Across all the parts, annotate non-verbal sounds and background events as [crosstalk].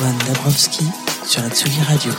Antoine Dabrowski sur la Tsugi Radio.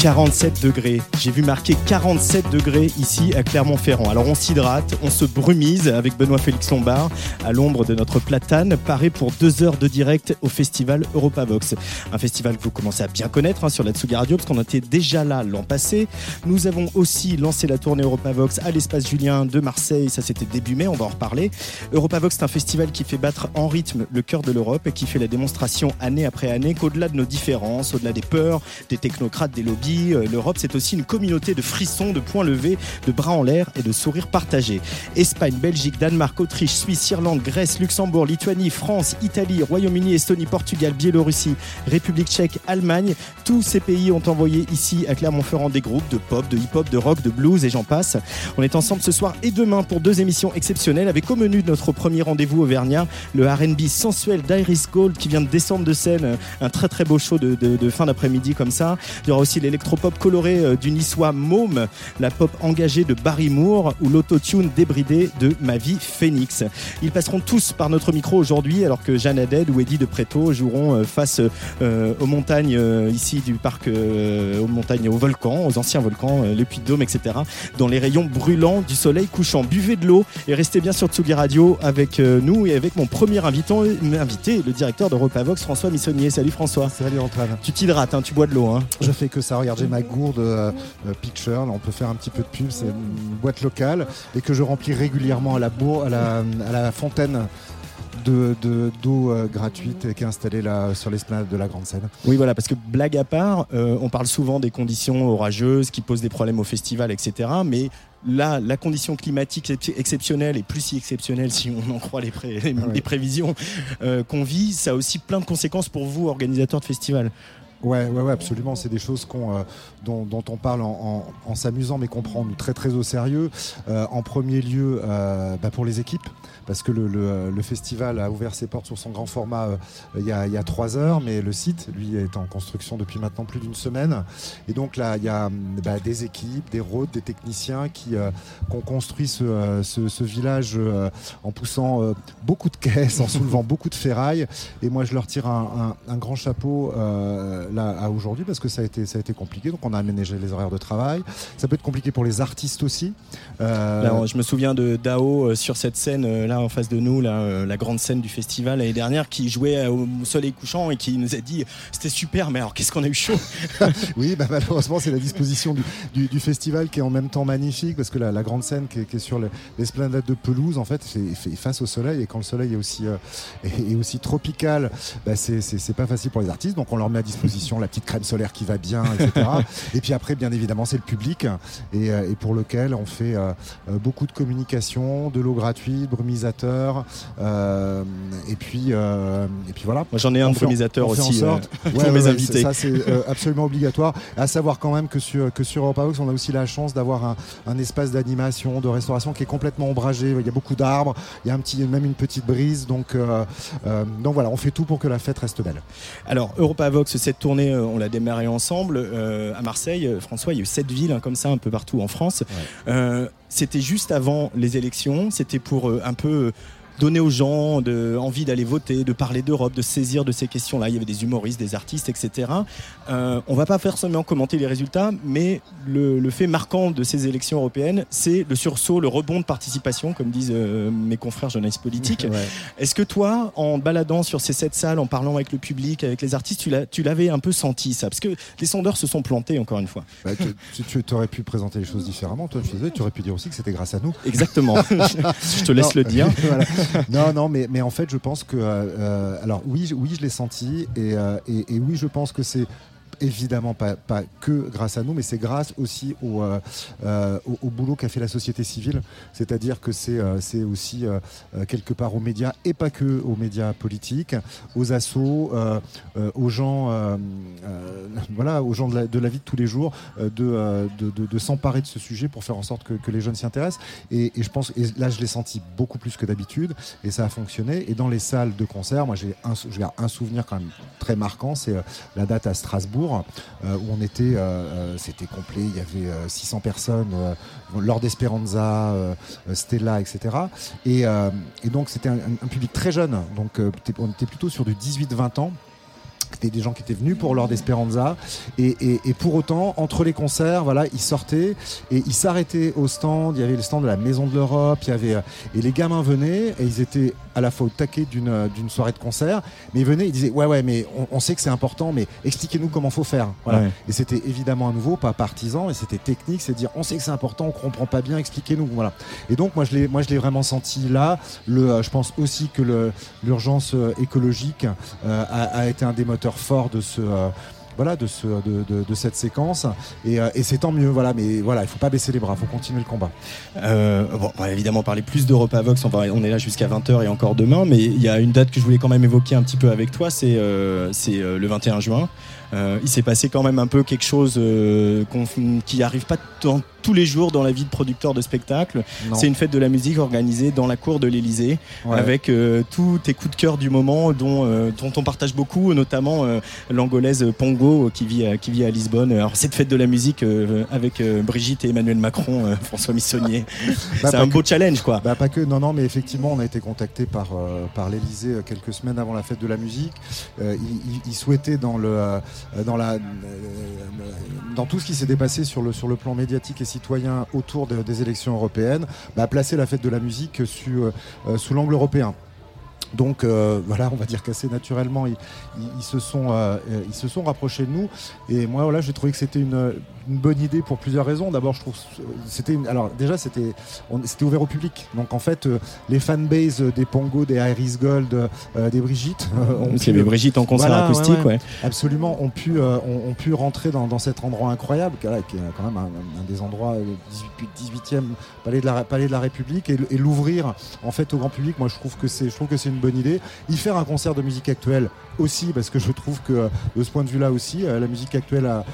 47 degrés. J'ai vu marquer 47 degrés ici à Clermont-Ferrand. Alors on s'hydrate, on se brumise avec Benoît Félix Lombard à l'ombre de notre platane, paré pour deux heures de direct au festival Europavox. Un festival que vous commencez à bien connaître hein, sur la Tsugi Radio parce qu'on était déjà là l'an passé. Nous avons aussi lancé la tournée Europavox à l'espace Julien de Marseille. Ça c'était début mai, on va en reparler. Europavox c'est un festival qui fait battre en rythme le cœur de l'Europe et qui fait la démonstration année après année qu'au-delà de nos différences, au-delà des peurs, des technocrates, des lobbies, euh, l'Europe, c'est aussi une communauté de frissons, de poings levés, de bras en l'air et de sourires partagés. Espagne, Belgique, Danemark, Autriche, Suisse, Irlande, Grèce, Luxembourg, Lituanie, France, Italie, Royaume-Uni, Estonie, Portugal, Biélorussie, République tchèque, Allemagne, tous ces pays ont envoyé ici à Clermont-Ferrand des groupes de pop, de hip-hop, de rock, de blues et j'en passe. On est ensemble ce soir et demain pour deux émissions exceptionnelles avec au menu de notre premier rendez-vous Auvergnat le R&B sensuel d'Iris Gold qui vient de descendre de scène, un très très beau show de, de- fin d'après-midi comme ça. Il y aura aussi l'électropop coloré euh, du niçois Môme, la pop engagée de Barry Moore ou l'autotune débridé de Ma vie Phoenix. Ils passeront tous par notre micro aujourd'hui alors que Jeanne Haddad ou Eddie de Préto joueront euh, face euh, aux montagnes euh, ici du parc, euh, aux montagnes, aux volcans, aux anciens volcans, les Puy de Dôme, etc. dans les rayons brûlants du soleil couchant. Buvez de l'eau et restez bien sur Tsugi Radio avec nous et avec mon premier invitant, invité, le directeur de Repavox, François Missonnier. Salut François. Salut Antoine. Tu t'hydrates, hein, tu bois de l'eau. Hein. Je fais que ça. Regarde, j'ai ma gourde euh, euh, Picture. Là, on peut faire un petit peu de pub. C'est une boîte locale et que je remplis régulièrement à la, bourre, à la, à la fontaine de de- d'eau euh, gratuite qui est installée là sur l'esplanade de la Grande Seine. Oui, voilà, parce que blague à part, euh, on parle souvent des conditions orageuses qui posent des problèmes au festival, etc. Mais là, la condition climatique ex- exceptionnelle et plus si exceptionnelle si on en croit les, pré- les Ouais. prévisions euh, qu'on vit, ça a aussi plein de conséquences pour vous, organisateurs de festival. Ouais, ouais, ouais, absolument. C'est des choses euh, dont, on parle en, s'amusant, mais qu'on prend très très au sérieux. Euh, en premier lieu, euh, bah, pour les équipes, parce que le, le- le festival a ouvert ses portes sur son grand format euh, il, y a, il y a trois heures, mais le site, lui, est en construction depuis maintenant plus d'une semaine. Et donc là, il y a bah, des équipes, des roads, des techniciens qui, euh, ont construit ce, euh, ce- ce village euh, en poussant euh, beaucoup de caisses, en soulevant [laughs] beaucoup de ferrailles. Et moi, je leur tire un, un- un grand chapeau euh, là à aujourd'hui parce que ça a été ça a été compliqué. Donc, on a aménagé les horaires de travail. Ça peut être compliqué pour les artistes aussi. Euh, Là, je me souviens de Dao euh, sur cette scène euh, là en face de nous, là, euh, la grande scène du festival l'année dernière, qui jouait euh, au soleil couchant et qui nous a dit c'était super, mais alors qu'est-ce qu'on a eu chaud [laughs] Oui, bah, malheureusement, c'est la disposition du, du- du festival qui est en même temps magnifique parce que la, la grande scène qui est, qui est sur le- l'esplanade de pelouse, en fait, fait, fait face au soleil et quand le soleil est aussi, euh, est, est aussi tropical, bah, c'est- pas facile pour les artistes. Donc, on leur met à disposition la petite crème solaire qui va bien, etc. [laughs] et puis après, bien évidemment, c'est le public et, et pour lequel on fait euh, beaucoup de communication, de l'eau gratuite, euh, et puis euh, et puis voilà. Moi j'en ai un On brumisateur on aussi sorte- Ouais, [laughs] pour mes ouais, invités. Ça, c'est euh, absolument obligatoire. À savoir quand même que sur, que sur Europa Vox, on a aussi la chance d'avoir un, un espace d'animation, de restauration qui est complètement ombragé. Il y a beaucoup d'arbres, il y a un petit, même une petite brise. Donc, donc voilà, on fait tout pour que la fête reste belle. Alors, Europavox, cette tournée, on l'a démarrée ensemble à Marseille. François, il y a eu sept villes hein, comme ça un peu partout en France. Euh, c'était juste avant les élections. C'était pour euh, un peu euh, donner aux gens de, envie d'aller voter, de parler d'Europe, de saisir de ces questions-là. Il y avait des humoristes, des artistes, etc. Euh, on va pas forcément commenter les résultats, mais le, le fait marquant de ces élections européennes, c'est le sursaut, le rebond de participation, comme disent euh, mes confrères journalistes politiques. [laughs] Ouais. Est-ce que toi, en baladant sur ces sept salles, en parlant avec le public, avec les artistes, tu l'avais un peu senti ça? Parce que les sondeurs se sont plantés, encore une fois. Bah, tu, tu- tu aurais pu présenter les choses différemment. Toi, tu aurais pu dire aussi que c'était grâce à nous. Exactement. [laughs] Je te laisse Non, le dire. [laughs] voilà. [laughs] non, non, mais, mais en fait, je pense que. alors, oui, oui, je l'ai senti. Et, et, et, oui, je pense que c'est évidemment pas, que grâce à nous, mais c'est grâce aussi au, euh, euh, au, boulot qu'a fait la société civile. C'est-à-dire que c'est euh, aussi quelque part aux médias et pas que aux médias politiques, aux assos, aux gens, voilà, aux gens de la, de la, vie de tous les jours, de, de, de, s'emparer de ce sujet pour faire en sorte que, que les jeunes s'y intéressent. Et, et, je pense, et là, je l'ai senti beaucoup plus que d'habitude, et ça a fonctionné. Et dans les salles de concert, moi, j'ai un, un souvenir quand même très marquant, c'est la date à Strasbourg euh, où on était, euh, euh, c'était complet, il y avait 600 personnes, lors d'Esperanza, Stella, etc. Et, donc c'était un, un, public très jeune, donc on était plutôt sur du 18-20 ans. C'était des gens qui étaient venus pour l'ordre d'Esperanza. Et, pour autant, entre les concerts, voilà, ils sortaient et ils s'arrêtaient au stand. Il y avait le stand de la Maison de l'Europe. Il y avait, euh, et les gamins venaient et ils étaient à la fois au taquet d'une, euh, d'une soirée de concert. Mais ils venaient, ils disaient Ouais, ouais, mais on, sait que c'est important, mais expliquez-nous comment faut faire. Voilà. Et c'était évidemment à nouveau pas partisan, et c'était technique. C'est dire On sait que c'est important, on comprend pas bien, expliquez-nous. Voilà. Et donc, moi, je l'ai, moi, je l'ai vraiment senti là. Le, euh, je pense aussi que l'urgence écologique a, a été un des moteurs fort de ce euh, voilà, de, ce, de, cette séquence. Euh, et, c'est tant mieux, voilà, mais voilà, il faut pas baisser les bras, il faut continuer le combat. Euh, bon, on va évidemment parler plus d'Europa Vox, on, on est là jusqu'à 20h et encore demain, mais il y a une date que je voulais quand même évoquer un petit peu avec toi, c'est c'est le 21 juin. il s'est passé quand même un peu quelque chose qui n'arrive pas tant tous les jours dans la vie de producteur de spectacle. C'est une fête de la musique organisée dans la cour de l'Elysée avec euh, tous tes coups de cœur du moment dont, euh, dont on partage beaucoup, notamment euh, l'angolaise Pongo qui vit, à, qui vit à Lisbonne. Alors cette fête de la musique avec Brigitte et Emmanuel Macron, [laughs] François Missonnier. Bah, c'est un beau challenge quoi. Bah, pas que, non, non, mais effectivement on a été contacté par, par l'Elysée quelques semaines avant la fête de la musique. ils, souhaitaient dans, le, dans, la, dans tout ce qui s'est dépassé sur le, sur le plan médiatique et citoyens autour des élections européennes, bah, placer la fête de la musique sous, euh, sous l'angle européen. Donc euh, voilà, on va dire qu'assez naturellement, ils, se sont, euh, ils se sont rapprochés de nous. Et moi, voilà, j'ai trouvé que c'était une, une bonne idée pour plusieurs raisons. D'abord, je trouve c'était alors déjà c'était c'était ouvert au public. Donc en fait, euh, les fanbases des Pongo, des Iris Gold, euh, des Brigitte, [laughs] euh, pu, Brigitte en concert acoustique, ouais, absolument, ont pu ont, pu rentrer dans, cet endroit incroyable, qui est quand même un, des endroits 18, e palais de la palais de la République, et, l'ouvrir en fait au grand public. Moi, je trouve que c'est je trouve que c'est une bonne idée. Y faire un concert de musique actuelle aussi, parce que je trouve que de ce point de vue-là aussi, la musique actuelle a,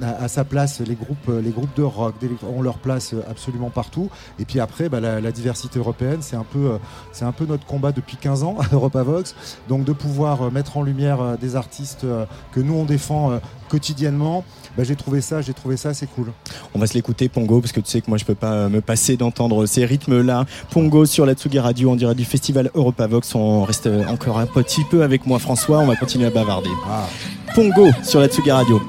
a sa place les groupes, les groupes de rock ont leur place absolument partout. Et puis après, bah, la, diversité européenne, c'est un, peu, c'est un peu notre combat depuis 15 ans à Europavox. Donc de pouvoir mettre en lumière euh, des artistes euh, que nous on défend euh, quotidiennement, bah, j'ai trouvé ça, j'ai trouvé ça assez cool. On va se l'écouter Pongo parce que tu sais que moi je peux pas me passer d'entendre ces rythmes-là. Pongo sur la Tsugi Radio, on dirait du festival Europavox. On reste encore un petit peu avec moi François, on va continuer à bavarder. Ah. Pongo sur la Tsugi Radio.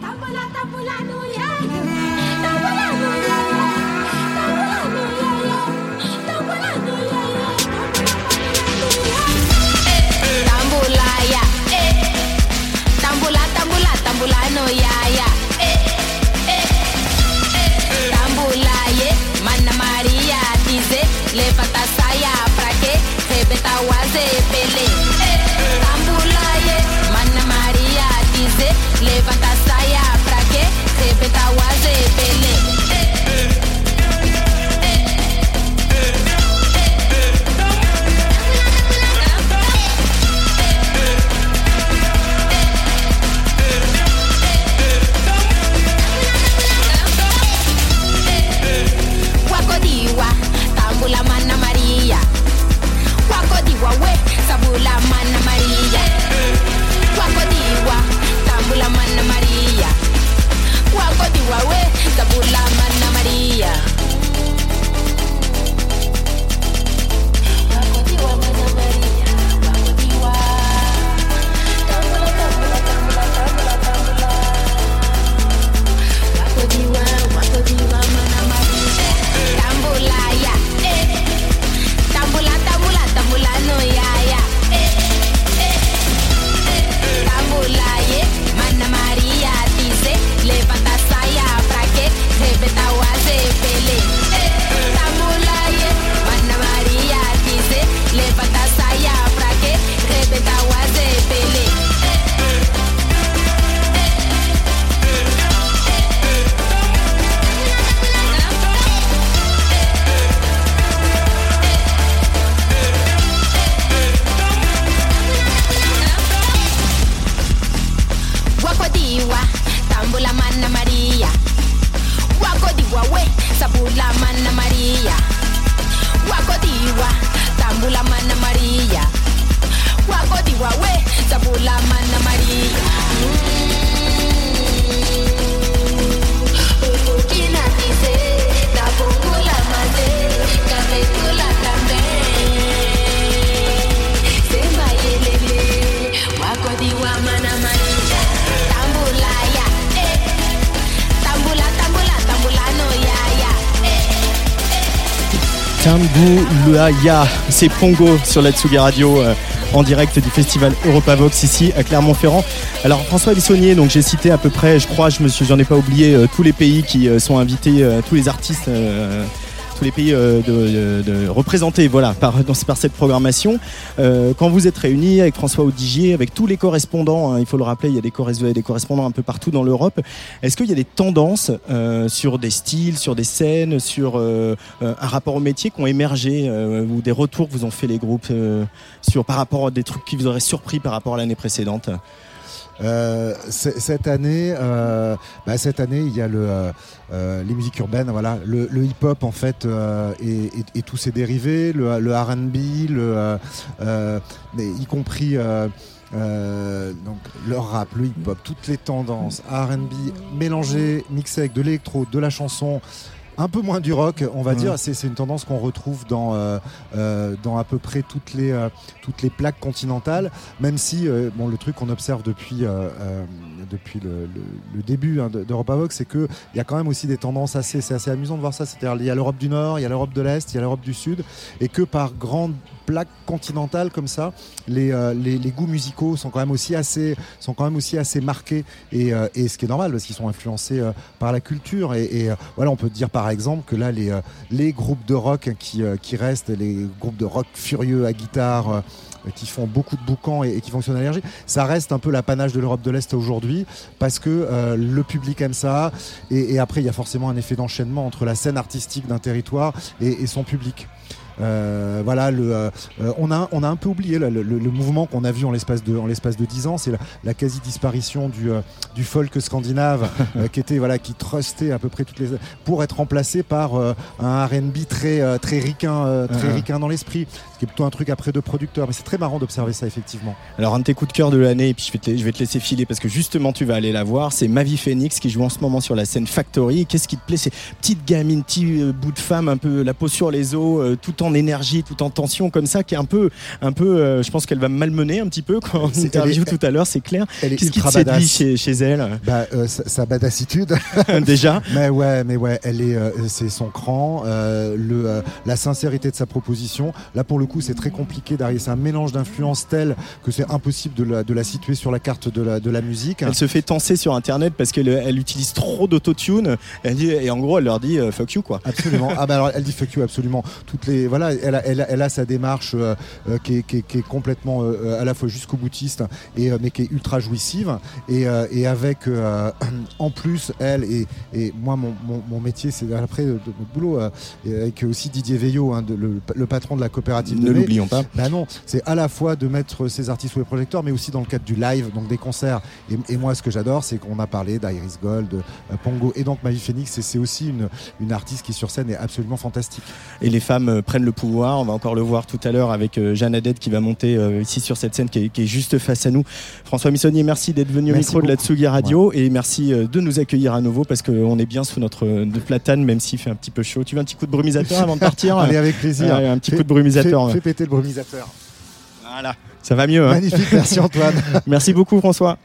Tamboulouaya, c'est Pongo sur la Radio euh, en direct du festival Europavox ici à Clermont-Ferrand. Alors François Bissonnier, donc j'ai cité à peu près, je crois, je me j'en ai pas oublié euh, tous les pays qui euh, sont invités, tous les artistes. Euh, les pays euh, de, de- de- représentés voilà, par, dans, par cette programmation. Euh, quand vous êtes réunis avec François Audigier, avec tous les correspondants, hein, il faut le rappeler, il y a des, des correspondants un peu partout dans l'Europe, est-ce qu'il y a des tendances euh, sur des styles, sur des scènes, sur euh, euh, un rapport au métier qui ont émergé euh, ou des retours que vous ont fait les groupes euh, sur, par rapport à des trucs qui vous auraient surpris par rapport à l'année précédente? Euh, cette année, euh, bah, cette année, il y a le, euh, euh, les musiques urbaines, voilà, le, le hip-hop en fait euh, et, et- et tous ses dérivés, le, le R&B, euh, mais y compris. euh, donc le rap, le hip-hop, toutes les tendances, R&B mélangées, mixées avec de l'électro, de la chanson, un peu moins du rock, on va Mhm. dire. C'est une tendance qu'on retrouve dans, euh, euh, dans à peu près toutes les, euh, toutes les plaques continentales, même si euh, bon, le truc qu'on observe depuis, depuis le, le- le début hein, de- d'Europavox, c'est qu'il y a quand même aussi des tendances assez, c'est assez amusant de voir ça. C'est-à-dire il y a l'Europe du Nord, il y a l'Europe de l'Est, il y a l'Europe du Sud, et que par grandes plaques continentales comme ça, les, euh, les, les goûts musicaux sont quand même aussi assez, sont quand même aussi assez marqués, et, euh, et ce qui est normal parce qu'ils sont influencés euh, par la culture. Et, voilà, on peut dire par exemple que là, les, les groupes de rock qui, euh, qui restent, les groupes de rock furieux à guitare, qui font beaucoup de boucans et, qui fonctionnent à l'énergie, ça reste un peu l'apanage de l'Europe de l'Est aujourd'hui parce que le public aime ça et, après il y a forcément un effet d'enchaînement entre la scène artistique d'un territoire et son public. Euh, voilà, le, euh, euh, on, a, on a un peu oublié là, le, le- le mouvement qu'on a vu en l'espace de, en l'espace de 10 ans, c'est la, la quasi-disparition du, euh, du folk scandinave [laughs] euh, qui était voilà, qui trustait à peu près toutes les pour être remplacé par euh, un R&B très euh, très ricain, euh, très ricain dans l'esprit, qui est plutôt un truc après de producteur. Mais c'est très marrant d'observer ça effectivement. Alors un de tes coups de cœur de l'année, et puis je vais, te, je vais te laisser filer parce que justement tu vas aller la voir, c'est Mavi Phoenix qui joue en ce moment sur la scène Factory. Qu'est-ce qui te plaît? Ces petites gamines, petits euh, bouts de femme, un peu la peau sur les os, euh, tout en énergie, tout en tension comme ça, qui est un peu, un peu euh, je pense qu'elle va me malmener un petit peu quand on C'est- interview tout à l'heure, c'est clair. Qu'est-ce qui te séduit chez, chez elle? Bah, sa, sa badassitude. [laughs] déjà mais ouais, mais ouais, elle est, c'est son cran, le, la sincérité de sa proposition. Là, pour le coup, c'est très compliqué d'arriver. C'est un mélange d'influences tel que c'est impossible de la, de la situer sur la carte de la, de la musique. Elle se fait tenser sur internet parce qu'elle elle utilise trop d'autotune Elle dit- et en gros elle leur dit euh, fuck you quoi. Absolument. [laughs] Ah bah alors elle dit fuck you absolument. Toutes les voilà, elle a, elle a, elle a sa démarche euh, euh, qui, est, qui, est, qui est complètement euh, à la fois jusqu'au boutiste et mais qui est ultra jouissive et, et avec [clears throat] en plus elle et, et moi mon, mon, mon métier c'est après de, boulot et avec aussi Didier Veillot hein, de- le, le patron de la coopérative Ne l'oublions pas. Bah non, c'est à la fois de mettre ces artistes sous les projecteurs, mais aussi dans le cadre du live, donc des concerts. Et, et moi, ce que j'adore, c'est qu'on a parlé d'Iris Gold, de euh, Pongo et donc Mavi Phoenix. Et c'est aussi une, une artiste qui sur scène est absolument fantastique. et les femmes euh, prennent le pouvoir. On va encore le voir tout à l'heure avec euh, Jeanne Haddad qui va monter ici sur cette scène qui est, qui est juste face à nous. François Missonnier, merci d'être venu au micro de la. Tsugi Radio et merci de nous accueillir à nouveau parce qu'on est bien sous notre de platane même s'il fait un petit peu chaud. Tu veux un petit coup de brumisateur avant de partir [laughs] Allez, avec plaisir. Un petit coup de brumisateur. Fais [laughs] péter le brumisateur. Voilà, ça va mieux. hein. Magnifique, merci Antoine. [laughs] Merci beaucoup François.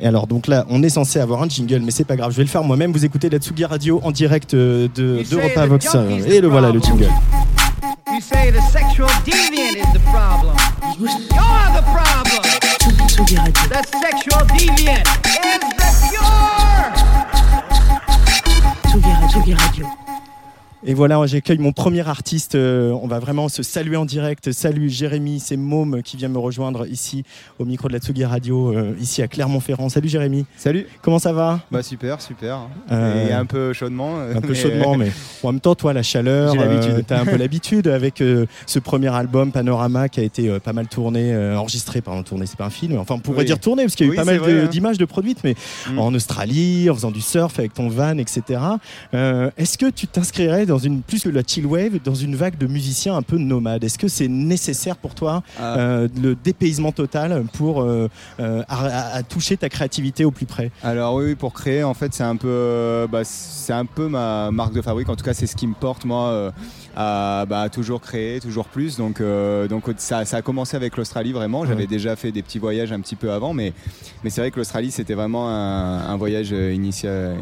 Et alors donc là, on est censé avoir un jingle, mais c'est pas grave, je vais le faire moi-même. Vous écoutez la Tsugi Radio en direct euh, de d'Europa Vox. euh, Et le voilà le jingle. You say the sexual deviant is the problem. You're the problem. Tsugi Radio. The sexual deviant is the cure. Tsugi Radio. Et voilà, j'accueille mon premier artiste. euh, on va vraiment se saluer en direct. Salut Jérémy, c'est Môme qui vient me rejoindre ici au micro de la Tsugi Radio, euh, ici à Clermont-Ferrand. Salut Jérémy, Salut comment ça va? Bah super, super. Euh, Et un peu chaudement. Un peu [laughs] chaudement, mais [laughs] en même temps, toi, la chaleur, J'ai l'habitude. tu as un peu [laughs] l'habitude avec euh, ce premier album Panorama qui a été euh, pas mal tourné, euh, enregistré, pardon, tourné, c'est pas un film, enfin on pourrait Oui. dire tourné parce qu'il y a eu Oui, pas mal hein. d'images de produites, mais Mm. en Australie, en faisant du surf avec ton van, etc. Euh, Est-ce que tu t'inscrirais dans une, plus que la chill wave, dans une vague de musiciens un peu nomades Est-ce que c'est nécessaire pour toi Ah. euh, le dépaysement total pour euh, euh, à- à- à toucher ta créativité au plus près? Alors oui, oui, pour créer, en fait, c'est un peu, bah, c'est un peu ma marque de fabrique. En tout cas, c'est ce qui me porte moi à, bah, toujours créer, toujours plus. Donc, euh, donc ça, ça a commencé avec l'Australie vraiment. J'avais Ouais. déjà fait des petits voyages un petit peu avant, mais, mais c'est vrai que l'Australie c'était vraiment un, un voyage euh, initia-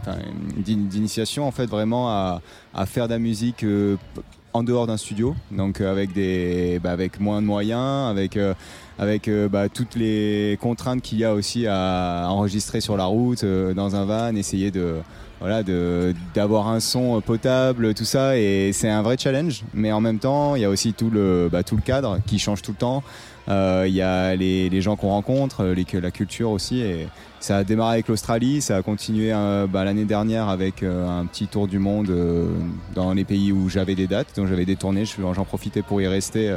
enfin, d'initiation en fait vraiment à, à faire de la musique. euh, en dehors d'un studio, donc avec des, bah, avec moins de moyens, avec euh, avec euh, bah, toutes les contraintes qu'il y a aussi à enregistrer sur la route, euh, dans un van, essayer de voilà d'avoir un son potable, tout ça, et c'est un vrai challenge. Mais en même temps, il y a aussi tout le bah, tout le cadre qui change tout le temps. Euh, Il y a les, les gens qu'on rencontre, les, la culture aussi. Et ça a démarré avec l'Australie, ça a continué euh, bah, l'année dernière avec euh, un petit tour du monde dans les pays où j'avais des dates, dont j'avais des tournées. Je- J'en profitais pour y rester.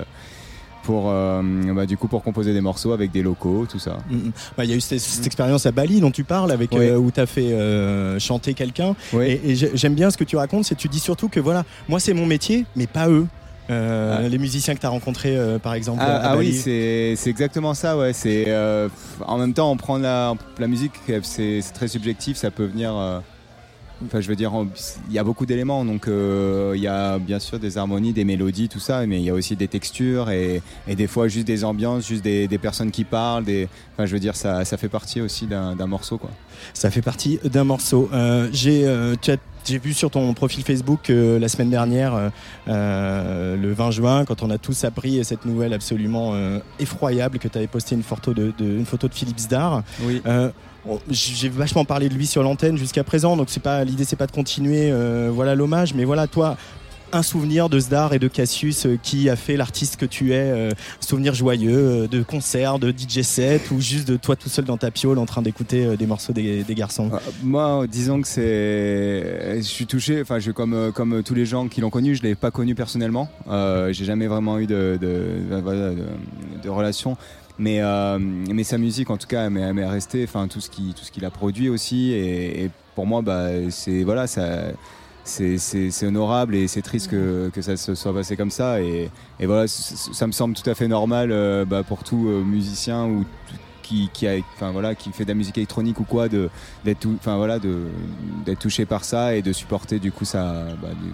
Pour euh, bah, du coup pour composer des morceaux avec des locaux tout ça Mm, mm. Bah, Il y a eu cette, cette expérience à Bali dont tu parles, avec, Oui. euh, où tu as fait euh, chanter quelqu'un. oui Et, et j'ai- j'aime bien ce que tu racontes, c'est que tu dis surtout que voilà, moi c'est mon métier, mais pas eux. Euh, Ah. Les musiciens que tu as rencontrés, euh, par exemple. Ah, ah oui, c'est exactement ça, ouais. C'est euh, en même temps, on prend la, la musique, c'est très subjectif, ça peut venir. Enfin, je veux dire, il y a beaucoup d'éléments, donc euh, il y a bien sûr des harmonies, des mélodies, tout ça, mais il y a aussi des textures et, et des fois juste des ambiances, juste des, des personnes qui parlent. Des, enfin, je veux dire, ça, ça fait partie aussi d'un morceau, quoi. Ça fait partie d'un morceau. Euh, J'ai euh, j'ai vu sur ton profil Facebook euh, la semaine dernière, euh, le 20 juin, quand on a tous appris cette nouvelle absolument euh, effroyable, que tu avais posté une photo de, de- une photo de Philippe Zdar. Oui. J'ai vachement parlé de lui sur l'antenne jusqu'à présent, donc c'est pas l'idée, c'est pas de continuer, euh, voilà l'hommage, mais voilà toi. Un souvenir de Zdar et de Cassius euh, qui a fait l'artiste que tu es, euh, souvenir joyeux de concerts, de DJ set ou juste de toi tout seul dans ta piole en train d'écouter des morceaux des, des garçons? Euh, Moi, disons que c'est, je suis touché. Enfin, je comme comme tous les gens qui l'ont connu, je l'ai pas connu personnellement. J'ai jamais vraiment eu de, de relation. Mais euh, mais sa musique, en tout cas, elle m'est restée. Enfin, tout ce qui tout ce qu'il a produit aussi. Et, et pour moi, bah, c'est voilà, ça. C'est, honorable et c'est triste que, que ça se soit passé comme ça et, et voilà ça me semble tout à fait normal euh, bah, pour tout euh, musicien ou qui, qui, a, enfin, voilà, qui fait de la musique électronique ou quoi de, d'être voilà de d'être touché par ça et de supporter du coup sa bah, du-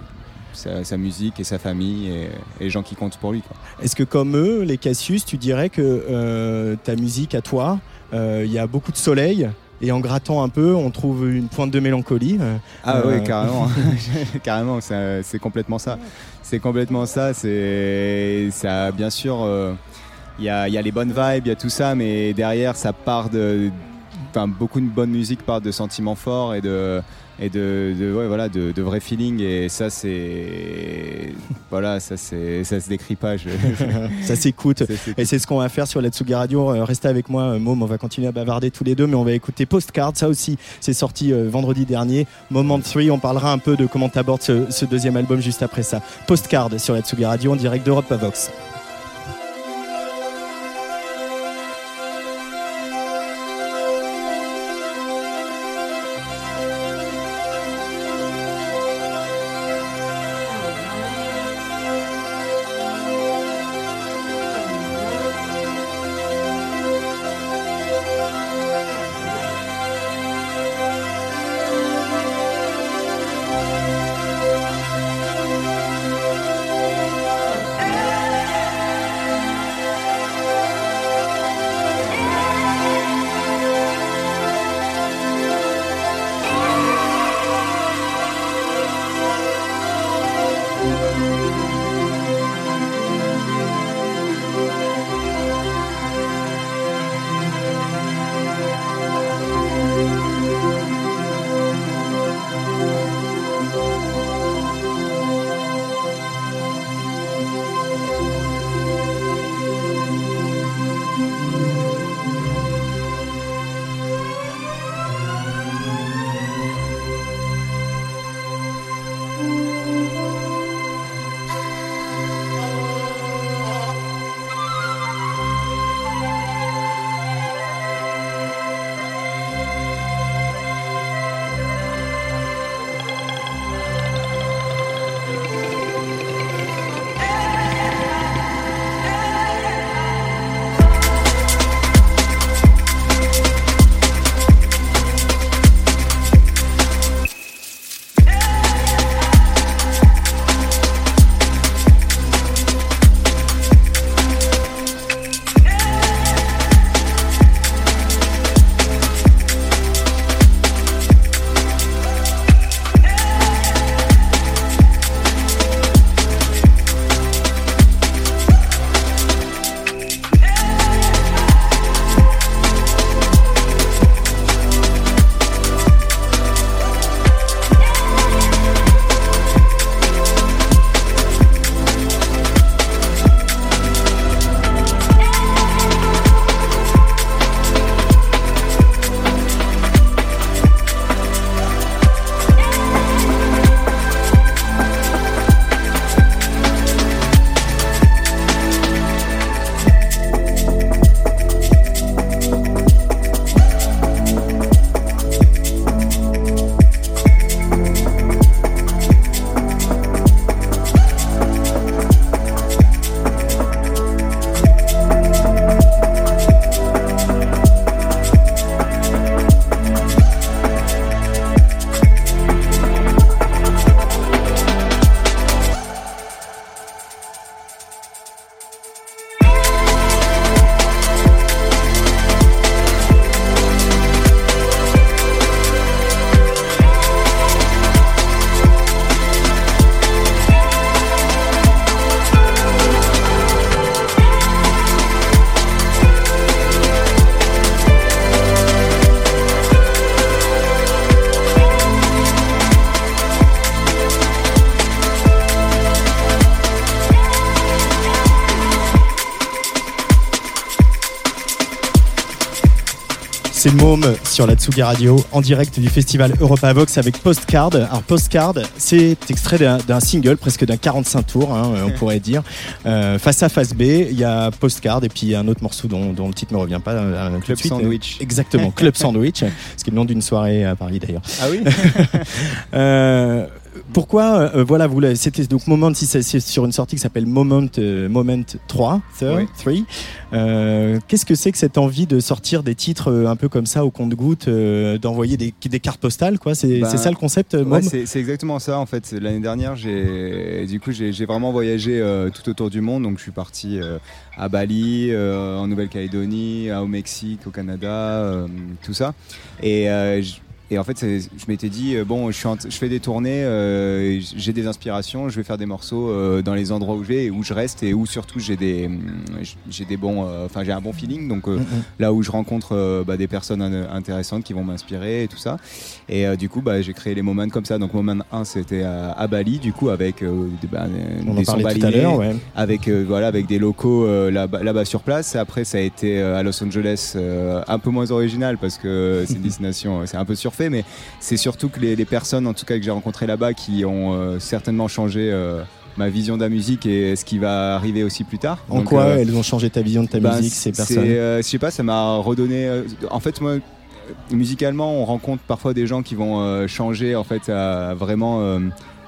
sa, sa musique et sa famille et, et les gens qui comptent pour lui. Est-ce que comme eux, les Cassius, tu dirais que euh, ta musique à toi, euh, il y a beaucoup de soleil et en grattant un peu, on trouve une pointe de mélancolie. euh, ah Euh. oui carrément [laughs] [laughs] carrément c'est, complètement ça c'est complètement ça c'est ça bien sûr euh, il y, a, y a les bonnes vibes il y a tout ça mais derrière ça part de enfin beaucoup de bonne musique part de sentiments forts et de et de, de ouais, voilà de, de vrais feelings et ça c'est [laughs] voilà ça c'est ça se décrit pas je- [laughs] ça s'écoute. Et c'est ce qu'on va faire sur la Tsugi Radio. Euh, restez avec moi, euh, Môme. On va continuer à bavarder tous les deux, mais on va écouter Postcard. Ça aussi, c'est sorti euh, vendredi dernier. Moment 3, on parlera un peu de comment tu abordes ce, ce deuxième album juste après ça. Postcard sur la Tsugi Radio en direct d'Europe à Vox. Sur la Tsugi Radio en direct du festival Europa Vox avec Postcard. Alors Postcard, c'est extrait d'un- single, presque d'un 45 tours, hein, on pourrait dire. Euh, face A, face B, il y a Postcard et puis un autre morceau dont, dont le titre ne me revient pas. euh, Club suite. Sandwich. Exactement, [laughs] Club Sandwich, ce qui est le nom d'une soirée à Paris d'ailleurs. Ah oui [laughs] [laughs] Euh, pourquoi, euh, voilà, vous l'avez- c'était donc Moment, si c'est sur une sortie qui s'appelle Moment, euh, Moment 3, third, Oui. three. Euh, Qu'est-ce que c'est que cette envie de sortir des titres euh, un peu comme ça au compte-goutte, euh, d'envoyer des, des cartes postales, quoi? C'est Ben, ça le concept, Ouais, c'est exactement ça en fait. L'année dernière, j'ai du coup j'ai vraiment voyagé euh, tout autour du monde. Donc je suis parti à Bali, en Nouvelle-Calédonie, au Mexique, au Canada, tout ça. Et et en fait, je m'étais dit, euh, bon, je, suis en je fais des tournées, euh, j'ai des inspirations, je vais faire des morceaux euh, dans les endroits où je vais et où je reste et où surtout j'ai des, j'ai des bons, euh, enfin j'ai un bon feeling. Donc euh, Mhm. là où je rencontre bah, des personnes in- intéressantes qui vont m'inspirer et tout ça. Et euh, du coup, bah, j'ai créé les moments comme ça. Donc moment 1, c'était à, à Bali, du coup, avec euh, des, bah, On des sons balinés, ouais. avec euh, voilà, avec des locaux euh, là-bas sur place. Après, ça a été à Los Angeles, un peu moins original parce que [laughs] c'est une destination, c'est un peu surfait, mais c'est surtout que les, les personnes, en tout cas que j'ai rencontrées là-bas, qui ont certainement changé. ma vision de la musique et ce qui va arriver aussi plus tard. En Donc, quoi euh, elles ont changé ta vision de ta ben, musique, ces personnes? euh, Je sais pas, ça m'a redonné. euh, en fait, moi, musicalement, on rencontre parfois des gens qui vont euh, changer, en fait, à vraiment. euh,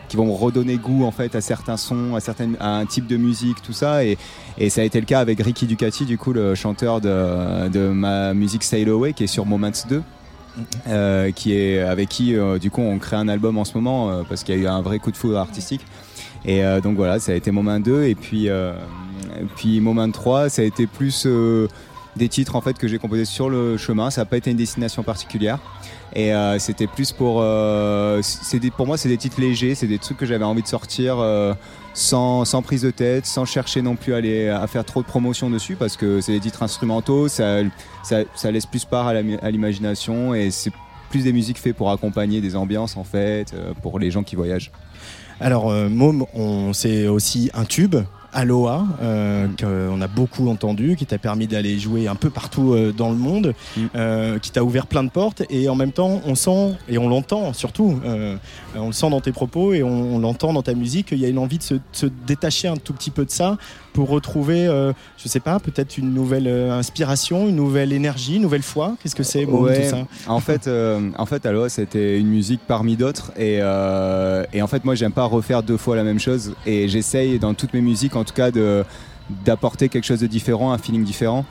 qui vont redonner goût en fait à certains sons, à, certaines, à un type de musique, tout ça. Et, et ça a été le cas avec Ricky Ducati, du coup, le chanteur de, de ma musique Sail Away, qui est sur Moments 2. euh, qui est avec qui euh, du coup on crée un album en ce moment euh, parce qu'il y a eu un vrai coup de foudre artistique et donc voilà ça a été Moment 2 et puis puis Moment 3 ça a été plus des titres en fait que j'ai composés sur le chemin. Ça n'a pas été une destination particulière. Et euh, c'était plus pour euh, pour moi c'est des titres légers. C'est des trucs que j'avais envie de sortir euh, sans, prise de tête sans chercher non plus à, aller, à faire trop de promotion dessus parce que c'est des titres instrumentaux. Ça, laisse plus part à l'imagination. Et c'est plus des musiques faites pour accompagner des ambiances en fait pour les gens qui voyagent. Alors, Môme, c'est aussi un tube. Aloha, euh, qu'on a beaucoup entendu, qui t'a permis d'aller jouer un peu partout euh, dans le monde, Mm. euh, qui t'a ouvert plein de portes, et en même temps, on sent, et on l'entend surtout, euh, on le sent dans tes propos, et on, on l'entend dans ta musique, qu'il y a une envie de se, de se détacher un tout petit peu de ça, pour retrouver, euh, je sais pas, peut-être une nouvelle euh, inspiration, une nouvelle énergie, une nouvelle foi? Qu'est-ce que c'est, Ouais. tout ça? En fait, euh, en fait, Aloha, c'était une musique parmi d'autres. Et, et en fait, moi, j'aime pas refaire deux fois la même chose. Et j'essaye dans toutes mes musiques, en tout cas, de d'apporter quelque chose de différent, un feeling différent.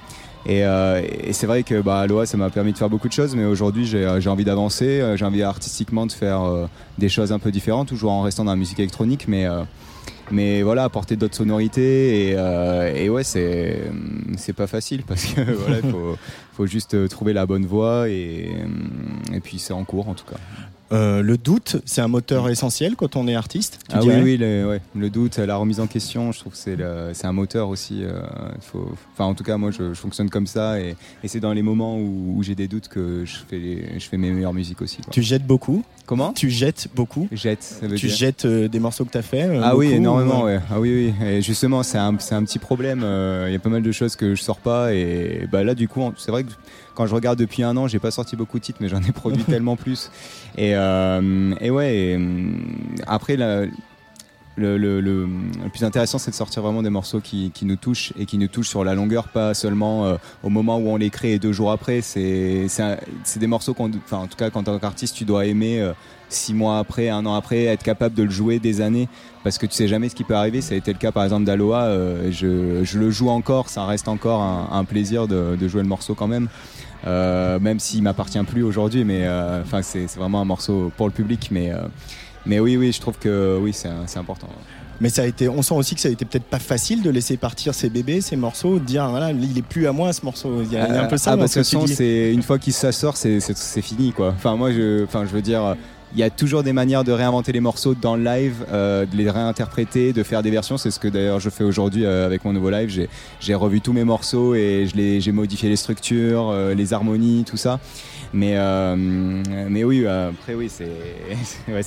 Et, euh, et c'est vrai que bah, Aloha, ça m'a permis de faire beaucoup de choses, mais aujourd'hui, j'ai j'ai envie d'avancer. J'ai envie artistiquement de faire euh, des choses un peu différentes, toujours en restant dans la musique électronique, mais. euh, mais voilà, apporter d'autres sonorités et, euh, ouais, c'est c'est pas facile parce que [laughs] voilà, il faut, faut juste trouver la bonne voie et, et puis c'est en cours en tout cas. Euh, Le doute, c'est un moteur essentiel quand on est artiste Ah oui, oui, le, ouais, le doute, la remise en question, je trouve que c'est le- c'est un moteur aussi. euh, faut, enfin, en tout cas, moi, je, je fonctionne comme ça et, et c'est dans les moments où, où j'ai des doutes que je fais, les- je fais mes meilleures musiques aussi. quoi. Tu jettes beaucoup Comment? Tu jettes beaucoup Jette, ça veut Tu dire jettes euh, des morceaux que tu as fait Ah oui, énormément, ouais. Ah oui, oui. Et justement, c'est un, c'est un petit problème. Il y a pas mal de choses que je sors pas. Et bah là, du coup, c'est vrai que quand je regarde depuis un an, j'ai pas sorti beaucoup de titres, mais j'en ai produit [laughs] tellement plus. Et, euh, et ouais, et, hum, après, la- le, le- le- le plus intéressant, c'est de sortir vraiment des morceaux qui, qui nous touchent et qui nous touchent sur la longueur, pas seulement euh, au moment où on les crée et deux jours après. C'est des morceaux qu'on, enfin, en tout cas, quand tant qu'artiste, tu dois aimer euh, six mois après, un an après, être capable de le jouer des années parce que tu sais jamais ce qui peut arriver. Ça a été le cas par exemple d'Aloha. euh, je, je le joue encore, ça reste encore un, un plaisir de, de jouer le morceau quand même. Euh, même s'il m'appartient plus aujourd'hui, mais euh, enfin c'est vraiment un morceau pour le public, mais euh, mais oui oui je trouve que oui c'est important. Mais ça a été, on sent aussi que ça a été peut-être pas facile de laisser partir ces bébés, ces morceaux, de dire voilà, il est plus à moi ce morceau. Il y a, un peu ça Ah, dans de ce toute que c'est une fois qu'il ça sort, c'est fini quoi. Enfin moi je, enfin je veux dire, il y a toujours des manières de réinventer les morceaux dans le live, euh, de les réinterpréter, de faire des versions. C'est ce que d'ailleurs je fais aujourd'hui euh, avec mon nouveau live. J'ai- revu tous mes morceaux et j'ai modifié les structures, euh, les harmonies, tout ça. Mais, euh, mais oui, euh, après oui, c'est [laughs] ouais, ouais,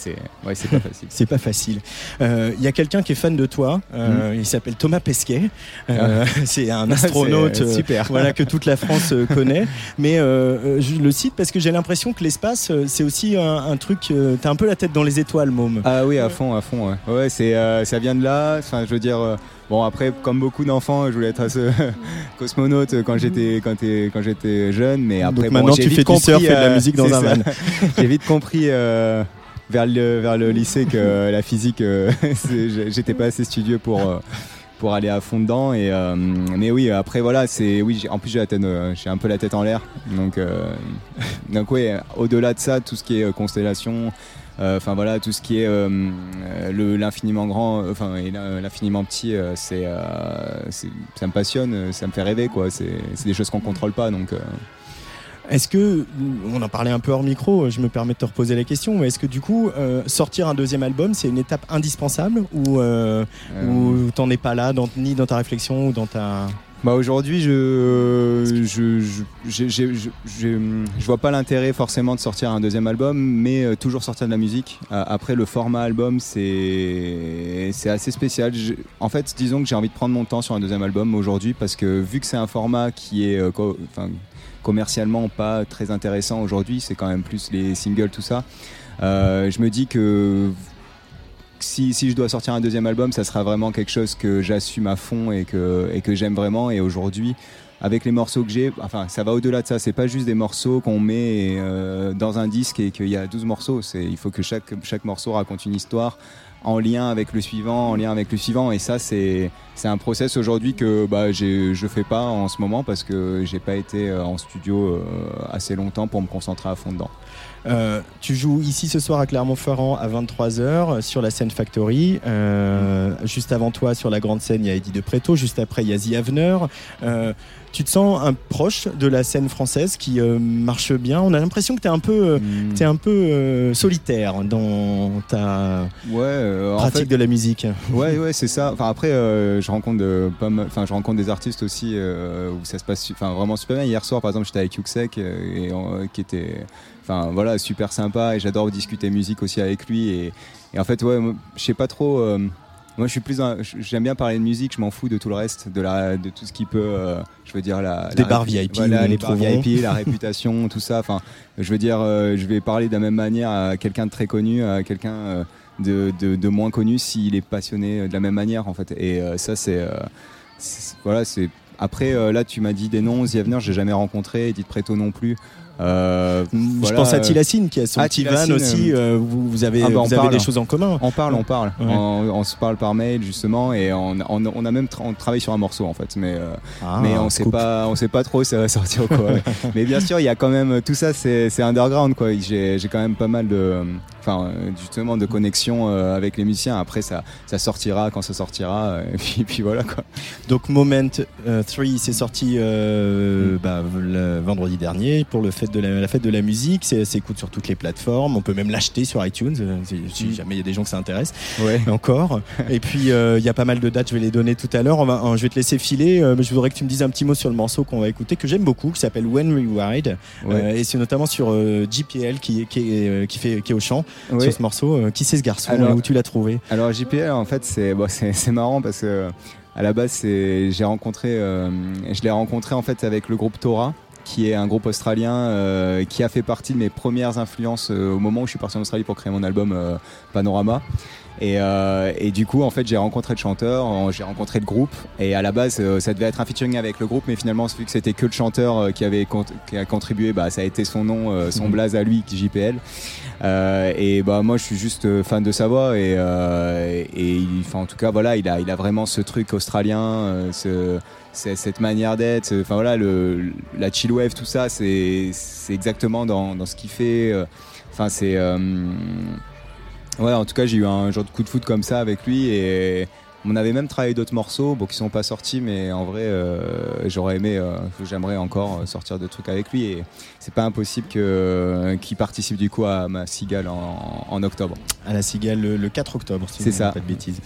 pas facile. C'est pas facile. Euh, Il y a quelqu'un qui est fan de toi. euh, Il s'appelle Thomas Pesquet. Euh, [laughs] C'est un [laughs] astronaute. Euh, euh, super. Voilà que toute la France euh, connaît, mais euh, euh, je le cite parce que j'ai l'impression que l'espace euh, c'est aussi un, un truc. euh, T'as un peu la tête dans les étoiles, môme. Ah oui, à fond, à fond. Ouais, ouais c'est, euh, ça vient de là. Enfin, je veux dire, euh, bon après, comme beaucoup d'enfants, je voulais être ce [laughs] cosmonaute quand j'étais quand, j'étais jeune, mais après, Donc maintenant j'ai tu vite fais du surf compris, et de la euh, musique dans un van. [laughs] j'ai vite compris. euh, vers le, vers le lycée que la physique euh, [laughs] j'étais pas assez studieux pour euh, pour aller à fond dedans et euh, mais oui après voilà c'est oui en plus j'ai la tête euh, j'ai un peu la tête en l'air donc euh, donc oui au-delà de ça tout ce qui est euh, constellation euh, enfin voilà tout ce qui est euh, euh, le l'infiniment grand euh, enfin et l'in- l'infiniment petit euh, c'est euh, ça me passionne euh, ça me fait rêver quoi. C'est des choses qu'on contrôle pas donc euh, Est-ce que, on en parlait un peu hors micro, je me permets de te reposer la question, mais est-ce que du coup, euh, sortir un deuxième album, c'est une étape indispensable ou, euh, euh, ou t'en es pas là, dans- ni dans ta réflexion ou dans ta... Bah aujourd'hui, je je, je, je, je- vois pas l'intérêt forcément de sortir un deuxième album, mais euh, toujours sortir de la musique. Euh, après, le format album, c'est c'est assez spécial. En fait, disons que j'ai envie de prendre mon temps sur un deuxième album aujourd'hui parce que vu que c'est un format qui est euh, commercialement pas très intéressant aujourd'hui, c'est quand même plus les singles, tout ça. Je me dis que si, si je dois sortir un deuxième album, ça sera vraiment quelque chose que j'assume à fond et que, j'aime vraiment. Et aujourd'hui, avec les morceaux que j'ai, enfin, ça va au-delà de ça. C'est pas juste des morceaux qu'on met euh, dans un disque et qu'il y a 12 morceaux. C'est, il faut que chaque, morceau raconte une histoire en lien avec le suivant, en lien avec le suivant. Et ça, c'est, un process aujourd'hui que bah, je fais pas en ce moment parce que j'ai pas été euh, en studio euh, assez longtemps pour me concentrer à fond dedans. Euh, tu joues ici ce soir à Clermont-Ferrand à 23h sur la scène Factory. Euh, Juste avant toi, sur la grande scène, il y a Eddie de Preto. Juste après, il y a The tu te sens un proche de la scène française qui euh, marche bien. On a l'impression que tu es un peu, euh, Mm. t'es un peu euh, solitaire dans ta Ouais, euh, en pratique fait, de la musique. Ouais, ouais, c'est ça. Enfin après, je rencontre pas mal- je rencontre des artistes aussi où ça se passe, enfin vraiment super bien. Hier soir, par exemple, j'étais avec Yuxek et qui était, enfin voilà, super sympa et j'adore discuter musique aussi avec lui et, et en fait, ouais, je sais pas trop. Moi, je suis plus, dans- j'aime bien parler de musique. Je m'en fous de tout le reste, de la, de tout ce qui peut, euh, je veux dire la, Des la bars VIP, voilà, les bars. VIP, la [laughs] réputation, tout ça. Enfin, je veux dire, euh, je vais parler de la même manière à quelqu'un de très connu, à quelqu'un euh, de, de- de moins connu s'il est passionné de la même manière en fait. Et ça c'est, voilà, c'est. Après là tu m'as dit des noms, Zievener j'ai jamais rencontré, Edith Preto non plus. Euh, Je voilà, pense à euh, Tilassine qui a son ah, petit van aussi. euh, vous, vous avez, ah bah, avez des choses en commun. On parle, on parle. Ouais. On, on se parle par mail justement et on, on- on a même tra- on travaille sur un morceau en fait, mais euh, Ah, mais on sait scoop. pas, on sait pas trop si ça va sortir ou quoi. [laughs] mais bien sûr, il y a quand même tout ça, c'est underground quoi. J'ai quand même pas mal de, enfin euh, justement de connexions euh, avec les musiciens. Après ça, ça sortira quand ça sortira. euh, [laughs] Et puis, puis voilà quoi. Donc Moment 3, c'est sorti euh, Mm. bah, le vendredi dernier pour le fête de la, la fête de la musique. C'est s'écoute sur toutes les plateformes. On peut même l'acheter sur iTunes si, Mm. jamais il y a des gens que ça intéresse. Ouais. [laughs] Encore. [laughs] Et puis euh, il y a pas mal de dates. Je vais les donner tout à l'heure. Je vais te laisser filer. mais je voudrais que tu me dises un petit mot sur le morceau qu'on va écouter que j'aime beaucoup, qui s'appelle When We Ride. Ouais. Euh, et c'est notamment sur JPL qui, qui, qui fait qui est au chant Sur ce morceau. Euh, qui c'est ce garçon Alors- et où tu l'as trouvé Alors JPL en fait c'est bon, marrant parce que à la base j'ai rencontré euh, je l'ai rencontré en fait avec le groupe Tora qui est un groupe australien euh, qui a fait partie de mes premières influences euh, au moment où je suis parti en Australie pour créer mon album Panorama et, euh, et du coup en fait j'ai rencontré le chanteur j'ai rencontré le groupe. Et à la base euh, ça devait être un featuring avec le groupe mais finalement vu que c'était que le chanteur euh, qui avait qui a contribué bah ça a été son nom son Mhm. blaze à lui JPL euh, et bah moi je suis juste fan de sa voix. Et, euh, et il- en tout cas voilà il a il a vraiment ce truc australien ce cette manière d'être enfin voilà le la chill wave tout ça c'est exactement dans, dans ce qu'il fait enfin c'est ouais en tout cas j'ai eu un genre de coup de foot comme ça avec lui et On avait même travaillé d'autres morceaux, bon, qui sont pas sortis, mais en vrai, euh, j'aurais aimé, euh, j'aimerais encore sortir de trucs avec lui. Et c'est pas impossible que qu'il participe du coup à ma cigale en, en octobre. À la Cigale le, le 4 octobre, si C'est ça. pas de bêtises.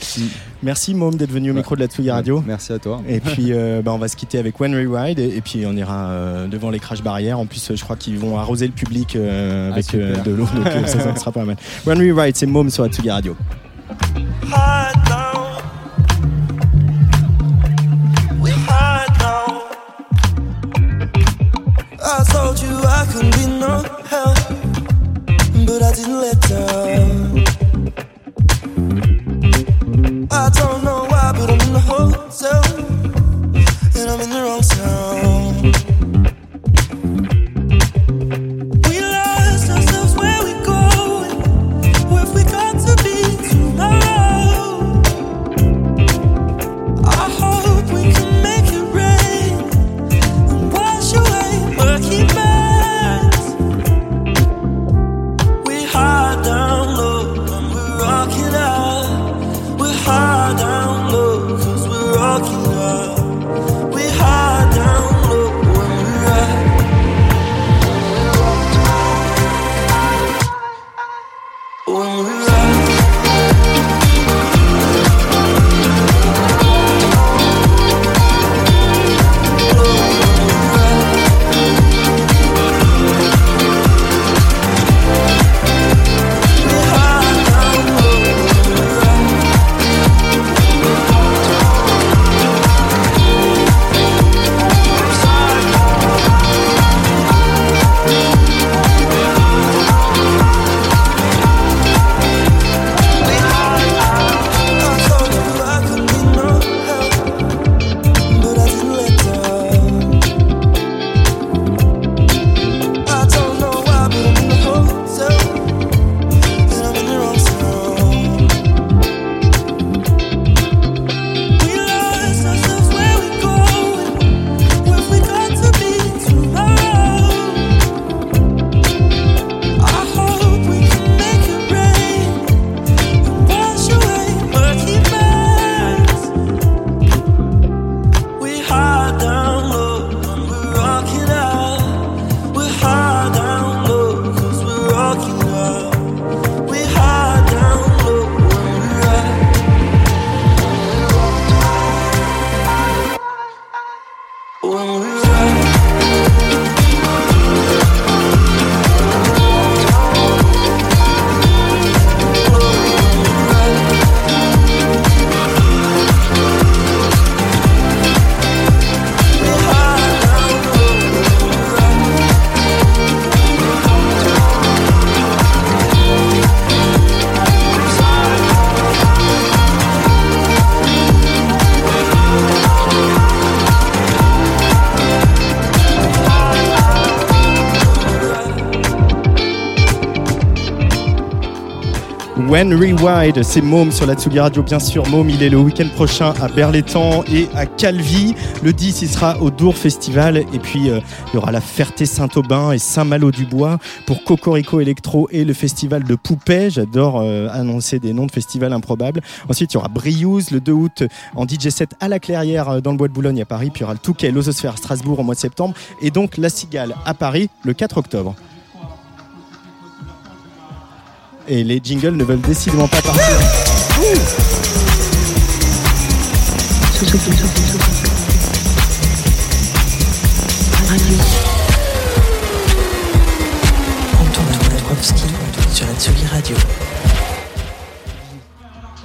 [laughs] Merci Môme d'être venu au Ouais. micro de la Tsugi Radio. Merci à toi. Et puis [laughs] euh, bah, on va se quitter avec One Rewrite et, et puis on ira euh, devant les crash barrières. En plus, euh, je crois qu'ils vont arroser le public euh, Ah, avec euh, de l'eau, donc euh, ça, ça sera pas mal. [laughs] One Rewrite, c'est Môme sur la Tsugi Radio. I couldn't no help, but I didn't let down. I don't know why, but I'm in the hotel and I'm in the wrong town. When Rewind, c'est Môme sur la Tsugi Radio, bien sûr. Môme, il est le week-end prochain à Berlétan et à Calvi. Le 10, il sera au Dour Festival. Et puis, euh, il y aura la Ferté-Saint-Aubin et Saint-Malo-du-Bois pour Cocorico Electro et le festival de Poupée. J'adore euh, annoncer des noms de festivals improbables. Ensuite, il y aura Briouze le 2 août en DJ set à la Clairière euh, dans le bois de Boulogne à Paris. Puis il y aura le Touquet, l'Ososphère à Strasbourg au mois de septembre. Et donc, la Cigale à Paris le 4 octobre. Et les jingles ne veulent décidément pas partir.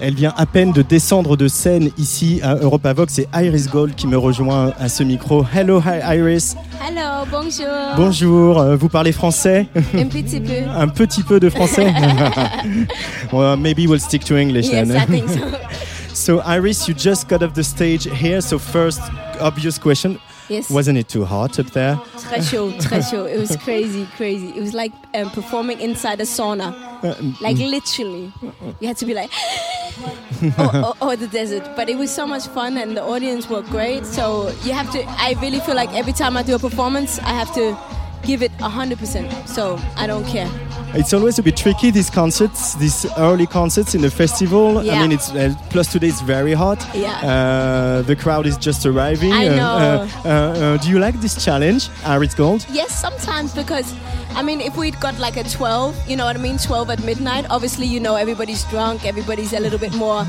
Elle vient à peine de descendre de scène ici à Europa Vox. C'est Iris Gold qui me rejoint à ce micro. Hello, hi Iris. Hello, bonjour. Bonjour, euh, vous parlez français Un petit peu. [laughs] Un petit peu de français [laughs] well, Maybe we'll stick to English Yes, then. I think so. [laughs] so, Iris, you just got off the stage here. So, first, obvious question Yes. Wasn't it too hot up there? Très chaud, très chaud. It was crazy, crazy. It was like um, performing inside a sauna. Like literally. You had to be like, [laughs] or, or, or the desert. But it was so much fun and the audience were great. So you have to, I really feel like every time I do a performance, I have to give it 100%. So I don't care. It's always a bit tricky these concerts, these early concerts in the festival. I mean, it's uh, plus today it's very hot. Yeah. Uh, the crowd is just arriving. I Uh, know. uh, uh, uh, do you like this challenge, Aris Gold? Yes, sometimes because I mean, if we'd got like a 12, you know what I mean, 12 at midnight, obviously, you know, everybody's drunk, everybody's a little bit more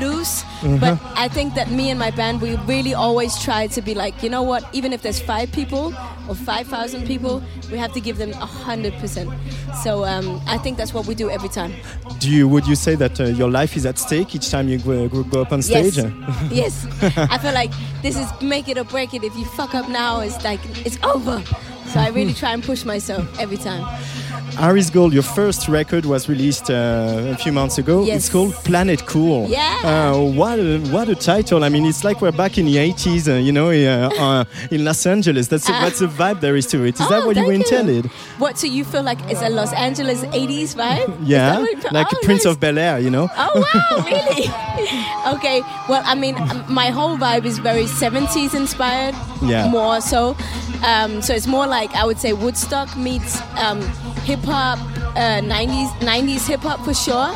loose. But I think that me and my band, we really always try to be like, you know what, even if there's five people or 5,000 people, we have to give them a 100%. So um, I think that's what we do every time. Do you would you say that uh, your life is at stake each time you go, go- go up on stage? Yes. [laughs] [laughs] yes. I feel like this is make it or break it. If you fuck up now, it's like, it's over. So I really [laughs] try and push myself every time. Aris Gold, your first record was released uh, a few months ago. Yes. It's called Planet Cool. Yeah. Uh, what a, what a title! I mean, it's like we're back in the 80s, uh, you know, uh, uh, in Los Angeles. That's a, Ah. that's the vibe there is to it. Is that Oh, what you intended? What, so you feel like it's a Los Angeles 80s vibe? Yeah, like oh, Prince nice. of Bel Air, you know. Oh wow, [laughs] really? [laughs] okay. Well, I mean, um, my whole vibe is very 70s inspired. Yeah. More so. Um, so it's more like I would say Woodstock meets um, hip hop, uh, 90s 90s hip hop for sure,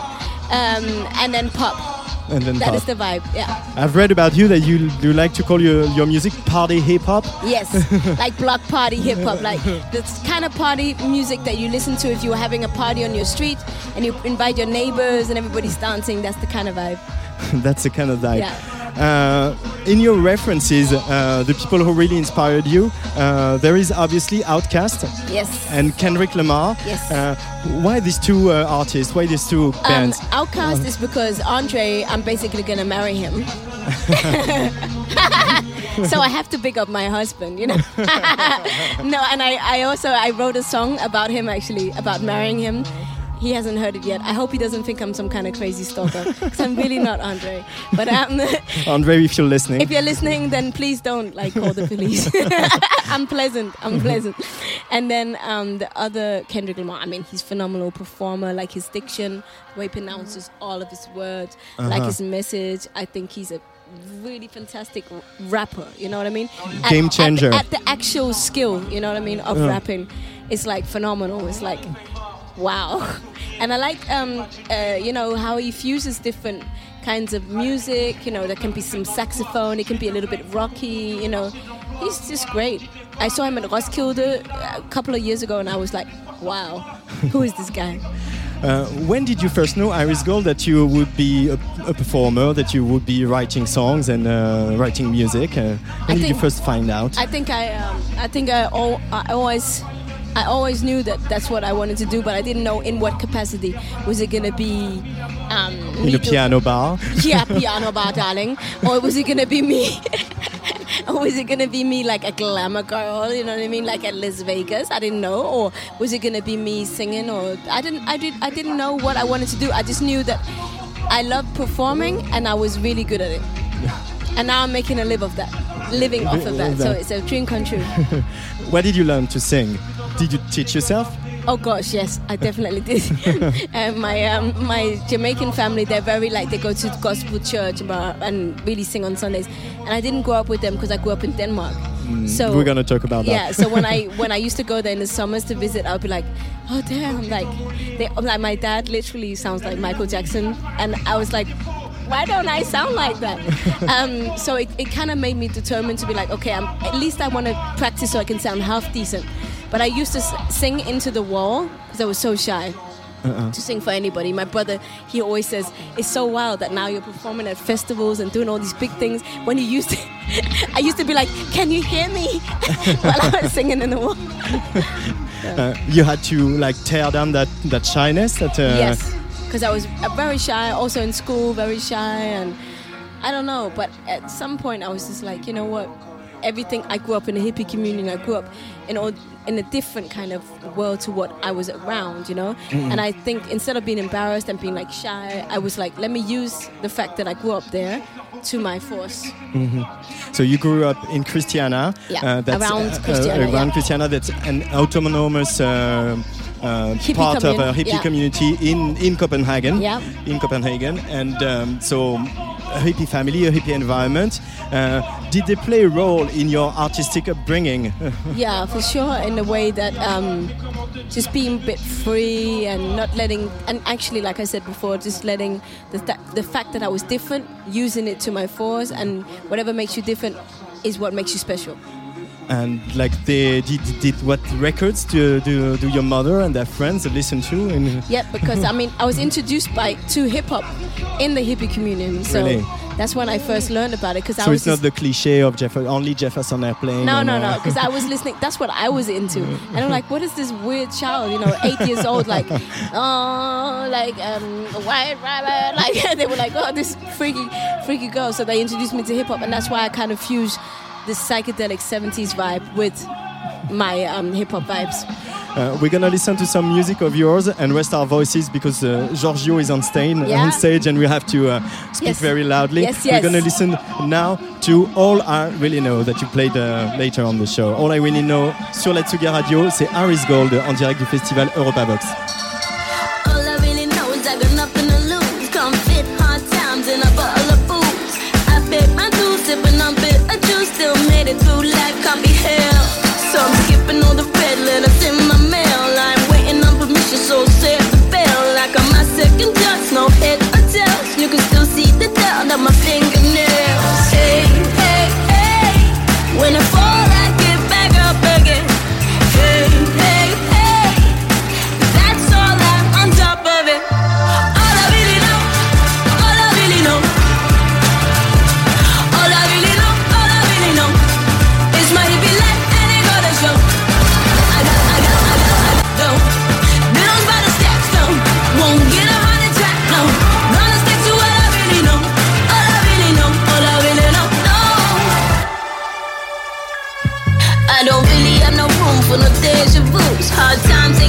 um, and then pop. And then That pop. is the vibe. Yeah. I've read about you that you you like to call your, your music party hip hop. Yes, [laughs] like block party hip hop, like the kind of party music that you listen to if you were having a party on your street and you invite your neighbors and everybody's dancing. That's the kind of vibe. [laughs] That's the kind of vibe. Yeah. Uh, in your references, uh, the people who really inspired you, uh, there is obviously Outkast Yes. and Kendrick Lamar. Yes. Uh, why these two uh, artists? Why these two Um, bands? Outcast is because Andre, I'm basically gonna marry him. [laughs] [laughs] so I have to pick up my husband, you know. [laughs] no, and I, I also I wrote a song about him actually about marrying him. He hasn't heard it yet. I hope he doesn't think I'm some kind of crazy stalker because I'm really not Andre. But um, [laughs] Andre, if you're listening. if you're listening, then please don't like call the police. [laughs] I'm pleasant. I'm pleasant. And then um, the other Kendrick Lamar. I mean, he's phenomenal performer. Like his diction, the way he pronounces all of his words, like his message. I think he's a really fantastic rapper. You know what I mean? At- Game at the- changer. At, the actual skill. You know what I mean of rapping. It's like phenomenal. It's like wow. [laughs] And I like, um, uh, you know, how he fuses different kinds of music. You know, there can be some saxophone, it can be a little bit rocky, you know. He's just great. I saw him at Roskilde a couple of years ago and I was like, wow, [laughs] who is this guy? Uh, when did you first know, Iris Gold, that you would be a, a performer, that you would be writing songs and uh, writing music? Uh, when did you first find out? I think I, um, I think I, al- I always, I always knew that that's what I wanted to do, but I didn't know in what capacity. Was it gonna be um, in a piano bar? yeah, [laughs] piano bar, darling. Or was it gonna be me? [laughs] or was it gonna be me like a glamour girl? You know what I mean, like at Las Vegas? I didn't know. Or was it gonna be me singing? Or I didn't, I did, I didn't know what I wanted to do. I just knew that I loved performing and I was really good at it. And now I'm making a live of that, living off of that. So it's a dream come true. [laughs] Where did you learn to sing? Did you teach yourself? Oh gosh, yes, I definitely did. and [laughs] my um, my Jamaican family, they're very like they go to gospel church and really sing on Sundays. And I didn't grow up with them because I grew up in Denmark. so We're gonna talk about that. yeah. So when I [laughs] when I used to go there in the summers to visit, I'd be like, oh damn, like they like my dad literally sounds like Michael Jackson, and I was like. Why don't I sound like that? [laughs] um, so it, it kind of made me determined to be like, okay, I'm, at least I want to practice so I can sound half decent. But I used to sing into the wall because I was so shy to sing for anybody. My brother, he always says, it's so wild that now you're performing at festivals and doing all these big things. When you used to, [laughs] I used to be like, can you hear me? [laughs] While I was singing in the wall. [laughs] Uh, you had to like tear down that, that shyness. That uh, yes, because I was uh, very shy, also in school, very shy, and I don't know. But at some point, I was just like, you know what? Everything I grew up in a hippie community. I grew up in all, in a different kind of world to what I was around, you know. And I think instead of being embarrassed and being like shy, I was like, let me use the fact that I grew up there to my force. So you grew up in Christiana. Yeah, that's, around uh, Christiana, uh, around yeah. Christiana, that's an autonomous uh, uh, part of a hippie yeah. community in in Copenhagen. Yeah. In Copenhagen, and um, so a hippie family, a hippie environment. Uh, did they play a role in your artistic upbringing? [laughs] Yeah, for sure. In the way that um, just being a bit free and not letting, and actually, like I said before, just letting the th- the fact that I was different, using it to my force, and whatever makes you different is what makes you special. And like they did, did what records do, do, do your mother and their friends listen to? In, Yeah, because I mean, I was introduced by to hip hop in the hippie community, so Really? that's when I first learned about it. Because I so was it's not the cliche of Jeff- only Jefferson Airplane. No, no, no. [laughs] Because I was listening. That's what I was into, and I'm like, what is this weird child? You know, eight years old, like, [laughs] oh, like um, a white rabbit. Like [laughs] they were like, oh, this freaky, freaky girl. So they introduced me to hip hop, and that's why I kind of fused this psychedelic '70s vibe with my um, hip hop vibes. Uh, we're gonna listen to some music of yours and rest our voices because uh, Giorgio is on stage, Yeah. on stage and we have to uh, speak Yes. very loudly. Yes, We're gonna listen now to All I Really Know that you played uh, later on the show. All I Really Know sur la Tsugi Radio, c'est Harris Gold en direct du festival Europa Box.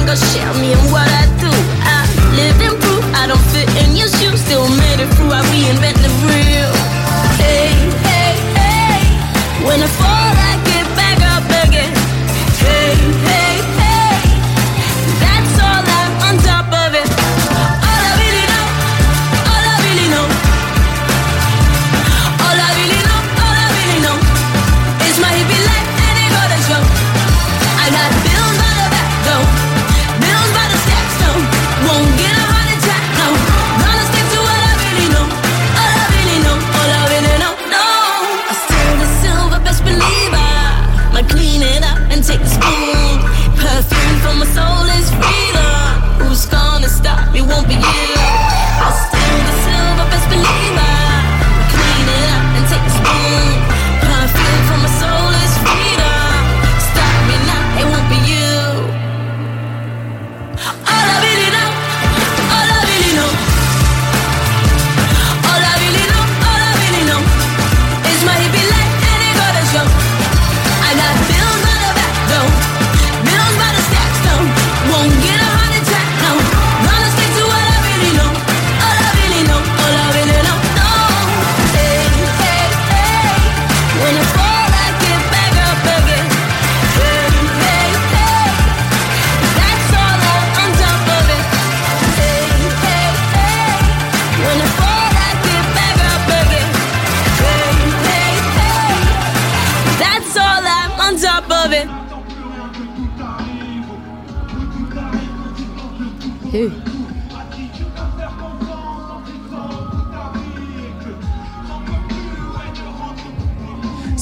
Gonna share me and what I do. I live in proof, I don't fit in your shoes. Still made it through, I reinvent the real.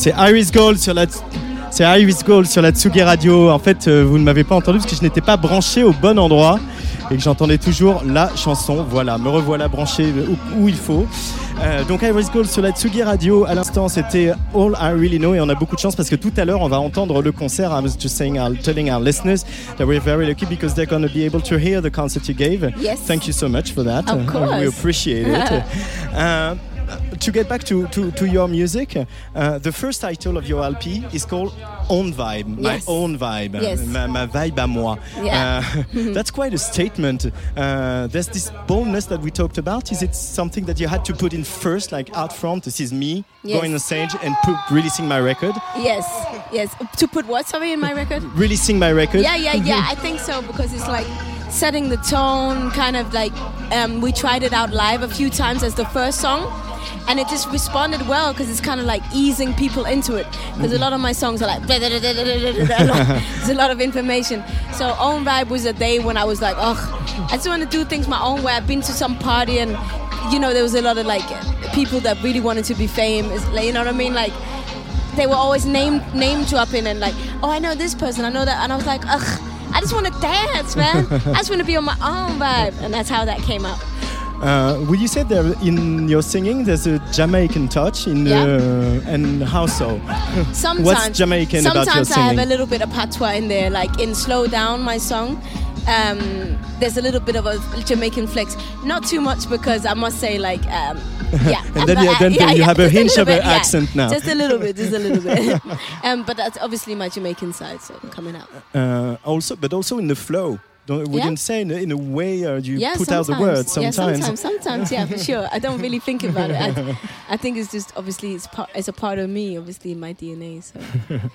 C'est Iris Gold sur la. C'est Iris Gold sur la Tsugi Radio. En fait, euh, vous ne m'avez pas entendu parce que je n'étais pas branché au bon endroit et que j'entendais toujours la chanson. Voilà, me revoilà branché où, où il faut. Euh, donc Iris Gold sur la Tsugi Radio. À l'instant, c'était All I Really Know et on a beaucoup de chance parce que tout à l'heure, on va entendre le concert. I was just saying, uh, telling our listeners that we're very lucky because they're going to be able to hear the concert you gave. Yes. Thank you so much for that. Of Uh, course. we appreciate it. [laughs] Uh, to get back to, to, to your music, uh, the first title of your LP is called Own Vibe, my own vibe, Yes. ma, ma vibe à moi. Yeah. Uh, [laughs] that's quite a statement. Uh, there's this boldness that we talked about. Is it something that you had to put in first, like out front? This is me Yes. going on stage and put, releasing my record, Yes, yes. To put what, sorry, in my record? [laughs] releasing my record. Yeah, yeah, yeah. I think so because it's like setting the tone, kind of like um, we tried it out live a few times as the first song, and it just responded well because it's kind of like easing people into it. Because a mm-hmm. lot of my songs are like [laughs] there's a lot of information. So own vibe was a day when I was like, oh, I just want to do things my own way. I've been to some party and you know there was a lot of like people that really wanted to be famous. Like, you know what I mean? Like they were always name name dropping and like, oh, I know this person, I know that, and I was like, ugh, I just want to dance, man. I just want to be on my own vibe, and that's how that came out. Uh, would you say there in your singing there's a Jamaican touch in Yeah. uh, and how so? Sometimes, What's Jamaican about your sometimes I have a little bit of patois in there, like in "Slow Down," my song. Um, there's a little bit of a Jamaican flex, not too much because I must say, like, um, [laughs] yeah. And then you- then yeah, you yeah, have a [laughs] hint little of an yeah. accent now. Just a little bit, just a little bit. [laughs] um, but that's obviously my Jamaican side, so coming out. Uh, also, but also in the flow. Don't, Yeah. wouldn't say in, a- in a way uh, you yeah, put out the sometimes. words Yeah, sometimes. sometimes, sometimes, yeah, for sure. I don't really think about it. I, [laughs] I think it's just obviously it's part, it's a part of me, obviously in my DNA. So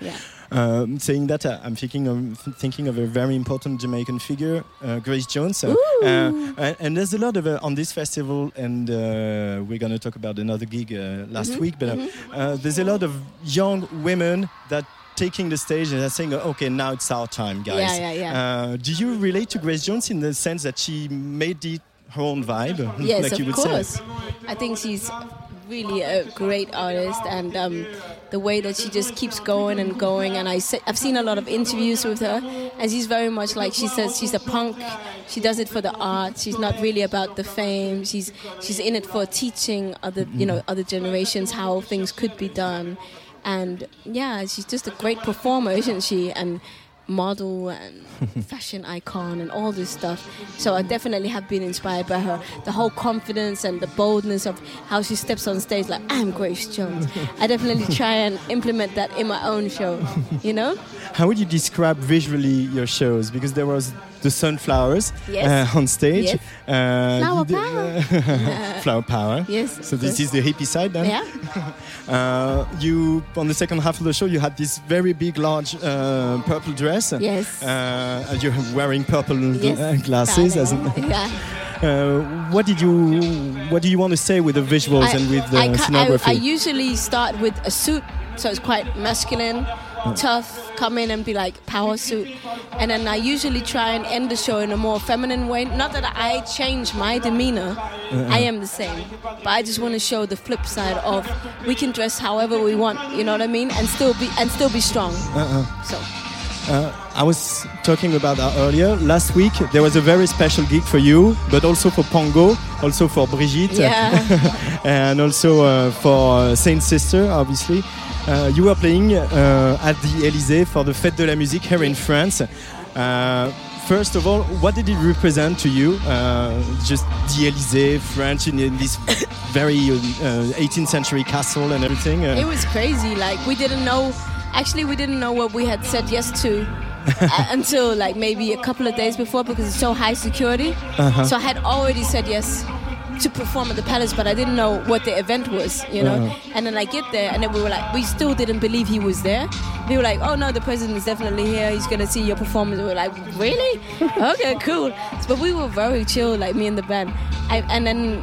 [laughs] yeah. Um, saying that, uh, I'm thinking of thinking of a very important Jamaican figure, uh, Grace Jones. Uh, uh, and, and there's a lot of uh, on this festival, and uh, we're going to talk about another gig uh, last Mhm, week. But uh, mhm. uh, there's a lot of young women that taking the stage and saying, "Okay, now it's our time, guys." Yeah, yeah, yeah. Uh, do you relate to Grace Jones in the sense that she made it her own vibe, [laughs] Yes, like you of course. say? I think she's really a great artist, and um, the way that she just keeps going and going. And I se- I've seen a lot of interviews with her, and she's very much like she says she's a punk. She does it for the art. She's not really about the fame. She's she's in it for teaching other you know other generations how things could be done. And yeah, she's just a great performer, isn't she? And model and [laughs] fashion icon and all this stuff. So I definitely have been inspired by her. The whole confidence and the boldness of how she steps on stage like I'm Grace Jones. I definitely [laughs] try and implement that in my own show. You know? How would you describe visually your shows? Because there was the sunflowers Yes. uh, on stage. Yes. Uh, Flower power. [laughs] flower power. Yes, So this yes. is the hippie side then. Yeah. [laughs] Uh, you on the second half of the show you had this very big, large uh, purple dress. Yes. Uh, and you're wearing purple Yes. uh, glasses. As [laughs] yeah. uh, what did you What do you want to say with the visuals and with the I, ca- I, scenography? I usually start with a suit, so it's quite masculine, tough, come in and be like power suit. And then I usually try and end the show in a more feminine way. Not that I change my demeanor, I am the same. But I just want to show the flip side of we can dress however we want, you know what I mean? And still be and still be strong. Uh-uh. So Uh, I was talking about that earlier. Last week there was a very special gig for you, but also for Pongo, also for Brigitte, Yeah. [laughs] and also uh, for Saint Sister, obviously. Uh, you were playing uh, at the Elysée for the Fête de la Musique here in France. Uh, First of all, what did it represent to you? Uh, just the Elysée, French, in, in this [coughs] very uh, 18th century castle and everything. Uh, It was crazy. Like we didn't know. Actually, we didn't know what we had said yes to [laughs] uh, until like maybe a couple of days before because it's so high security. Uh-huh. So I had already said yes to perform at the palace, but I didn't know what the event was. You know. Uh-huh. And then I get there, and then we were like, we still didn't believe he was there. We were like, oh no, the president is definitely here. He's gonna see your performance. We were like, really? [laughs] okay, cool. But we were very chill, like me and the band. I, and then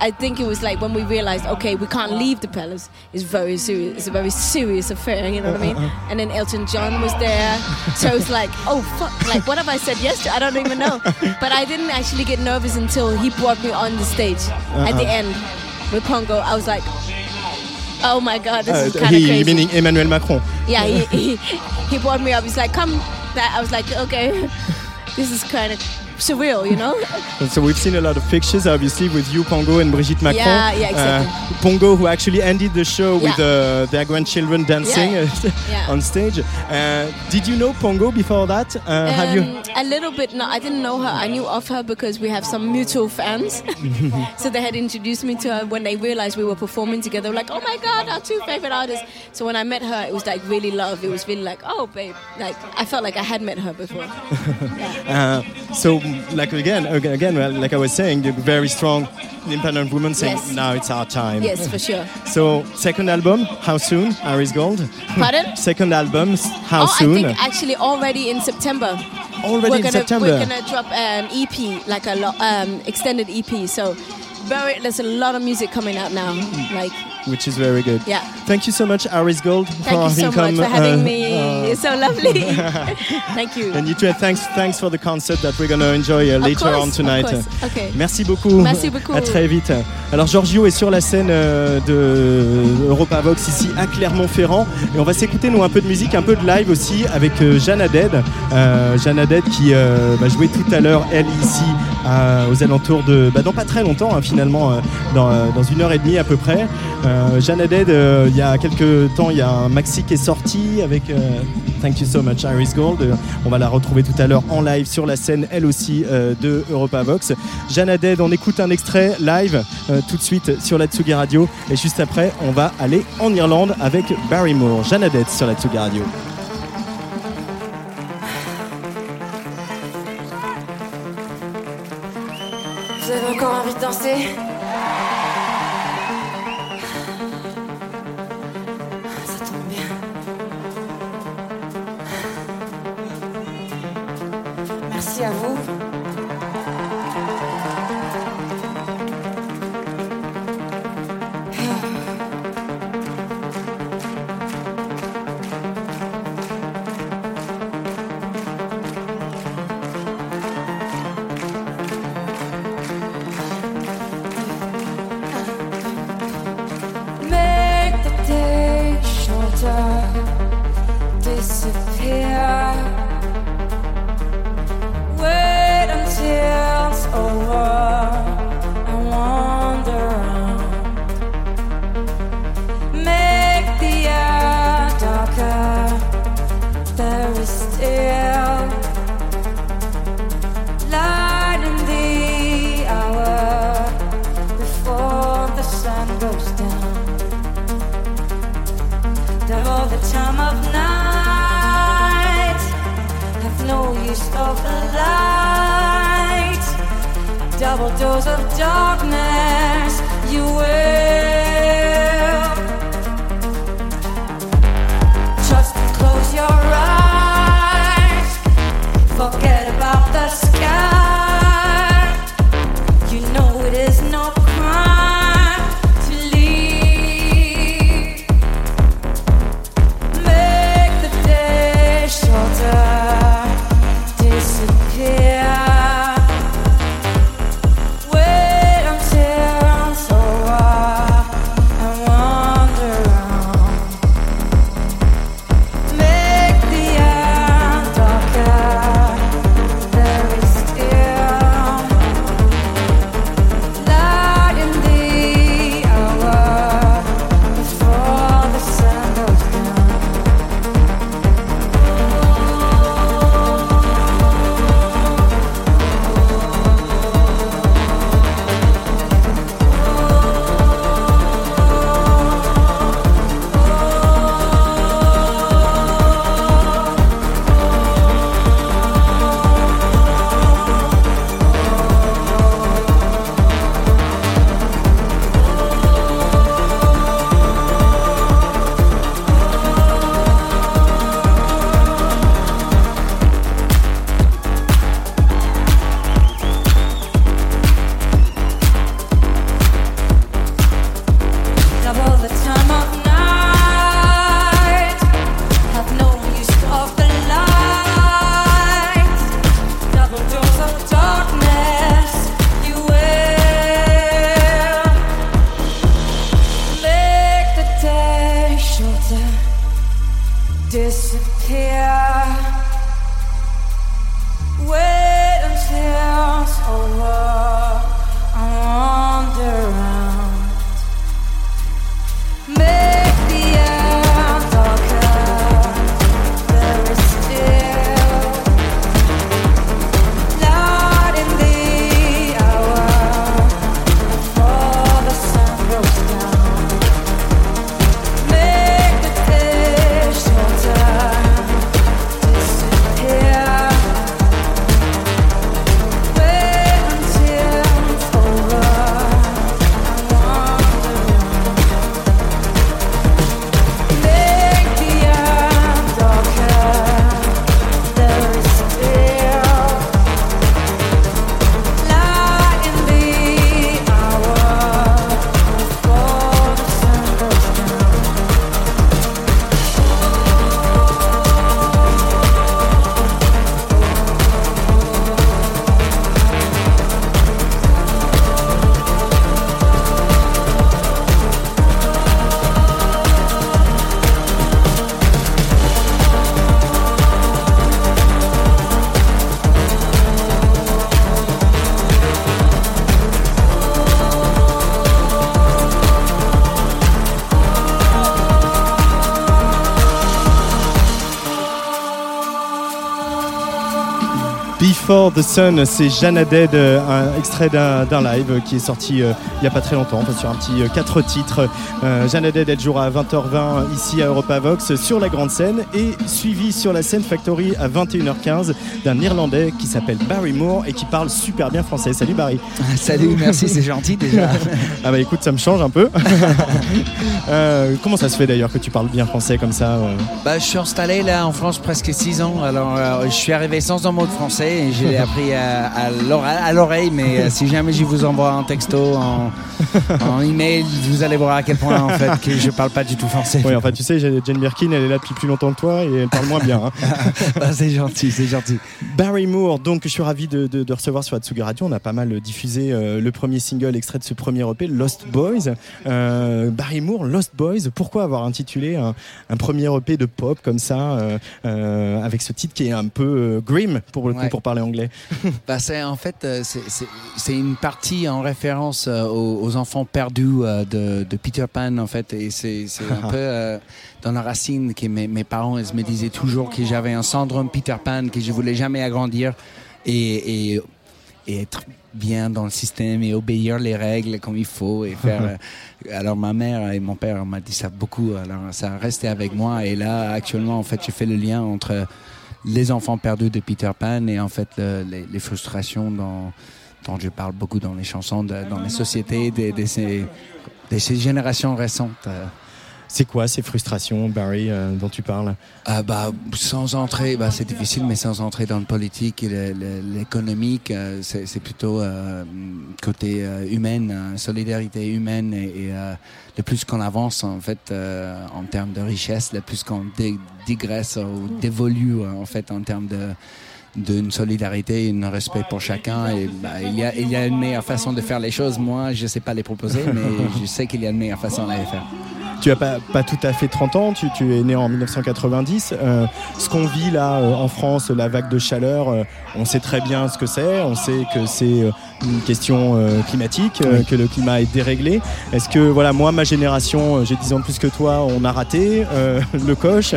I think it was like when we realized, okay, we can't leave the palace. It's very serious. It's a very serious affair. You know what I mean? And then Elton John was there, so it's like, oh fuck, like what have I said yes to? I don't even know. But I didn't actually get nervous until he brought me on the stage at the end with Pongo. I was like, oh my god, this is uh, kind of he, crazy. meaning Emmanuel Macron. Yeah, he, [laughs] he, he brought me up. He's like, come. That I was like, okay, [laughs] this is kind of surreal, you know? [laughs] So we've seen a lot of pictures, obviously, with you, Pongo, and Brigitte Macron. Yeah, yeah, exactly. Uh, Pongo, who actually ended the show with Yeah. uh, their grandchildren dancing Yeah. [laughs] Yeah. on stage. Uh, did you know Pongo before that? Uh, have you? Um, A little bit. No, I didn't know her. I knew of her because we have some mutual fans. [laughs] so they had introduced me to her when they realized we were performing together. Like, oh my god, our two favorite artists. So when I met her, it was like really love. It was really like, oh babe, like I felt like I had met her before. Uh, so, like again, ag- again, well, like I was saying, the very strong independent woman saying, Yes. "Now it's our time." yes, for sure. [laughs] So, second album, how soon? Iris Gold. Pardon? [laughs] Second album, how oh, soon? I think actually already in September. Already we're in gonna, September. We're gonna drop an EP, like a lo- um, extended EP. So very. There's a lot of music coming out now. Like, which is very good. yeah. Thank you so much, Aris Gold, Thank for you so much for having uh, me. uh, it's so lovely. [laughs] Thank you. And you too, thanks, thanks for the concert that we're going to enjoy uh, later course, on tonight. course. Okay. Merci beaucoup. Merci beaucoup. À très vite. Alors Giorgio est sur la scène euh, de Europa Vox ici à Clermont-Ferrand et on va s'écouter nous un peu de musique, un peu de live aussi avec euh, Jeanne Haddad. Euh, Jeanne Haddad qui va jouer tout à l'heure elle ici aux alentours de bah, dans pas très longtemps hein, finalement dans, dans une heure et demie à peu près. Euh, Jeanne Haddad, euh, il y a quelques temps il y a un maxi qui est sorti avec euh, Thank you so much Iris Gold. Euh, On va la retrouver tout à l'heure en live sur la scène elle aussi euh, de Europa Vox. Jeanne on écoute un extrait live euh, tout de suite sur la Tsugi Radio et juste après on va aller en Irlande avec Barrymore. Jeanne Haddad sur la Tsugi Radio. Vous avez encore envie de danser? Before the Sun, c'est Jeanne Dead, euh, un extrait d'un live euh, qui est sorti euh, il n'y a pas très longtemps, enfin, sur un petit 4 titres. Euh, Jeanne Dead, elle jouera à 20h20 ici à Europa Vox sur la grande scène et suivi sur la scène Factory à 21h15 d'un Irlandais qui s'appelle Barry Moore et qui parle super bien français. Salut Barry. Salut, merci, c'est gentil déjà. [laughs] Ah bah écoute, ça me change un peu. [laughs] Euh, comment ça se fait d'ailleurs que tu parles bien français comme ça euh? Bah, je suis installé là en France presque 6 ans, alors euh, je suis arrivé sans un mot de français et j'ai appris à, à l'ore- à l'oreille, mais euh, si jamais je vous envoie un texto, en, en email, vous allez voir à quel point en fait que je parle pas du tout français. Oui, enfin tu sais, Jane Birkin, elle est là depuis plus longtemps que toi et elle parle moins bien. hein. [laughs] Bah, c'est gentil, c'est gentil. Barry Moore, donc je suis ravi de, de- de recevoir sur Atsugi Radio. On a pas mal diffusé euh, le premier single extrait de ce premier EP, Lost Boys. Euh, Barry Moore, Lost Boys, pourquoi avoir intitulé un, un premier EP de pop comme ça, euh, avec ce titre qui est un peu grim pour le coup, Ouais. pour parler anglais? [laughs] Bah, c'est en fait c'est- une partie en référence aux, aux enfants perdus de, de Peter Pan en fait et c'est un [laughs] peu dans la racine que mes, mes parents ils me disaient toujours que j'avais un syndrome Peter Pan que je voulais jamais agrandir et, et, et être bien dans le système et obéir les règles comme il faut et faire [laughs] euh, alors ma mère et mon père m'a dit ça beaucoup alors ça a resté avec moi et là actuellement en fait je fais le lien entre les enfants perdus de Peter Pan et en fait le- les, les frustrations dont, dont je parle beaucoup dans les chansons, de- dans les sociétés de, de ces, de ces générations récentes. Euh. C'est quoi ces frustrations, Barry, euh, dont tu parles? Ah bah, sans entrer, bah, c'est difficile, mais sans entrer dans le politique et l'économique, euh, c'est plutôt euh, côté euh, humain, euh, solidarité humaine et, euh, le plus qu'on avance en fait euh, en termes de richesse, le plus qu'on digresse ou dévolue euh, en fait en termes de d'une solidarité, un respect pour chacun. Et bah, il, y a, il y a une meilleure façon de faire les choses. Moi, je ne sais pas les proposer, mais je sais qu'il y a une meilleure façon de les faire. Tu as pas, pas tout à fait 30 ans, tu, tu es né en 1990. Euh, ce qu'on vit là euh, en France, la vague de chaleur, euh, on sait très bien ce que c'est. On sait que c'est euh, une question euh, climatique, euh, que le climat est déréglé. Est-ce que, voilà, moi, ma génération, j'ai 10 ans de plus que toi, on a raté euh, [laughs] le coche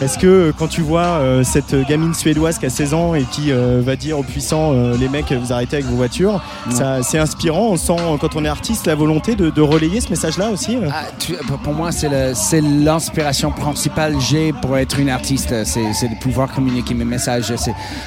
Est-ce que quand tu vois euh, cette gamine suédoise qui a 16 ans et qui euh, va dire aux puissants, euh, les mecs, vous arrêtez avec vos voitures, ça, c'est inspirant. On sent, quand on est artiste, la volonté de, de relayer ce message-là aussi Ah, tu- pour- pour moi, c'est l'inspiration principale que j'ai pour être une artiste. C'est de pouvoir communiquer mes messages.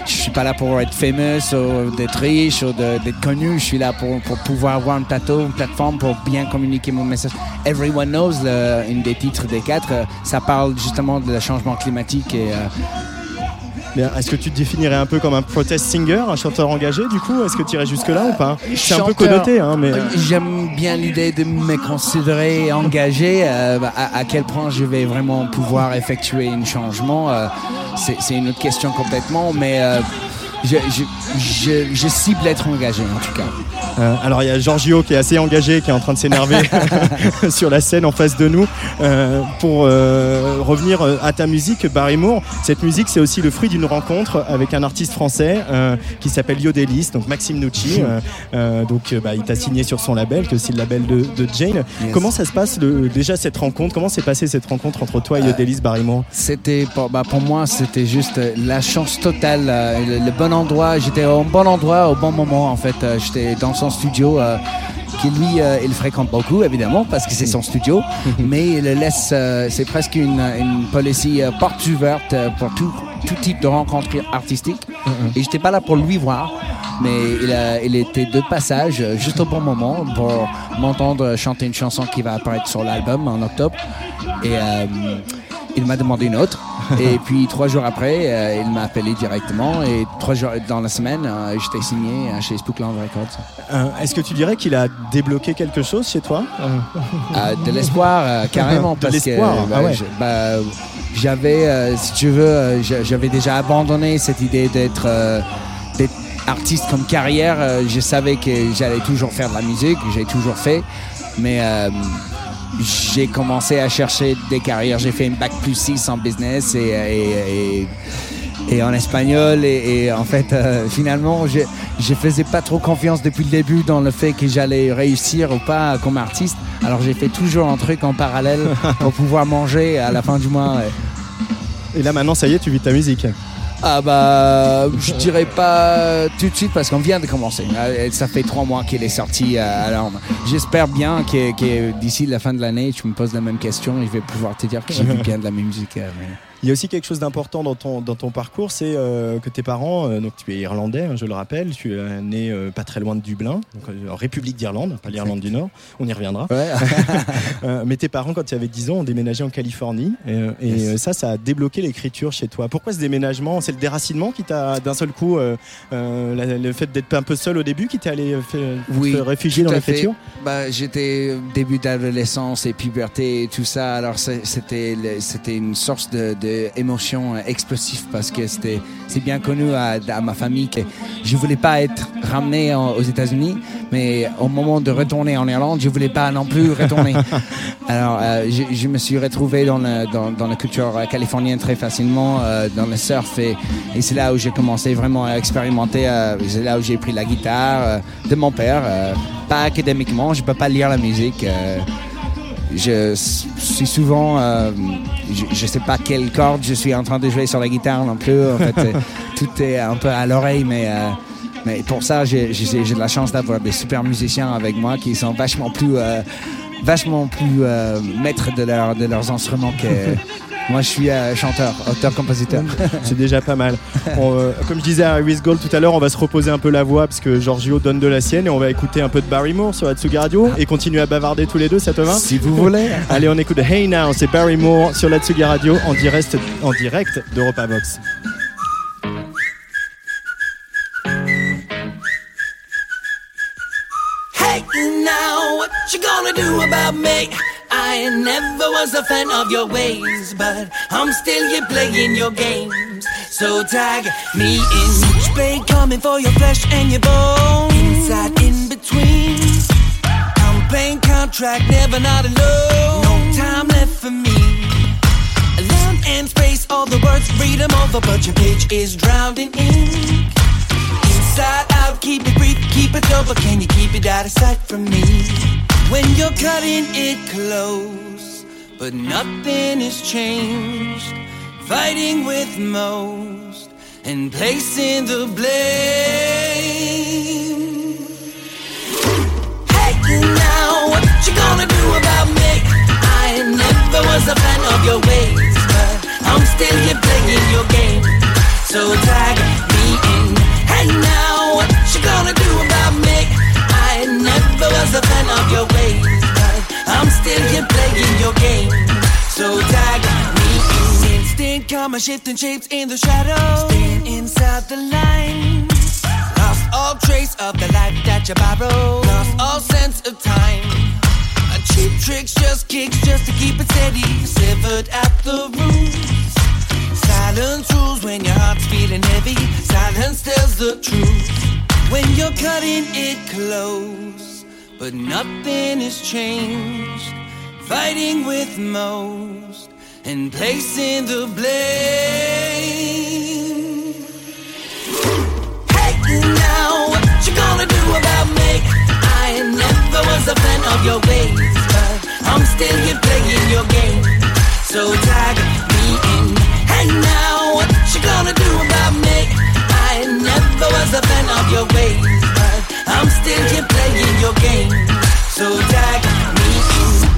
Je suis pas là pour être famous ou d'être riche ou d'être connu. Je suis là pour, pour pouvoir avoir un plateau, une plateforme pour bien communiquer mon message. Everyone Knows, le- une des titres des quatre, euh, ça parle justement de le changement climatique et euh, Est-ce que tu te définirais un peu comme un protest singer, un chanteur engagé du coup? Est-ce que tu irais jusque-là ou pas? C'est un peu connoté, hein, mais. Euh, J'aime bien l'idée de me considérer engagé. euh, à, quel point je vais vraiment pouvoir effectuer un changement, euh, c'est c'est une autre question complètement, mais euh, je, je, je, je cible être engagé en tout cas. Euh, alors il y a Giorgio qui est assez engagé, qui est en train de s'énerver [laughs] sur la scène en face de nous. Euh, pour euh, revenir à ta musique, Barry Moore, cette musique c'est aussi le fruit d'une rencontre avec un artiste français qui s'appelle Yodelis, donc Maxime Nucci. Donc bah, il t'a signé sur son label, qui est aussi le label de, de Jane. Yes. Comment ça se passe le- déjà cette rencontre? Comment s'est passée cette rencontre entre toi et Yodelis, Barry Moore C'était pour, bah, pour moi, c'était juste la chance totale, le, le bon endroit. J'étais au bon endroit au bon moment en fait. Euh, J'étais dans son studio. euh, qui lui, euh, il fréquente beaucoup évidemment parce que c'est son studio, [laughs] mais il laisse. euh, c'est presque une, une policy porte ouverte pour tout, tout type de rencontre artistique. Et j'étais pas là pour lui voir, mais il, a- il était de passage juste au bon moment pour m'entendre chanter une chanson qui va apparaître sur l'album en octobre. Et il m'a demandé une autre. [laughs] et puis trois jours après, euh, il m'a appelé directement. Et trois jours dans la semaine, euh, j'étais signé euh, chez Spookland Records. Euh, Est-ce que tu dirais qu'il a débloqué quelque chose chez toi? De l'espoir, carrément. [laughs] De l'espoir, que, ah bah, ouais. bah, j'avais, si tu veux, j'a- j'avais déjà abandonné cette idée d'être artiste comme carrière. Je savais que j'allais toujours faire de la musique, j'ai toujours fait, mais j'ai commencé à chercher des carrières. J'ai fait une bac plus 6 en business et, en espagnol et, en fait euh, finalement je je faisais pas trop confiance depuis le début dans le fait que j'allais réussir ou pas comme artiste alors j'ai fait toujours un truc en parallèle pour pouvoir manger à la fin du mois Et là maintenant, ça y est, tu vis ta musique. Ah bah, je dirais pas tout de suite parce qu'on vient de commencer. Euh, Ça fait trois mois qu'il est sorti. euh, Alors, j'espère bien que, que d'ici la fin de l'année, tu me poses la même question et je vais pouvoir te dire que j'ai vu [laughs] bien de la musique. euh, mais- Il y a aussi quelque chose d'important dans ton, dans ton parcours, c'est euh, que tes parents, euh, donc tu es irlandais, hein, je le rappelle, tu es né euh, pas très loin de Dublin, donc, en République d'Irlande, pas l'Irlande du Nord, on y reviendra. Ouais. [laughs] Mais tes parents, quand tu avais 10 ans, ont déménagé en Californie, et, et, Yes. ça, ça a débloqué l'écriture chez toi. Pourquoi ce déménagement? C'est le déracinement qui t'a, d'un seul coup, la- le fait d'être un peu seul au début, qui t'est allé Oui, te réfugier dans l'écriture Bah, j'étais début d'adolescence et puberté et tout ça. Alors c'était une source de, de émotion euh, explosive parce que c'était c'est bien connu à, à ma famille que je voulais pas être ramené en- aux États-Unis, mais au moment de retourner en Irlande, je voulais pas non plus retourner. [laughs] Alors euh, je, je me suis retrouvé dans, le- dans, dans la culture californienne très facilement, euh, dans le surf et, et c'est là où j'ai commencé vraiment à expérimenter. euh, c'est là où j'ai pris la guitare de mon père. pas académiquement, je peux pas lire la musique. Je suis souvent, euh, je, je sais pas quelle corde je suis en train de jouer sur la guitare non plus. En fait, [laughs] euh, tout est un peu à l'oreille, mais euh, mais pour ça, j'ai j'ai- j'ai de la chance d'avoir des super musiciens avec moi qui sont vachement plus, euh, vachement plus euh, maîtres de, leur, de leurs instruments que [laughs] moi. Je suis euh, chanteur, auteur-compositeur. [laughs] C'est déjà pas mal. On, euh, comme je disais à Iris Gold tout à l'heure, on va se reposer un peu la voix parce que Giorgio donne de la sienne et on va écouter un peu de Barrymore sur Atsugi Radio et continuer à bavarder tous les deux, ça te va? Si vous voulez. Allez, on écoute Hey Now, c'est Barrymore sur l'Atsugi Radio en direct, en direct d'Europa Vox. Hey now, what you gonna do about me? I never was a fan of your ways, but I'm still here playing your games. So tag me in. Each blade coming for your flesh and your bones. Inside, in between. I'm playing contract, never not alone. No time left for me. Land and space, all the words, read 'em over, but your page is drowned in ink. Inside out, keep it brief, keep it over. Can you keep it out of sight from me? When you're cutting it close, but nothing has changed. Fighting with most and placing the blame. Hey now, what you gonna do about me? I never was a fan of your ways, but I'm still here playing your game. So tag me in. Hey now, what you gonna do about me? Never was a fan of your ways, but I'm still here playing your game. So tag me in. Instant karma shifting shapes in the shadows. Staying inside the lines. Lost all trace of the life that you borrowed. Lost all sense of time. A cheap tricks, just kicks, just to keep it steady. Severed at the roots. Silence rules when your heart's feeling heavy. Silence tells the truth when you're cutting it close. But nothing has changed. Fighting with most and placing the blame. Hey now, what you gonna do about me? I never was a fan of your ways, but I'm still here playing your game. So tag me in. Hey now, what you gonna do about me? I never was a fan of your ways, I'm still here playing your game. So tag me in.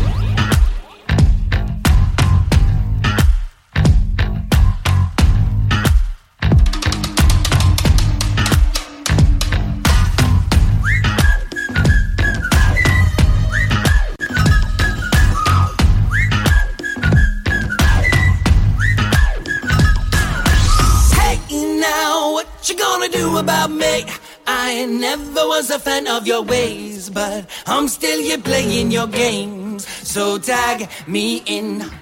Hey now, what you gonna do about me? I never was a fan of your ways, but I'm still here playing your games. So tag me in.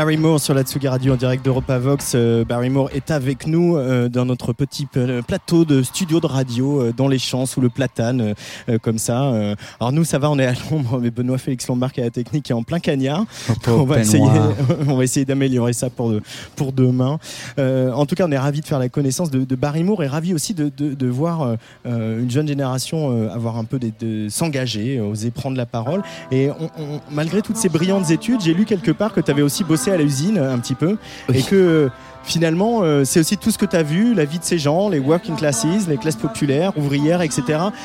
Barrymore sur la Tsugi Radio en direct d'Europa Vox. Euh, Barrymore est avec nous euh, dans notre petit p- plateau de studio de radio euh, dans les champs sous le platane euh, euh, comme ça. Euh, alors nous ça va, on est à l'ombre, [laughs] mais Benoît Félix Lombard qui est à la technique est en plein cagnard. [laughs] on va essayer, [laughs] on va essayer d'améliorer ça pour de- pour demain. Euh, en tout cas, on est ravi de faire la connaissance de, de Barrymore et ravi aussi de, voir euh, euh, une jeune génération euh, avoir un peu de, s'engager, euh, oser prendre la parole. Et on- on- malgré toutes ces brillantes études, j'ai lu quelque part que tu avais aussi bossé bossé à l'usine un petit peu et que finalement, euh, c'est aussi tout ce que tu as vu, la vie de ces gens, les working classes, les classes populaires, ouvrières, etc.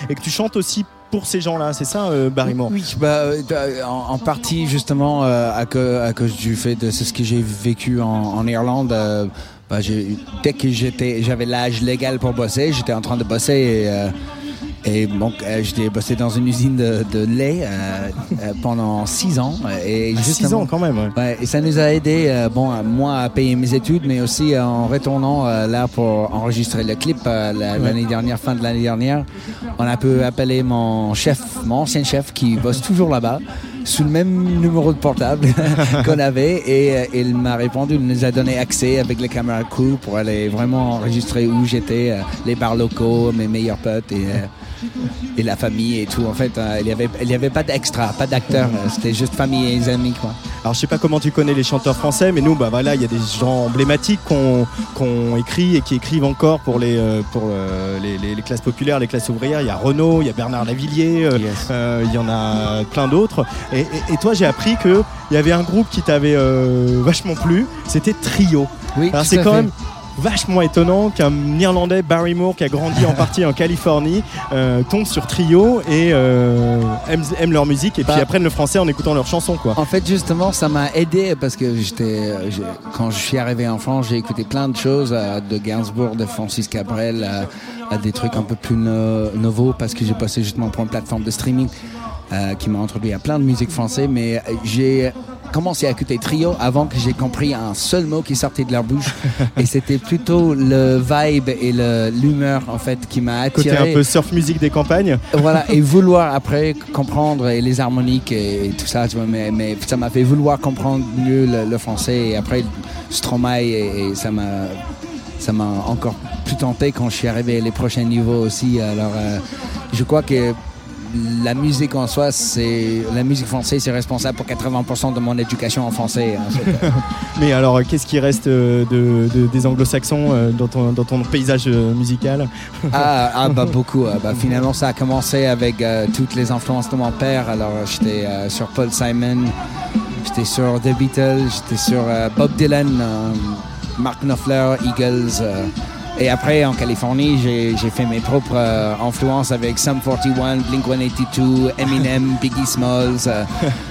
Et que tu chantes aussi pour ces gens-là, c'est ça, euh, Barrymore? Oui, bah, euh, en, en partie justement euh, à, cause, à cause du fait de ce que j'ai vécu en, en Irlande. bah, dès que j'étais, j'avais l'âge légal pour bosser, j'étais en train de bosser et, et donc euh, j'étais bossé dans une usine de, de lait euh, euh, pendant six ans. Et Ah, six ans quand même. ouais. Ouais, et ça nous a aidé, euh, bon, moi à payer mes études, mais aussi euh, en retournant euh, là pour enregistrer le clip euh, la- l'année dernière, fin de l'année dernière. On a pu appeler mon chef, mon ancien chef qui bosse toujours là-bas, sous le même numéro de portable [laughs] qu'on avait, et euh, il m'a répondu, il nous a donné accès avec les caméras crew pour aller vraiment enregistrer où j'étais, euh, les bars locaux, mes meilleurs potes et. euh, et la famille et tout. En fait, euh, il n'y avait, il y avait pas d'extra, pas d'acteur. euh, C'était juste famille et les amis, quoi. Alors je sais pas comment tu connais les chanteurs français, mais nous, bah voilà, il y a des gens emblématiques qu'on qu'on écrit et qui écrivent encore pour les euh, pour les, les- les classes populaires, les classes ouvrières. Il y a Renaud, il y a Bernard Lavillier, euh, il y en a plein d'autres. Et, et- et toi, j'ai appris que il y avait un groupe qui t'avait euh, vachement plu. C'était Trio. Oui, Alors c'est quand fait. même vachement étonnant qu'un Irlandais Barrymore qui a grandi en partie en Californie euh, tombe sur Trio et euh, aime, aime leur musique et puis Bah. apprenne le français en écoutant leurs chansons quoi. En fait, justement, ça m'a aidé parce que j'étais, quand je suis arrivé en France, j'ai écouté plein de choses euh, de Gainsbourg, de Francis Cabrel, à des trucs un peu plus no- nouveaux parce que j'ai passé justement pour une plateforme de streaming qui m'a introduit à plein de musique française. Mais j'ai commencé à écouter Trio avant que j'ai compris un seul mot qui sortait de leur bouche. [laughs] et c'était plutôt le vibe et l'humeur en fait qui m'a Côté attiré. un peu surf musique des campagnes. Voilà, et [laughs] vouloir après comprendre et les harmoniques et, et tout ça, tu vois, mais, mais ça m'a fait vouloir comprendre mieux le, le français et après Stromae et, et ça m'a ça m'a encore plus tenté quand je suis arrivé les prochains niveaux aussi. Alors, euh, je crois que la musique en soi, c'est la musique française, c'est responsable pour 80% de mon éducation en français. fait. [laughs] Mais alors, euh, qu'est-ce qui reste euh, de, de- des anglo-saxons euh, dans, ton, dans ton paysage musical? Ah, ah, bah beaucoup. euh, bah, finalement, ça a commencé avec euh, toutes les influences de mon père. Alors, j'étais euh, sur Paul Simon, j'étais sur The Beatles, j'étais sur euh, Bob Dylan, Mark Knopfler, Eagles. Et après, en Californie, j'ai fait mes propres euh, influences avec Sum 41, Blink 182, Eminem, [laughs] Biggie Smalls. euh.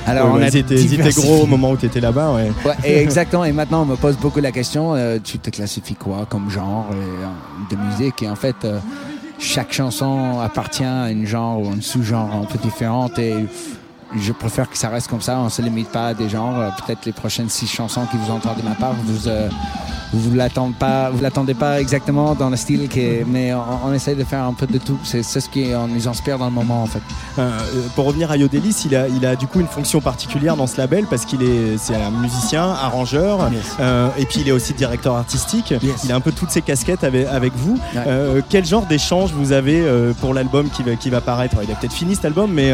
alors, Ouais, on a diversifié. gros au moment où tu étais là-bas. Ouais. Ouais, et [laughs] exactement. Et maintenant, on me pose beaucoup la question euh, tu te classifies quoi comme genre euh, de musique? Et en fait, chaque chanson appartient à une genre ou un sous-genre un peu différente. Et je préfère que ça reste comme ça. On se limite pas à des genres. Peut-être les prochaines six chansons que vous entendez de ma part, vous vous l'attendez pas, vous l'attendez pas exactement dans le style, qui mais on, on essaie de faire un peu de tout. C'est ce qui on nous inspire dans le moment en fait. Euh, euh, pour revenir à Yodelis, il a, il a du coup une fonction particulière dans ce label parce qu'il est, c'est un musicien, arrangeur, euh, et puis il est aussi directeur artistique. Il a un peu toutes ces casquettes avec, avec vous. Ouais. Euh, quel genre d'échange vous avez pour l'album qui va, qui va paraître? Il a peut-être fini cet album, mais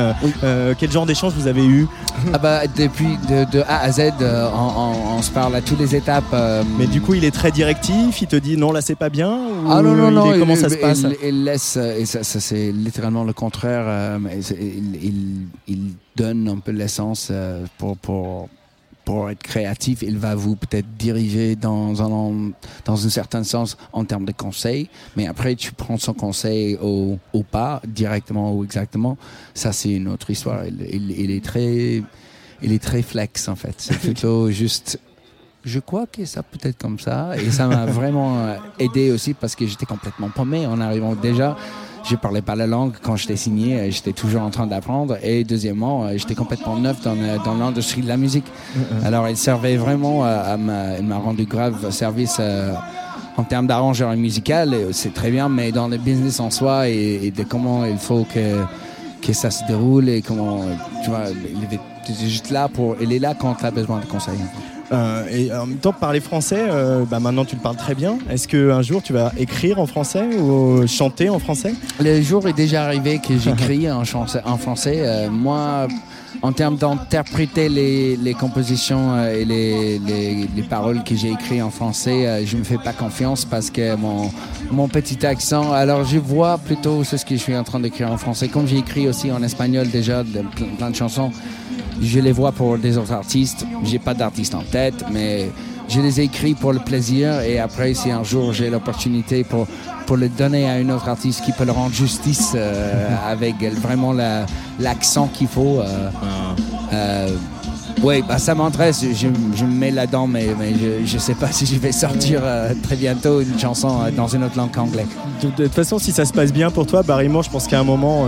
quel genre d'échange vous avez eu? Ah bah depuis de, de A à Z, on, on- on se parle à toutes les étapes. Mais du coup, il est très directif. Il te dit non, là c'est pas bien. Ou Ah non, non, il non. est- comment il, ça se il- passe? il, il laisse, euh, et ça, ça, c'est littéralement le contraire. euh, il, il- il donne un peu l'essence euh, pour, pour, pour être créatif. Il va vous peut-être diriger dans un, dans un certain sens en termes de conseils, mais après tu prends son conseil au, au pas, directement ou exactement. Ça, c'est une autre histoire. Il, il- il est très. Il est très flex en fait. C'est [laughs] plutôt juste je crois que ça peut être comme ça. Et ça m'a vraiment euh, aidé aussi parce que j'étais complètement paumé en arrivant déjà. Je parlais pas la langue quand j'étais signé, euh, j'étais toujours en train d'apprendre. Et deuxièmement, euh, j'étais complètement neuf dans, le- dans l'industrie de la musique. Alors, il servait vraiment euh, à ma, il m'a rendu grave service euh, en termes d'arrangeur musical. C'est très bien, mais dans le business en soi et, et de comment il faut que que ça se déroule et comment tu vois, il est il est juste là pour, il est là quand tu as besoin de conseils. Euh, et en même temps, parler français, euh, bah, maintenant tu le parles très bien. Est-ce qu'un jour tu vas écrire en français ou chanter en français? Le jour est déjà arrivé que j'écris en, français. Euh, moi, en termes d'interpréter les, compositions euh, et les, les- les paroles que j'ai écrites en français, euh, je me fais pas confiance parce que mon, petit accent. Alors, je vois plutôt ce que je suis en train d'écrire en français. Comme j'ai écrit aussi en espagnol déjà plein de chansons, je les vois pour des autres artistes. J'ai pas d'artiste en tête, mais je les écris pour le plaisir. Et après, si un jour j'ai l'opportunité pour, pour le donner à un autre artiste qui peut le rendre justice euh, avec vraiment la- l'accent qu'il faut. euh, euh, oui, bah, ça m'intéresse. Je, je me mets là-dedans, mais, mais je ne sais pas [laughs] si je vais sortir euh, très bientôt une chanson euh, dans une autre langue qu'anglais. De, de toute façon, si ça se passe bien pour toi, Barrymore, je pense qu'à un moment,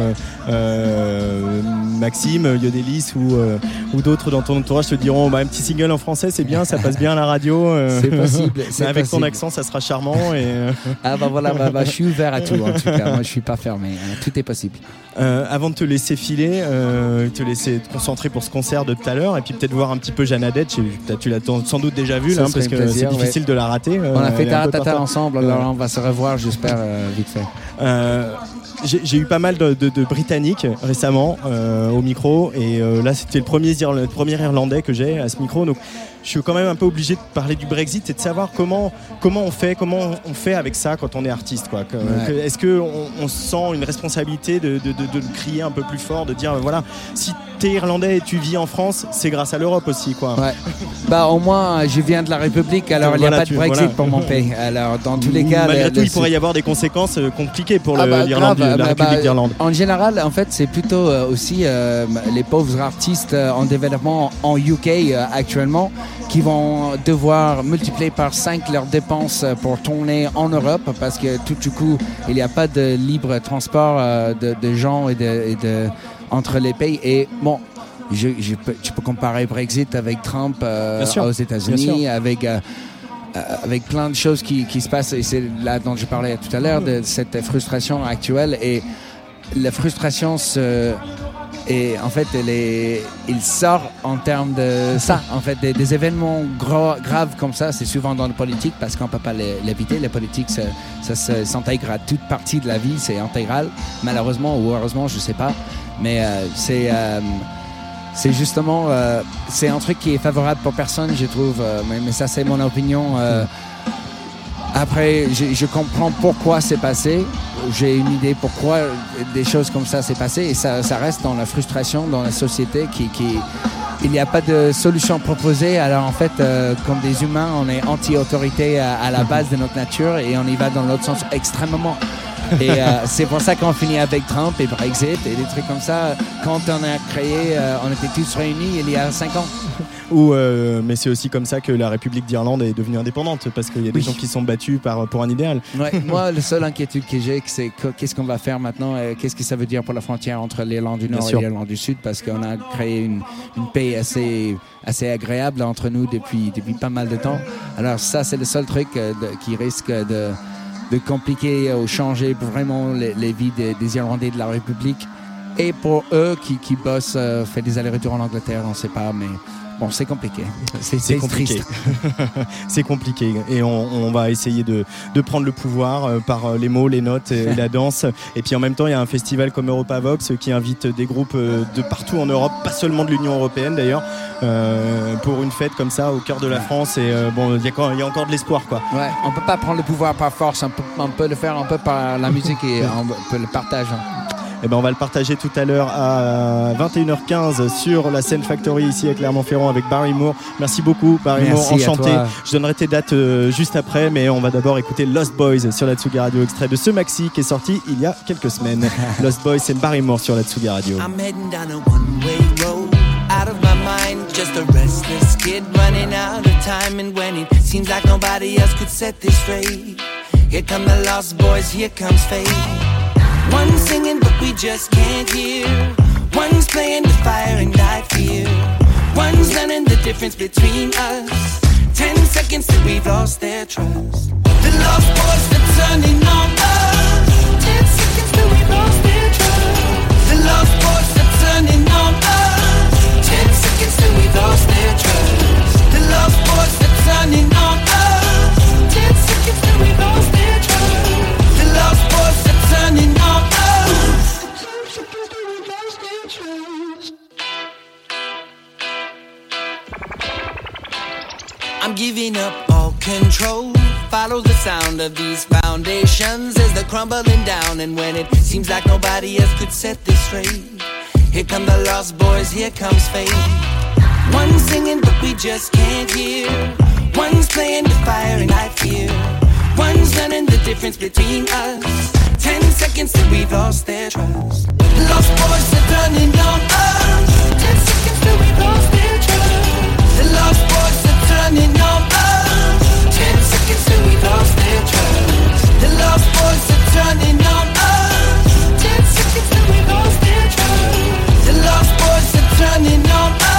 euh, Maxime, Yodelis ou, ou d'autres dans ton entourage te diront bah, un petit single en français, c'est bien, ça passe bien à la radio. [laughs] C'est possible, [laughs] c'est avec ton possible. accent, ça sera charmant. Et, Ah bah voilà, bah, bah, je suis ouvert à tout en tout cas. Moi, je suis pas fermé. hein. Tout est possible. Euh, avant de te laisser filer, euh, te laisser te concentrer pour ce concert de tout à l'heure, et puis peut-être voir un petit peu Jeanne Adette. J'ai vu- t'as- Tu l'as sans doute déjà vu, Ça là, hein, parce que c'est difficile ouais. de la rater. euh, On a fait Taratata ensemble, alors on va se revoir, j'espère, vite fait. J'ai eu pas mal de, de- de Britanniques récemment au micro et là c'était le premier, Ir- le premier Irlandais que j'ai à ce micro donc je suis quand même un peu obligé de parler du Brexit et de savoir comment, comment on fait comment on fait avec ça quand on est artiste quoi. Ouais. Est-ce qu'on on sent une responsabilité de, de- de- de le crier un peu plus fort, de dire voilà si t'es Irlandais et tu vis en France c'est grâce à l'Europe aussi quoi. Ouais. Bah au moins, je viens de la République, alors il n'y a Voilà, pas de Brexit voilà. pour mon pays. [laughs] Alors dans tous les cas, Malgré le- tout le- il pourrait y avoir des conséquences euh, compliquées pour Ah bah, l'Irlande, la bah, République bah, d'Irlande. En général, en fait, c'est plutôt euh, aussi euh, les pauvres artistes euh, en développement en UK actuellement qui vont devoir multiplier par 5 leurs dépenses pour tourner en Europe parce que tout du coup, il n'y a pas de libre transport de, de gens et de, et de- entre les pays. Et bon, je, je peux, tu peux comparer Brexit avec Trump euh, aux États-Unis, avec euh, euh, avec plein de choses qui, qui se passent, et c'est là dont je parlais tout à l'heure, de cette frustration actuelle. Et la frustration se. Et en fait, il sort en termes de ça. En fait, des, des événements graves comme ça, c'est souvent dans la politique parce qu'on ne peut pas l'éviter. La politique, ça, s'intègre à toute partie de la vie, c'est intégral. Malheureusement ou heureusement, je ne sais pas. Mais euh, c'est. euh, justement, euh, c'est un truc qui est favorable pour personne, je trouve. euh, mais, mais ça, c'est mon opinion. Après, je, comprends pourquoi c'est passé. J'ai une idée pourquoi des choses comme ça s'est passé. Et ça, reste dans la frustration dans la société qui, il n'y a pas de solution proposée. Alors en fait, euh, comme des humains, on est anti-autorité à, à la base de notre nature et on y va dans l'autre sens extrêmement. Et euh, c'est pour ça qu'on finit avec Trump et Brexit et des trucs comme ça. Quand on a créé, euh, on était tous réunis il y a cinq ans. Ou, euh, mais c'est aussi comme ça que la République d'Irlande est devenue indépendante, parce qu'il y a des Oui. gens qui sont battus par, pour un idéal. Ouais, [laughs] moi, la seule inquiétude que j'ai, c'est que- qu'est-ce qu'on va faire maintenant et qu'est-ce que ça veut dire pour la frontière entre l'Irlande du Bien Nord et l'Irlande du Sud, parce qu'on a créé une, une paix assez, assez agréable entre nous depuis, depuis pas mal de temps. Alors ça, c'est le seul truc euh, de- qui risque de, de compliquer ou changer vraiment les, les vies des, des Irlandais de la République. Et pour eux qui, qui bossent, euh, fait des allers-retours en Angleterre, on ne sait pas, mais bon, c'est compliqué. C'est compliqué. [laughs] c'est compliqué. Et on, on va essayer de, de prendre le pouvoir euh, par euh, les mots, les notes et la danse. Et puis en même temps, il y a un festival comme Europa Vox euh, qui invite des groupes euh, de partout en Europe, pas seulement de l'Union Européenne d'ailleurs, euh, pour une fête comme ça au cœur de la France. Et euh, bon, il y, a y encore de l'espoir quoi. Ouais, on peut pas prendre le pouvoir par force, on peut, on peut le faire un peu par la musique et [laughs] on peut le partager. Eh ben, on va le partager tout à l'heure à 21h15 sur la scène Factory ici à Clermont-Ferrand avec Barry Moore. Merci beaucoup Barry Merci Moore, enchanté. Je donnerai tes dates euh, juste après, mais on va d'abord écouter Lost Boys sur la Tsugi Radio, extrait de ce maxi qui est sorti il y a quelques semaines. [laughs] Lost Boys, c'est Barry Moore sur la Tsugi Radio. I'm heading down a one-way road. Out of my mind, just a restless kid running out of time. And when it seems like nobody else could set this straight, here come the lost boys, here comes fate. One's singing, but we just can't hear. One's playing the fire and I fear. One's learning the difference between us. Ten seconds till we've lost their trust. The lost boys are turning on us. Ten seconds till we've lost their trust. The lost boys are turning on us. Ten seconds till we've lost their trust. The lost boys are turning on us. I'm giving up all control. Follow the sound of these foundations as they're crumbling down. And when it seems like nobody else could set this straight, Here come the lost boys, here comes fate. One singing, but we just can't hear. One's playing with fire and I fear. One's learning the difference between us. Ten seconds till we've lost their trust. Lost boys are turning on us. Ten seconds till we've lost their trust. The lost boys turning on us. Ten seconds till we lost their trust. The lost boys are turning on us. Ten seconds till we lost their trust. The lost boys are turning on us.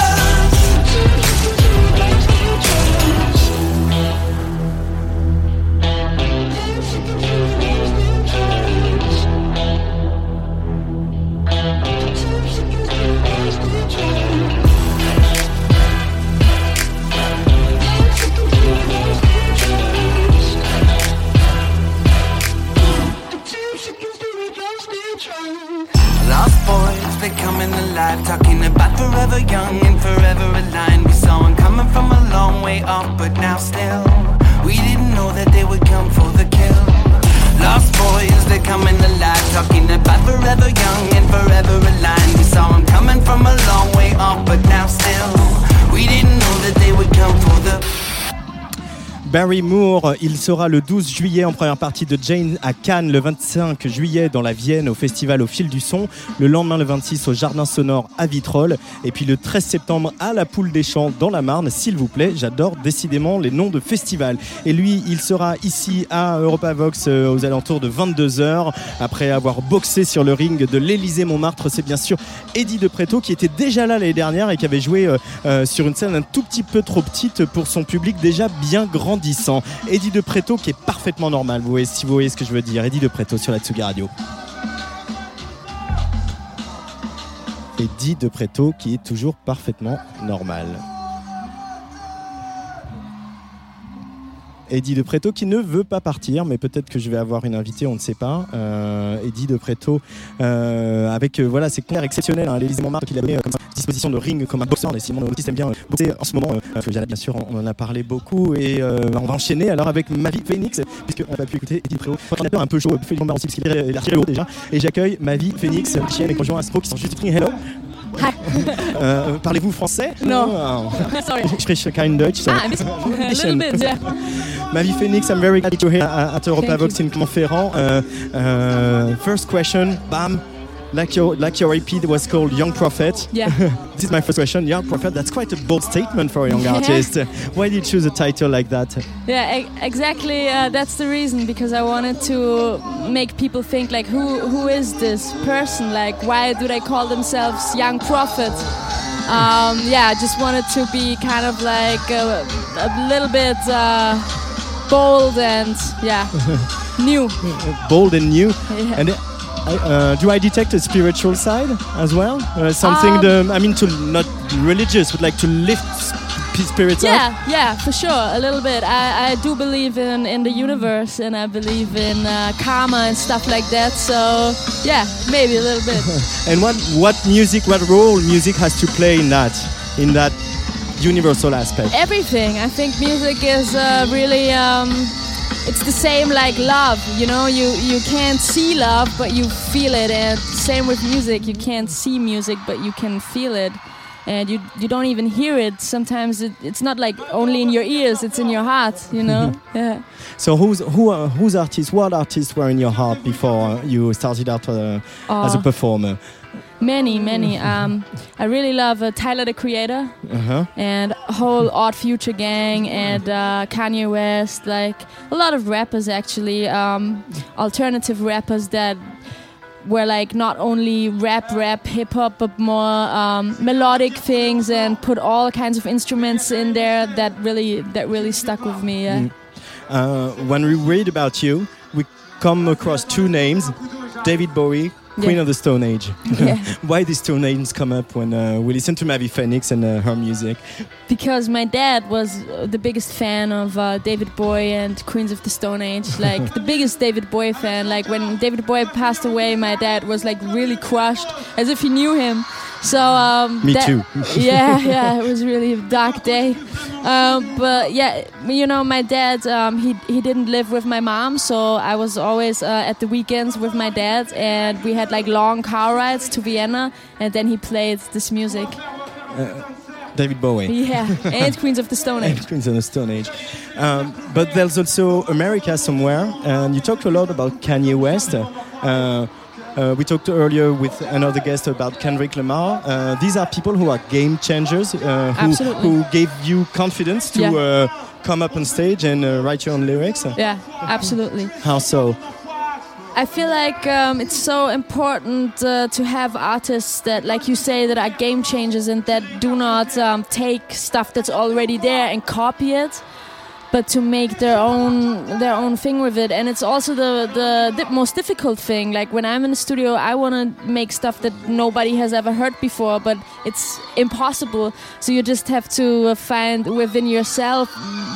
They coming alive, talking about forever young and forever aligned. We saw them coming from a long way off, but now still, we didn't know that they would come for the kill. Lost boys, they're coming alive, talking about forever young and forever aligned. We saw them coming from a long way off, but now still, we didn't know that they would come for the. Barry Moore, il sera le 12 juillet en première partie de Jane à Cannes, le 25 juillet dans la Vienne au festival au fil du son, le lendemain le 26 au Jardin Sonore à Vitrolles et puis le 13 septembre à la Poule des Champs dans la Marne. S'il vous plaît, j'adore décidément les noms de festivals. Et lui, il sera ici à Europa Vox euh, aux alentours de 22h après avoir boxé sur le ring de l'Élysée Montmartre. C'est bien sûr Eddie De Preto qui était déjà là l'année dernière et qui avait joué euh, euh, sur une scène un tout petit peu trop petite pour son public déjà bien grandissant. Eddie De Preto qui est parfaitement normal, vous voyez, si vous voyez ce que je veux dire. Eddie De Preto sur la Tsugi Radio. Eddie De Preto qui est toujours parfaitement normal. Eddie De Preto qui ne veut pas partir, mais peut-être que je vais avoir une invitée, on ne sait pas. Euh, Eddie De Preto, euh, avec euh, voilà, ses clairs exceptionnels. Hein, L'Élysée Montmartre qu'il avait euh, comme ça, disposition de ring comme un boxeur. Et Simon aime bien boxer en ce moment. Bien sûr, on en a parlé beaucoup. Et on va enchaîner alors avec Mavi Phoenix, puisqu'on n'a pas pu écouter Eddie De Preto. Un peu chaud, Félix Lombard aussi, parce qu'il est lourd déjà. Et j'accueille Mavi Phoenix, Michel et conjoint Astro qui sont juste Hello. Euh, Parlez-vous français Non. Oh. [laughs] Sorry. Ich spreche kein Deutsch. so- Ah, ein bisschen. A little bit, yeah. Mavi Phoenix, I'm very glad to hear at, at Europa Thank Vox in Clermont-Ferrand. Uh, uh, first question, bam. Like your like your EP that was called Young Prophet. Yeah. [laughs] this is my first question. Young Prophet. That's quite a bold statement for a young Yeah. artist. Why did you choose a title like that? Yeah, e- exactly. Uh, that's the reason because I wanted to make people think like, who who is this person? Like, why do they call themselves young prophet? Um, yeah, I just wanted to be kind of like a, a little bit uh, bold and yeah, [laughs] new. Bold and new. Yeah. And uh, do I detect a spiritual side as well? Uh, something Um, the, I mean, to not religious, but like to lift sp- spirits up. Yeah, yeah, for sure, a little bit. I, I do believe in, in the universe and I believe in uh, karma and stuff like that. So yeah, maybe a little bit. [laughs] And what what music, what role music has to play in that, in that universal aspect? Everything. I think music is uh, really. Um, it's the same like love, you know. You you can't see love, but you feel it. And same with music. You can't see music, but you can feel it. And you you don't even hear it. Sometimes it, it's not like only in your ears; it's in your heart. You know. [laughs] yeah. So who's who are, whose artists, what artists were in your heart before you started out uh, as a Oh. performer? Many, many. [laughs] Um, I really love uh, Tyler the Creator Uh-huh. and whole Odd Future Gang and uh, Kanye West. Like a lot of rappers, actually, um, alternative rappers that were like not only rap, rap, hip hop, but more um, melodic things and put all kinds of instruments in there that really that really stuck with me. Yeah. Mm. Uh, when we read about you, we come across two names: David Bowie, Queen Yeah. of the Stone Age. [laughs] Yeah. [laughs] Why these two names come up when uh, we listen to Mavi Phoenix and uh, her music? because my dad was uh, the biggest fan of uh, David Bowie and Queens of the Stone Age, [laughs] like the biggest David Bowie fan. Like when David Bowie passed away, my dad was like really crushed, as if he knew him. So um, Me that- too. [laughs] yeah, yeah, it was really a dark day. Um, but yeah, you know, my dad, um, he he didn't live with my mom, so I was always uh, at the weekends with my dad, and we had like long car rides to Vienna, and then he played this music. David Bowie. Yeah, [laughs] and Queens of the Stone Age. And Queens of the Stone Age. Um, but there's also America somewhere, and you talked a lot about Kanye West. Uh, uh, we talked earlier with another guest about Kendrick Lamar. Uh, these are people who are game changers, uh, who, who gave you confidence to Yeah. uh, come up on stage and uh, write your own lyrics. Yeah, absolutely. How so? I feel like um, it's so important uh, to have artists that, like you say, that are game changers and that do not um, take stuff that's already there and copy it, but to make their own their own thing with it. And it's also the the, the most difficult thing. Like when I'm in the studio, I want to make stuff that nobody has ever heard before, but it's impossible. So you just have to uh, find within yourself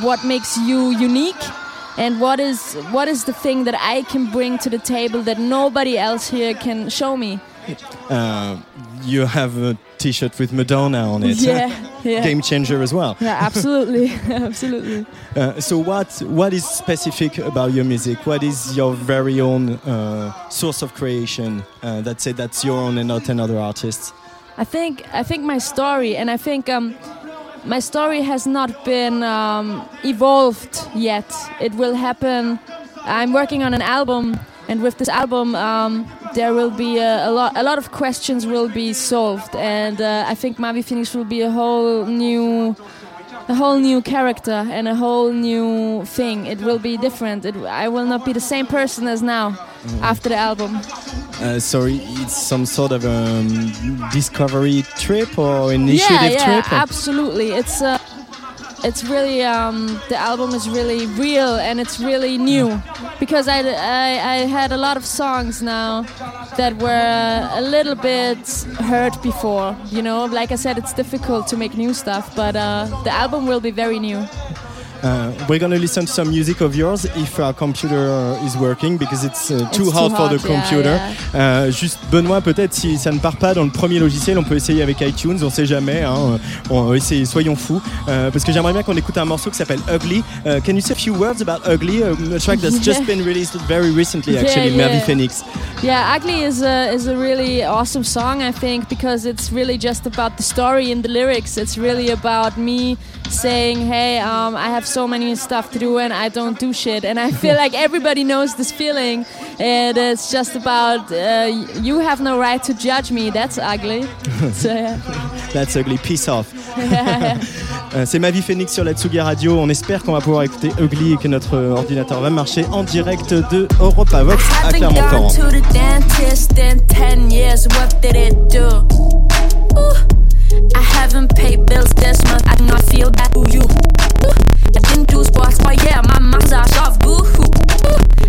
what makes you unique and what is what is the thing that I can bring to the table that nobody else here can show me? Uh, you have a T-shirt with Madonna on it. Yeah, yeah. Game changer as well. Yeah, absolutely, [laughs] absolutely. Uh, so what what is specific about your music? What is your very own uh, source of creation uh, that say that's your own and not another artist? I think I think my story, and I think um, my story has not been um, evolved yet. It will happen. I'm working on an album, and with this album, um, there will be a, a lot. A lot of questions will be solved, and uh, I think Mavi Phoenix will be a whole new. A whole new character and a whole new thing. It will be different. It, I will not be the same person as now after the album. Uh, so it's some sort of um, discovery trip or initiative yeah, yeah, trip? or- absolutely. It's uh, it's really um, the album is really real and it's really new because I, I I had a lot of songs now that were a little bit heard before. You know, like I said, it's difficult to make new stuff, but uh, the album will be very new. Uh, we're gonna listen to some music of yours if our computer uh, is working because it's uh, too It's hard too for the yeah, computer. Euh, juste Benoît, peut-être si ça ne part pas dans le premier logiciel, on peut essayer avec iTunes, on sait jamais. Hein, on va essayer, soyons fous. Euh, parce que j'aimerais bien qu'on écoute un morceau qui s'appelle Ugly. Uh, can you say a few words about Ugly, a track that's just Yeah. been released very recently, Yeah, actually, yeah. Mavi Phoenix. Yeah, Ugly is a, is a really awesome song, I think, because it's really just about the story in the lyrics. It's really about me saying, hey, um, I have so many stuff to do and I don't do shit. And I feel like everybody knows this feeling. And it's just about, uh, you have no right to judge me. That's ugly. [laughs] so, yeah. That's Ugly, peace off. [laughs] [laughs] Euh, C'est Mavi Phoenix sur la Tsugi Radio. On espère qu'on va pouvoir écouter Ugly et que notre ordinateur va marcher en direct de Europa Vox à Clermont-Ferrand. I haven't paid bills this month, I do not feel bad to you. I didn't do sports, oh yeah, my mom's are soft, boo hoo.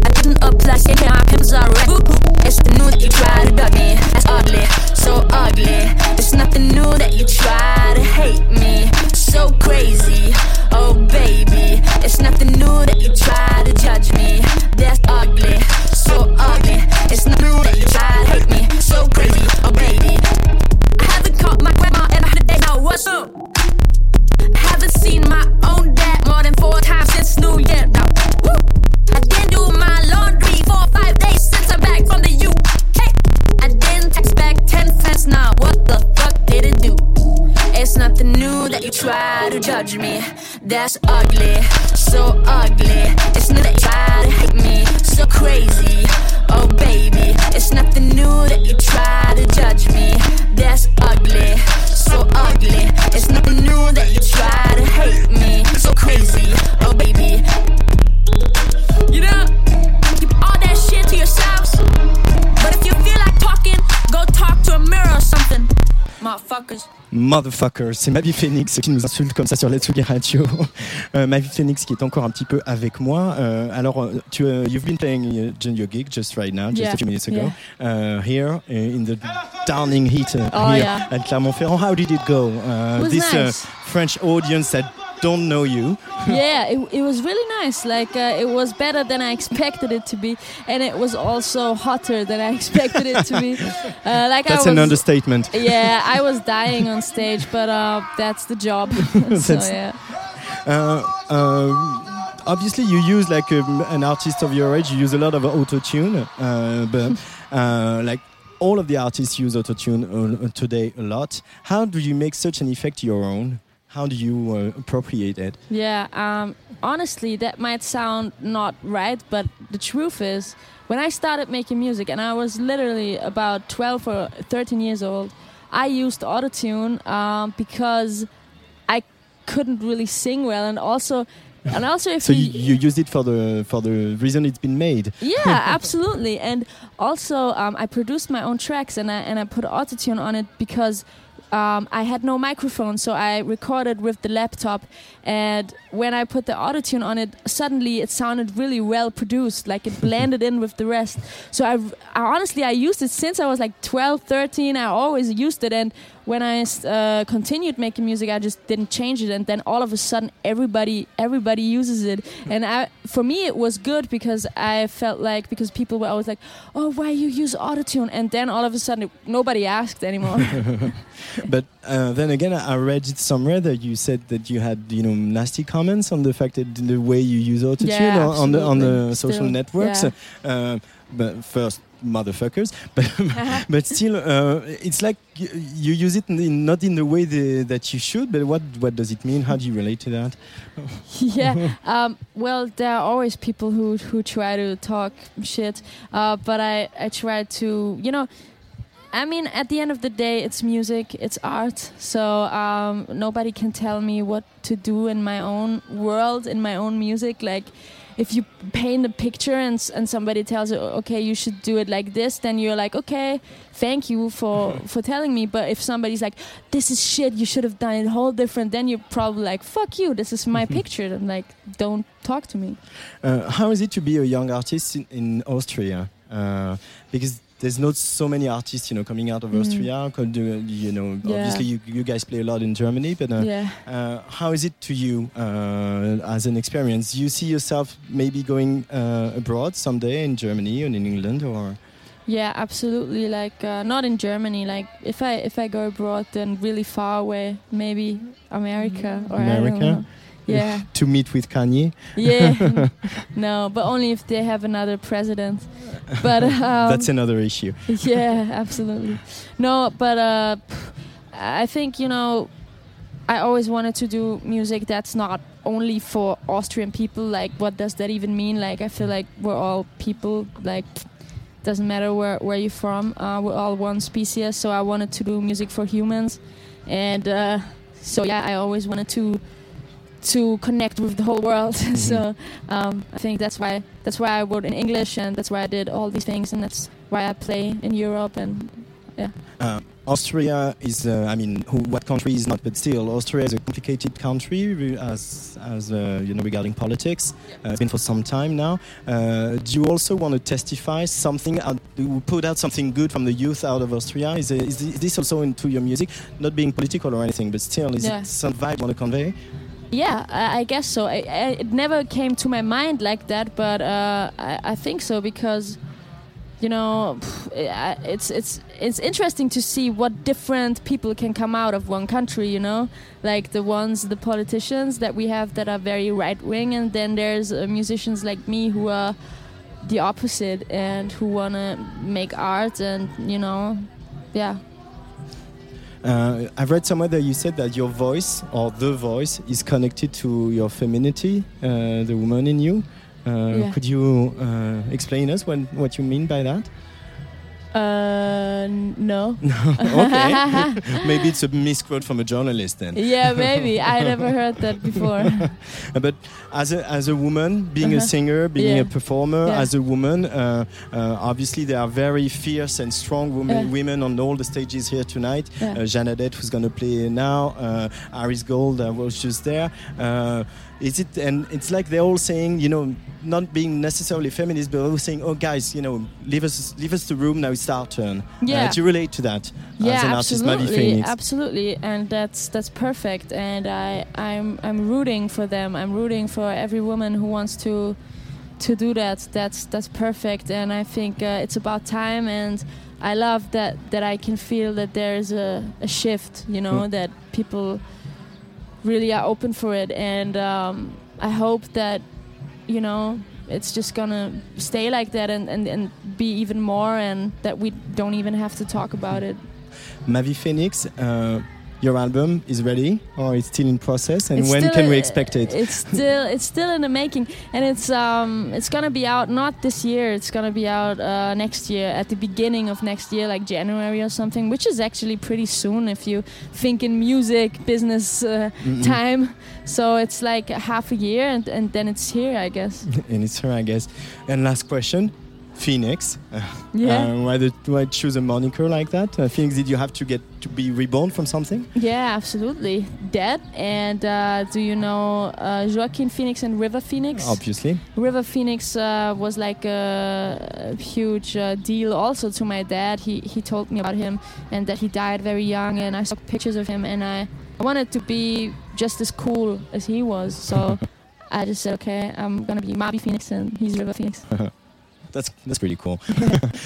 I didn't apply, yeah, my pimples are red. Boo hoo. It's the new that you try to oh, me, that's ugly, so ugly. It's nothing new that you try to hate me, so crazy. Oh baby, it's nothing new that you try to judge me. That's ugly, so ugly. It's not new that you try to hate me, so crazy. Up? I haven't seen my own dad more than four times since New Year now. Woo! I didn't do my laundry for five days since I'm back from the UK. I didn't text back ten friends now. What the fuck did it do? It's nothing new that you try to judge me. That's ugly, so ugly. It's new that you try to hate me, so crazy. Oh baby, it's nothing new that you try to judge me. That's ugly, so ugly. It's nothing new that you try to hate me, so crazy. Oh baby, you know, keep all that shit to yourselves. But if you feel like talking, go talk to a mirror or something, motherfuckers. Motherfucker, c'est Mavi Phoenix qui nous insulte comme ça sur Tsugi Radio. Euh, Mavi Phoenix qui est encore un petit peu avec moi. Euh, alors, euh, tu, uh, you've been playing uh, your gig just right now, just Yeah, a few minutes ago, uh, here uh, in the downing heat uh, Oh, here yeah. at Clermont-Ferrand. How did it go? It this uh, nice. French audience that don't know you. [laughs] yeah, it, it was really nice. Like uh, it was better than I expected it to be, and it was also hotter than I [laughs] expected it to be. Uh, like That's I an understatement. [laughs] Yeah, I was dying on stage, but uh, that's the job. so yeah. Uh, um, obviously, you use like um, an artist of your age. You use a lot of auto tune, uh, but uh, like all of the artists use auto tune uh, today a lot. How do you make such an effect your own? How do you uh, appropriate it? Yeah, um, honestly, that might sound not right, but the truth is, when I started making music, and I was literally about 12 or 13 years old, I used autotune um, because I couldn't really sing well, and also, and also if So you, you, you use it for the for the reason it's been made. yeah, [laughs] absolutely. And also, um, I produced my own tracks and I and I put autotune on it because um, I had no microphone, so I recorded with the laptop. And when I put the autotune on it, suddenly it sounded really well produced, like it [laughs] blended in with the rest. So I, I honestly I used it since I was like 12, 13. I always used it, and when I uh, continued making music, I just didn't change it. And then all of a sudden, everybody everybody uses it. And I, for me, it was good because I felt like because people were always like, "Oh, why you use autotune?" And then all of a sudden, nobody asked anymore. [laughs] [laughs] but uh, then again, I read it somewhere that you said that you had you know nasty comments on the fact that the way you use autotune Yeah, on, on the on the social Still, networks. yeah. Uh, but first, motherfuckers, [laughs] but but still, uh, it's like you, use it in, not in the way the, that you should. But what what does it mean? How do you relate to that? [laughs] yeah. Um, well, there are always people who who try to talk shit, uh, but I I try to you know. I mean, at the end of the day, it's music, it's art. So um, nobody can tell me what to do in my own world, in my own music. Like, if you paint a picture and and somebody tells you, okay, you should do it like this, then you're like, okay, thank you for for telling me. But if somebody's like, this is shit, you should have done it whole different, then you're probably like, fuck you, this is my [laughs] picture, and like, don't talk to me. Uh, how is it to be a young artist in, in Austria? Uh, because there's not so many artists, you know, coming out of Mm. Austria. Do, you know, Yeah. obviously you, you guys play a lot in Germany, but uh, Yeah. uh, how is it to you uh, as an experience? Do you see yourself maybe going uh, abroad someday in Germany and in England, or? Yeah, absolutely. Like uh, not in Germany. Like if I if I go abroad, then really far away, maybe America or America? Yeah, [laughs] to meet with Kanye? yeah. [laughs] [laughs] no, but only if they have another president. But um, That's another issue. yeah, absolutely. No, but uh, I think you know, I always wanted to do music that's not only for Austrian people. Like, what does that even mean? Like, I feel like we're all people. Like, doesn't matter where where you're from. Uh, we're all one species. So I wanted to do music for humans, and uh, so yeah, I always wanted to to connect with the whole world. [laughs] so um, I think that's why that's why I wrote in English, and that's why I did all these things, and that's why I play in Europe, and yeah. Uh, Austria is, uh, I mean, who, what country is not, but still, Austria is a complicated country as, as uh, you know, regarding politics. Uh, it's been for some time now. Uh, do you also want to testify something, out, to put out something good from the youth out of Austria? Is, is this also into your music? Not being political or anything, but still, is Yeah. it some vibe you want to convey? Yeah, I, I guess so. I, I, it never came to my mind like that, but uh, I, think so because, you know, it's it's it's interesting to see what different people can come out of one country. You know, like the ones, the politicians that we have that are very right wing, and then there's uh, musicians like me who are the opposite and who wanna make art and you know, yeah. Uh, I've read somewhere that you said that your voice or the voice is connected to your femininity, uh, the woman in you. Uh, Yeah. Could you uh, explain us what, what you mean by that? Uh, n- no. [laughs] [laughs] okay. maybe it's a misquote from a journalist then. Yeah, maybe. I never heard that before. [laughs] but as a, as a woman, being a Uh-huh. singer, being Yeah. a performer, Yeah. as a woman, uh, uh, obviously there are very fierce and strong women, Yeah. women on all the stages here tonight. Yeah. Uh, Janadette, who's going to play now, uh, Aris Gold uh, was just there. Uh, Is it and it's like they're all saying, you know, not being necessarily feminist, but all saying, "Oh, guys, you know, leave us, leave us the room. Now it's our turn." Yeah. Uh, do you relate to that yeah, as an artist, Mavi absolutely, Phoenix? absolutely, and that's that's perfect. And I I'm I'm rooting for them. I'm rooting for every woman who wants to to do that. That's that's perfect. And I think uh, it's about time. And I love that that I can feel that there is a, a shift. You know Mm. that people really are open for it. And um, I hope that you know it's just gonna stay like that and, and, and be even more and that we don't even have to talk about it Mavi Phoenix, uh, your album is ready or it's still in process, and It's when can we expect it? It's still it's still in the making, and it's um it's gonna be out not this year. It's gonna be out uh, next year at the beginning of next year, like January or something, which is actually pretty soon if you think in music business uh, Mm-mm. time. So it's like half a year, and, and then it's here, I guess. [laughs] and it's here I guess. And last question, Phoenix. [laughs] Uh, Yeah. Uh, why, did, why choose a moniker like that? Uh, Phoenix, did you have to get to be reborn from something? Yeah, absolutely. Dead. And uh, do you know uh, Joaquin Phoenix and River Phoenix? Obviously. River Phoenix uh, was like a, a huge uh, deal also to my dad. He he told me about him and that he died very young, and I saw pictures of him, and I, I wanted to be just as cool as he was. So I just said, okay, I'm gonna be Mavi Phoenix, and he's River Phoenix. [laughs] That's, that's pretty cool. [laughs]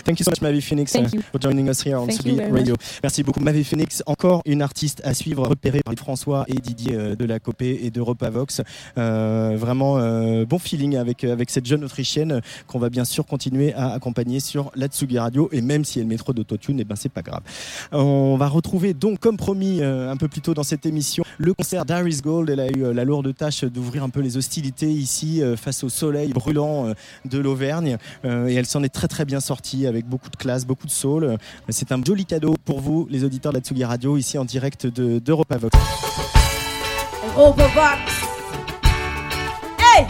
Thank you so much, Mavi Phoenix, uh, for joining us here on Tsugi Radio. much. Merci beaucoup, Mavi Phoenix. Encore une artiste à suivre, repérée par François et Didier euh, de la Copé et d'Europa Vox. Euh, vraiment euh, bon feeling avec, avec cette jeune Autrichienne qu'on va bien sûr continuer à accompagner sur la Tsugi Radio. Et même si elle met trop d'autotune, eh ben, c'est pas grave. On va retrouver donc, comme promis un peu plus tôt dans cette émission, le concert d'Aris Gold. Elle a eu la lourde tâche d'ouvrir un peu les hostilités ici face au soleil brûlant de l'Auvergne. Euh, et elle s'en est très très bien sortie avec beaucoup de classe, beaucoup de soul. Euh, C'est un joli cadeau pour vous, les auditeurs de la Tsugi Radio, ici en direct de- d'Europa Vox. Europa Vox. Hey!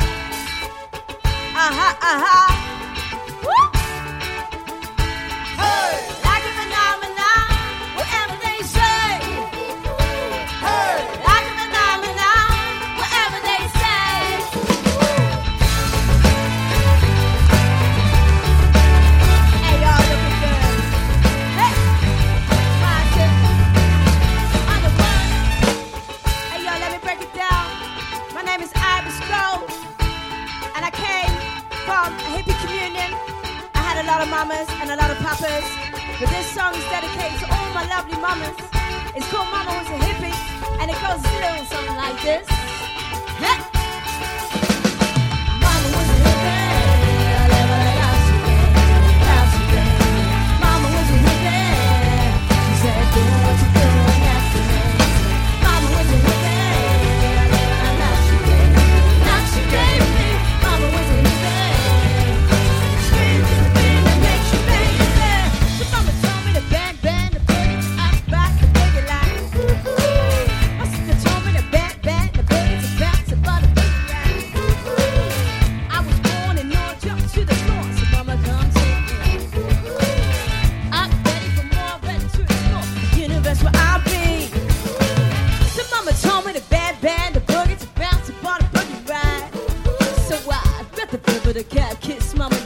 Mamas and a lot of papas, but this song is dedicated to all my lovely mamas. It's called Mama Was a Hippie, and it goes a little something like this. Hey! the cat kiss mama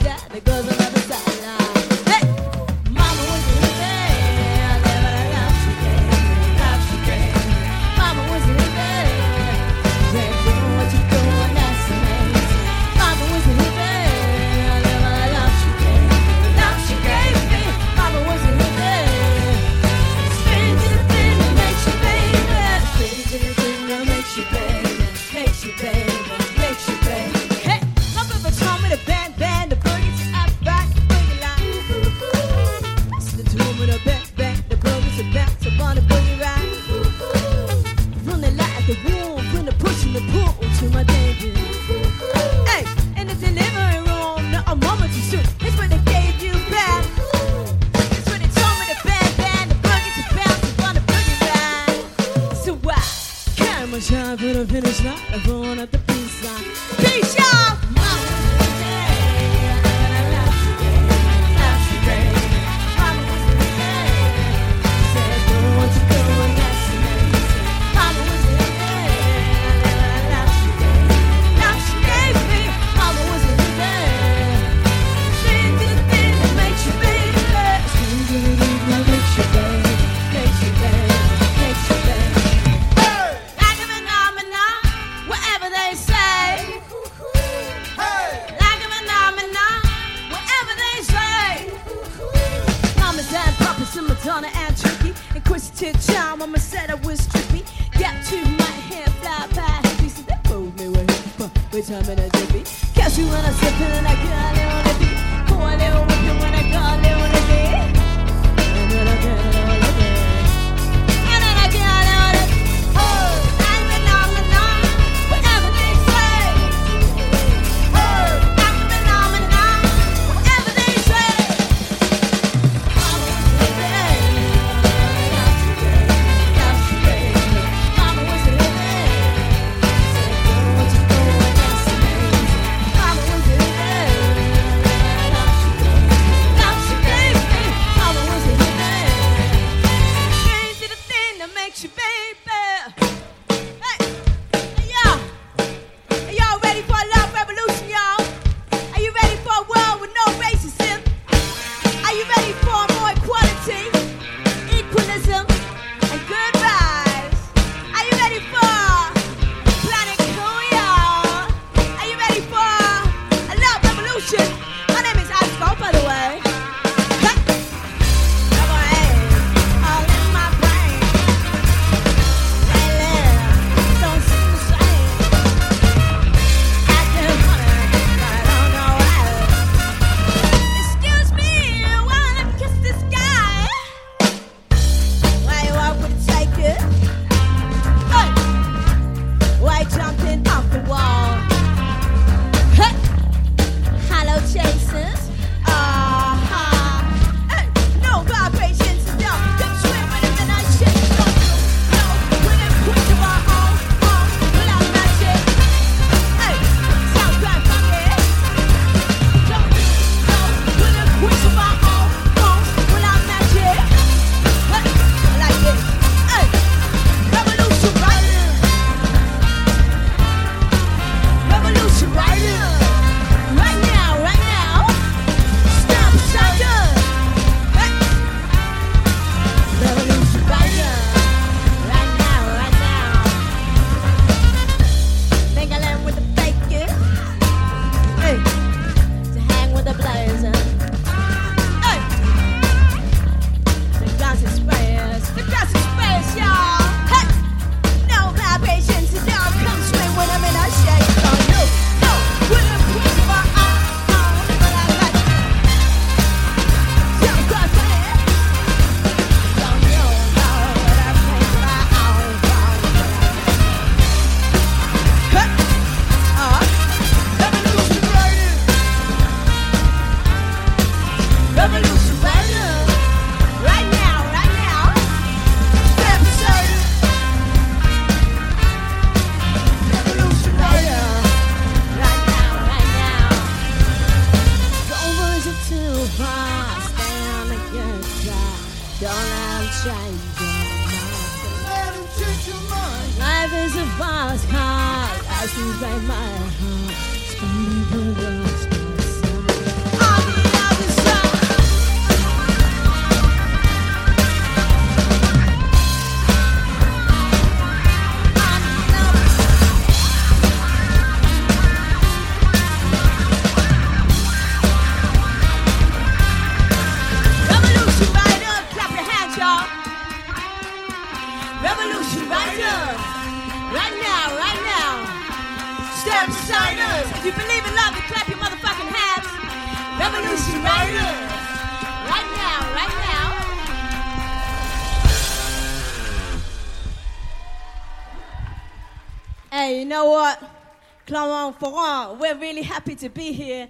happy to be here.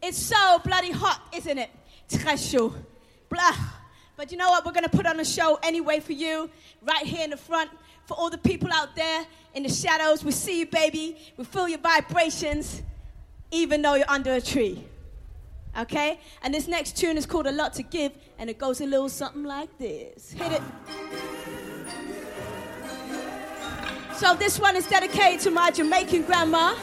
It's so bloody hot, isn't it? Très chaud. Blah. But you know what? We're going to put on a show anyway for you, right here in the front, for all the people out there in the shadows. We see you, baby. We feel your vibrations, even though you're under a tree. Okay? And this next tune is called A Lot to Give, and it goes a little something like this. Hit it. So this one is dedicated to my Jamaican grandma.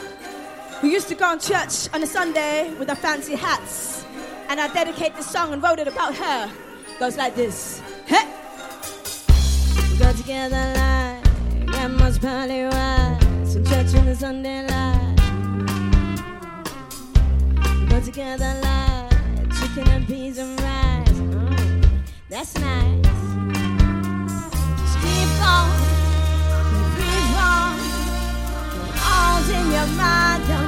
We used to go on church on a Sunday with our fancy hats, and I dedicate this song and wrote it about her. It goes like this. Hey! We got together like grandma's party rides and church on a Sunday light. We got together like chicken and peas and rice. Mm, that's nice. Just keep on, keep on, all's in your mind.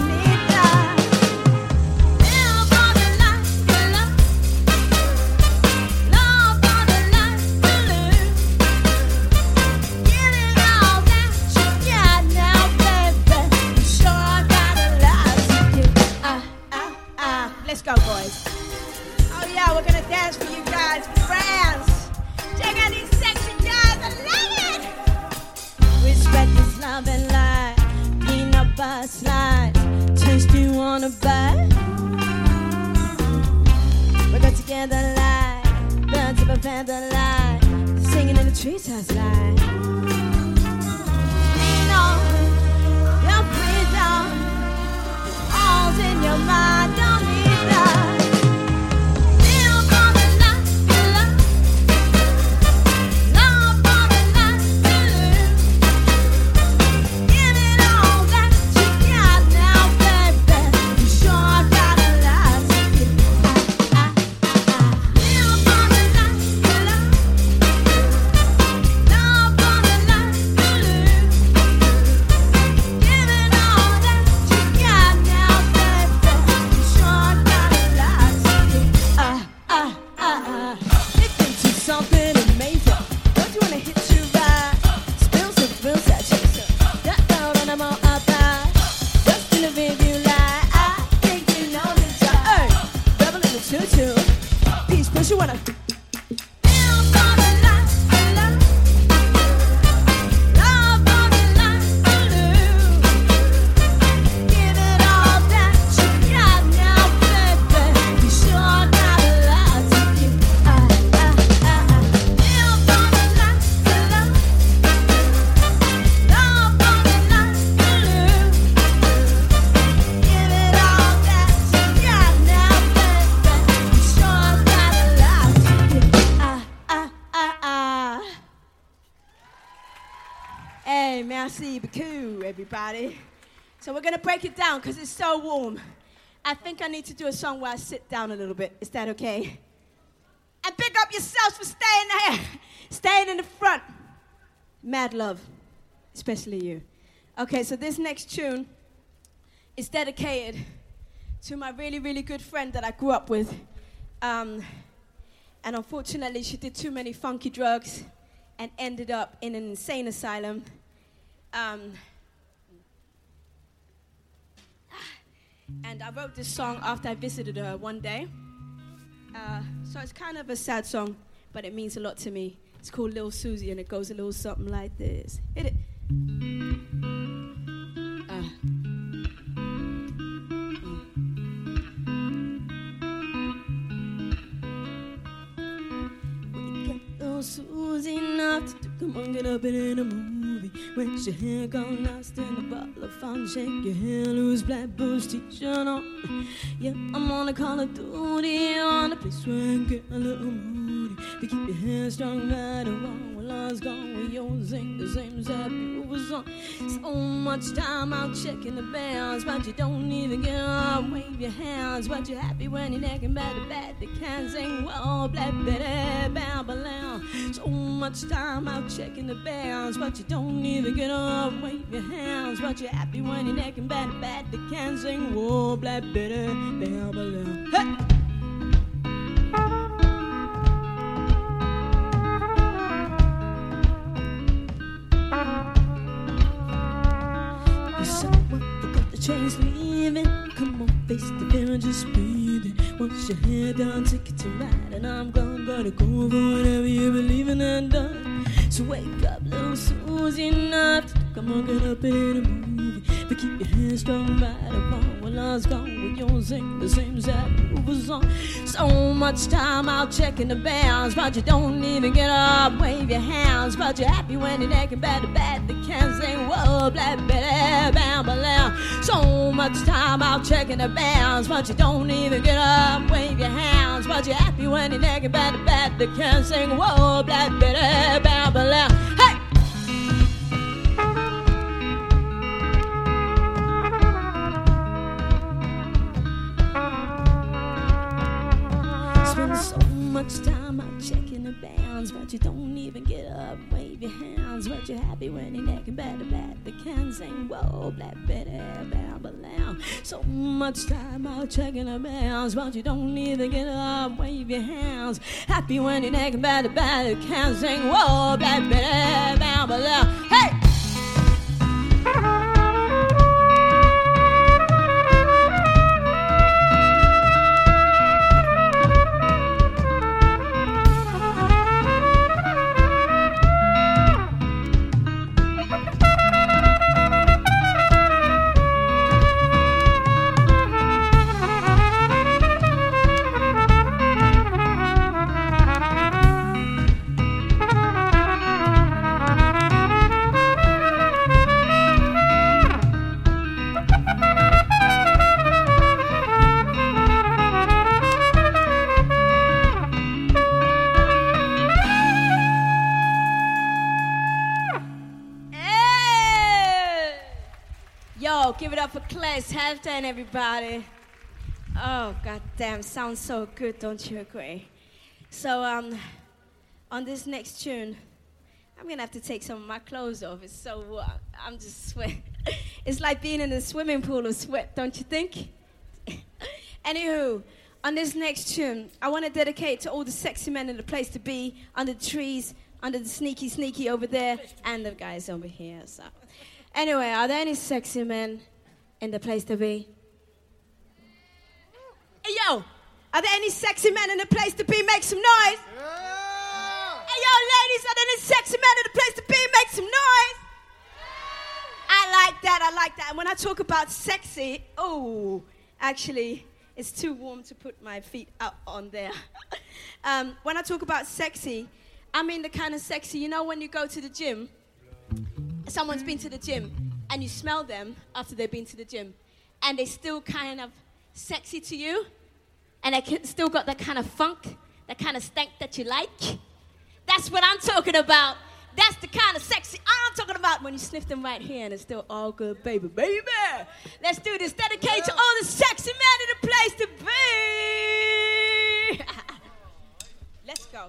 Dance for you guys, friends. Check out these sexy guys, I love it. We spread this love and light, peanut butter slide. Taste you wanna buy? We got together like birds of a feather light, singing in the treetops like. Lean on your freedom, all's in your mind, break it down because it's so warm. I think I need to do a song where I sit down a little bit. Is that okay? And pick up yourselves for staying there, [laughs] staying in the front. Mad love, especially you. Okay, so this next tune is dedicated to my really, really good friend that I grew up with. Um, and unfortunately, she did too many funky drugs and ended up in an insane asylum. Um, and I wrote this song after I visited her one day. Uh, so it's kind of a sad song, but it means a lot to me. It's called Lil Susie, and it goes a little something like this. Hit it. Uh. Little Susie not to come on, get up in a movie. When your hair gone lost in a bottle of fun, shake your hair loose, black boots, t-shirt on. Yeah, I'm on a Call of Duty on a place where I get a little moody. To keep your hair strong, right or while gone with yours sing the same as that you was on. So much time out checking the bells, but you don't even get up, wave your hands. But you're happy when you're necking back to back. They can't sing, well, black Betty, Babylon. So much time out checking the bells, but you don't even get up, wave your hands. But you're happy when you're necking back to back. They can't sing, whoa, black Betty, Babylon. Hey! Train's leaving. Come on, face the and just breathe it. Once your head down, take it to ride, and I'm gone. Gotta go for whatever you believe in and done. So wake up, little Susie, not come on, get up in a movie. But keep your hands strong, right upon while I was gone. With yours sing the same you was on. So much time out checking the bells, but you don't even get up, wave your hands. But you're happy when you're naked, bad to bad. They can't sing, whoa, black Betty, bam, bam. So much time out checking the bells, but you don't even get up, wave your hands. But you're happy when you're naked, bad to bad. They can't sing, whoa, black Betty, bam, bam. Hey! Spend so much time out checking the bounds, but you don't even get up, wave your hands, but you're happy when you're naked, better bat the can sing, whoa, black Betty, now. So much time out checking the bounds, but you don't even get up, wave your hands, happy when you're naked, better bat the can sing, whoa, black Betty. Hey! Hey! Give it up for Class Halftime, everybody. Oh, goddamn, sounds so good, don't you agree? So, um, on this next tune, I'm gonna have to take some of my clothes off. It's so uh, I'm just sweating. [laughs] it's like being in a swimming pool of sweat, don't you think? [laughs] Anywho, on this next tune, I want to dedicate to all the sexy men in the place to be, under the trees, under the sneaky sneaky over there, and the guys over here. So, anyway, are there any sexy men in the place to be? Hey yo, are there any sexy men in the place to be? Make some noise. Hey yo, ladies, are there any sexy men in the place to be? Make some noise. I like that. I like that. And when I talk about sexy, oh, actually, it's too warm to put my feet up on there. [laughs] um, when I talk about sexy, I mean the kind of sexy, you know, when you go to the gym, someone's been to the gym, and you smell them after they've been to the gym, and they still kind of sexy to you, and they still got that kind of funk, that kind of stank that you like. That's what I'm talking about. That's the kind of sexy I'm talking about when you sniff them right here and it's still all good, baby, baby. Let's do this. Dedicate to all the sexy men in the place to be. [laughs] Let's go.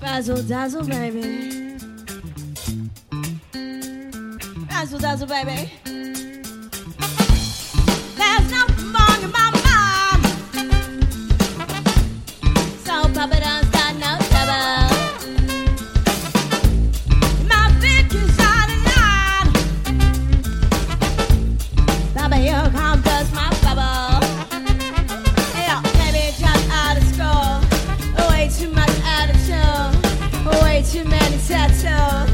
Razzle dazzle, baby. Razzle dazzle, baby. There's nothing wrong in my mind. So Papa don't start no trouble. My is out of line. Papa, here comes just my bubble. Yeah, baby, just out of school. Way too much attitude. Way too many tattoos.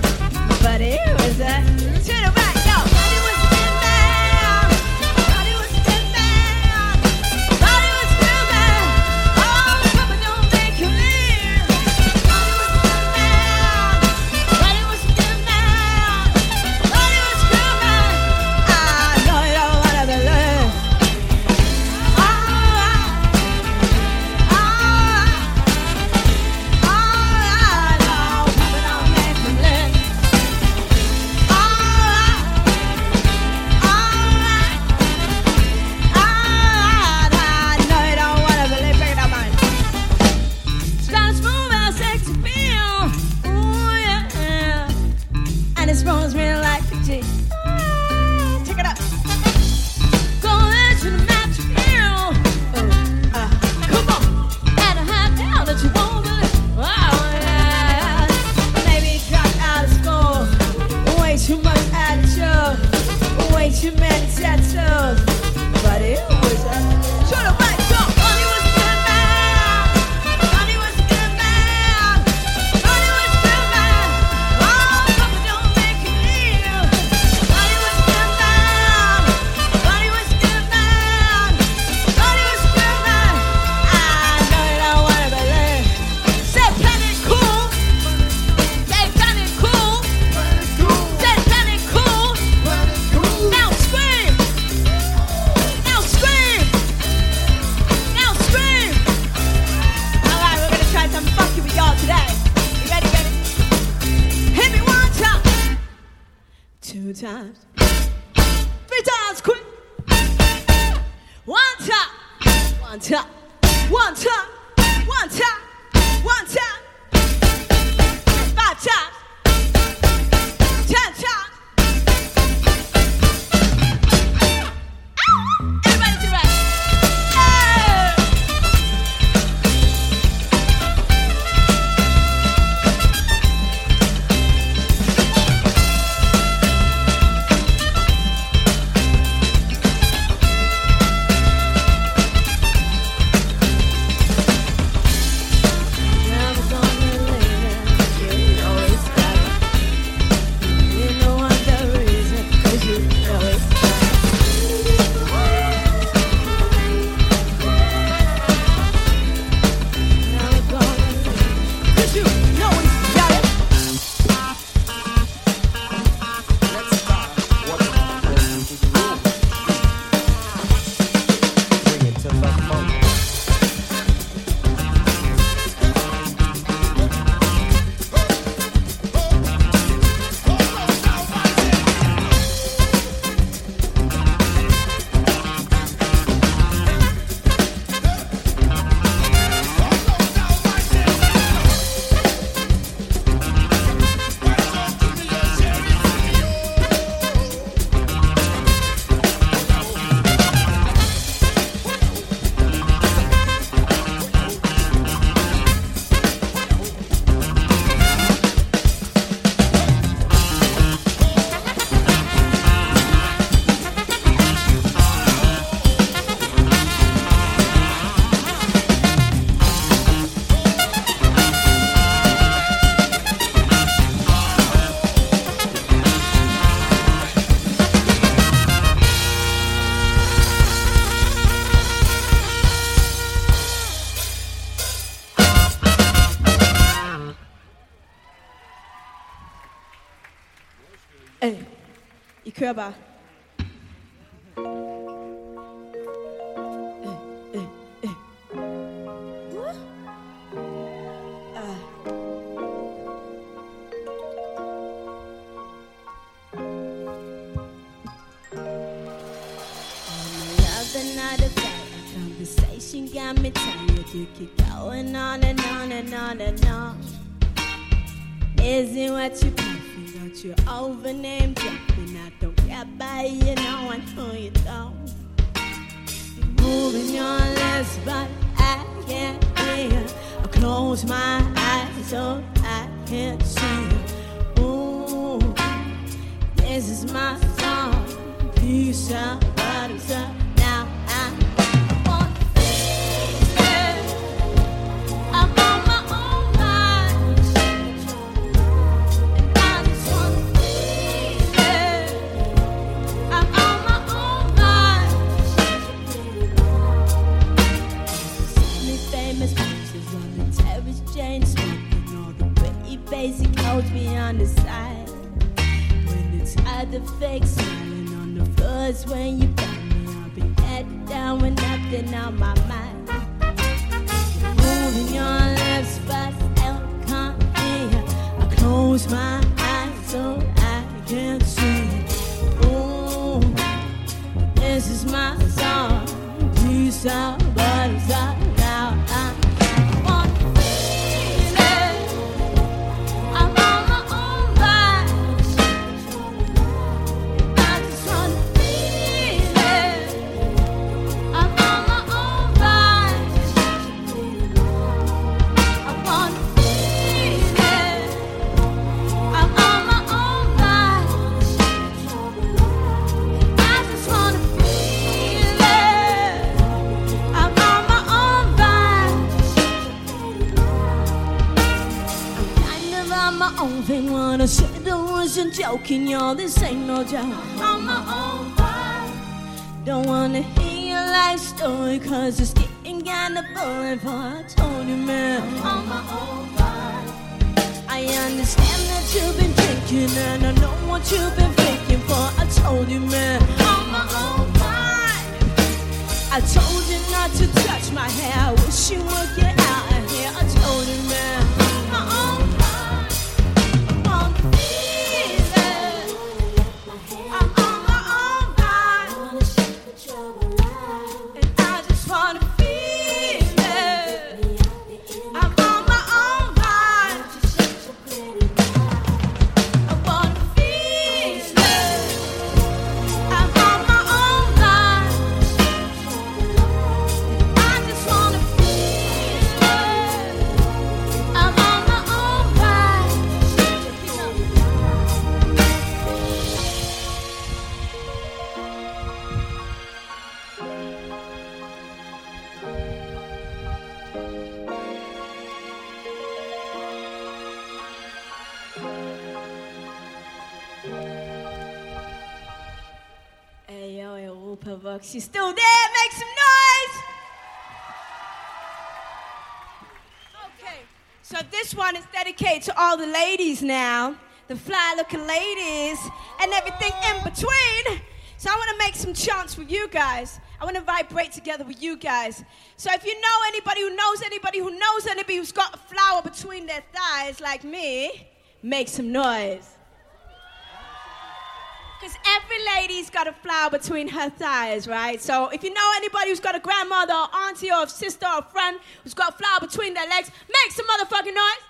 Conversation got me tired. You keep going on and ah. on and on and on. Isn't what you puffing? Don't you over name dropping? I don't get by you know I know you don't. Moving your lips, but I can't hear. I close my eyes so I can't see. Ooh, this is my song. Peace out, bottoms up. Basic codes beyond the side. When it's hard to fake smiling on the floors when you got me, I'll be head down with nothing on my mind. Moving your lips, but I can't hear. I close my eyes so I can see. Ooh, this is my song. Peace out, but own thing. Wanna say the words and joking, y'all. This ain't no joke. On my own ride. Don't wanna hear your life story, cause it's getting kinda boring. For I told you, man. On my own ride. I understand that you've been drinking, and I know what you've been thinking. For I told you, man. On my own ride. I told you not to touch my hair. I wish you would get You still there? Make some noise! Okay, so this one is dedicated to all the ladies now, the fly looking ladies, and everything in between. So I want to make some chants with you guys. I want to vibrate together with you guys. So if you know anybody who knows anybody who knows anybody who's got a flower between their thighs like me, make some noise. Because every lady's got a flower between her thighs, right? So if you know anybody who's got a grandmother or auntie or sister or friend who's got a flower between their legs, make some motherfucking noise.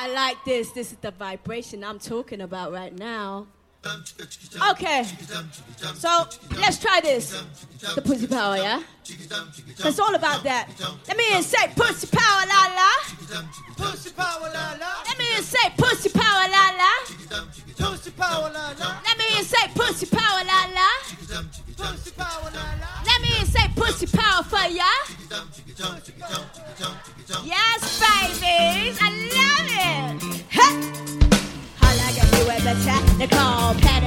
I like this. This is the vibration I'm talking about right now. Okay, so let's try this. The pussy power, yeah? It's all about that. Let me hear say pussy power, la la. Pussy power, la la. Let me hear say pussy power, la la. Pussy power, la la. Let me hear say pussy power, la la. Pussy power, la la. Let me hear say pussy power for ya. Yes, babies, I love it. Pat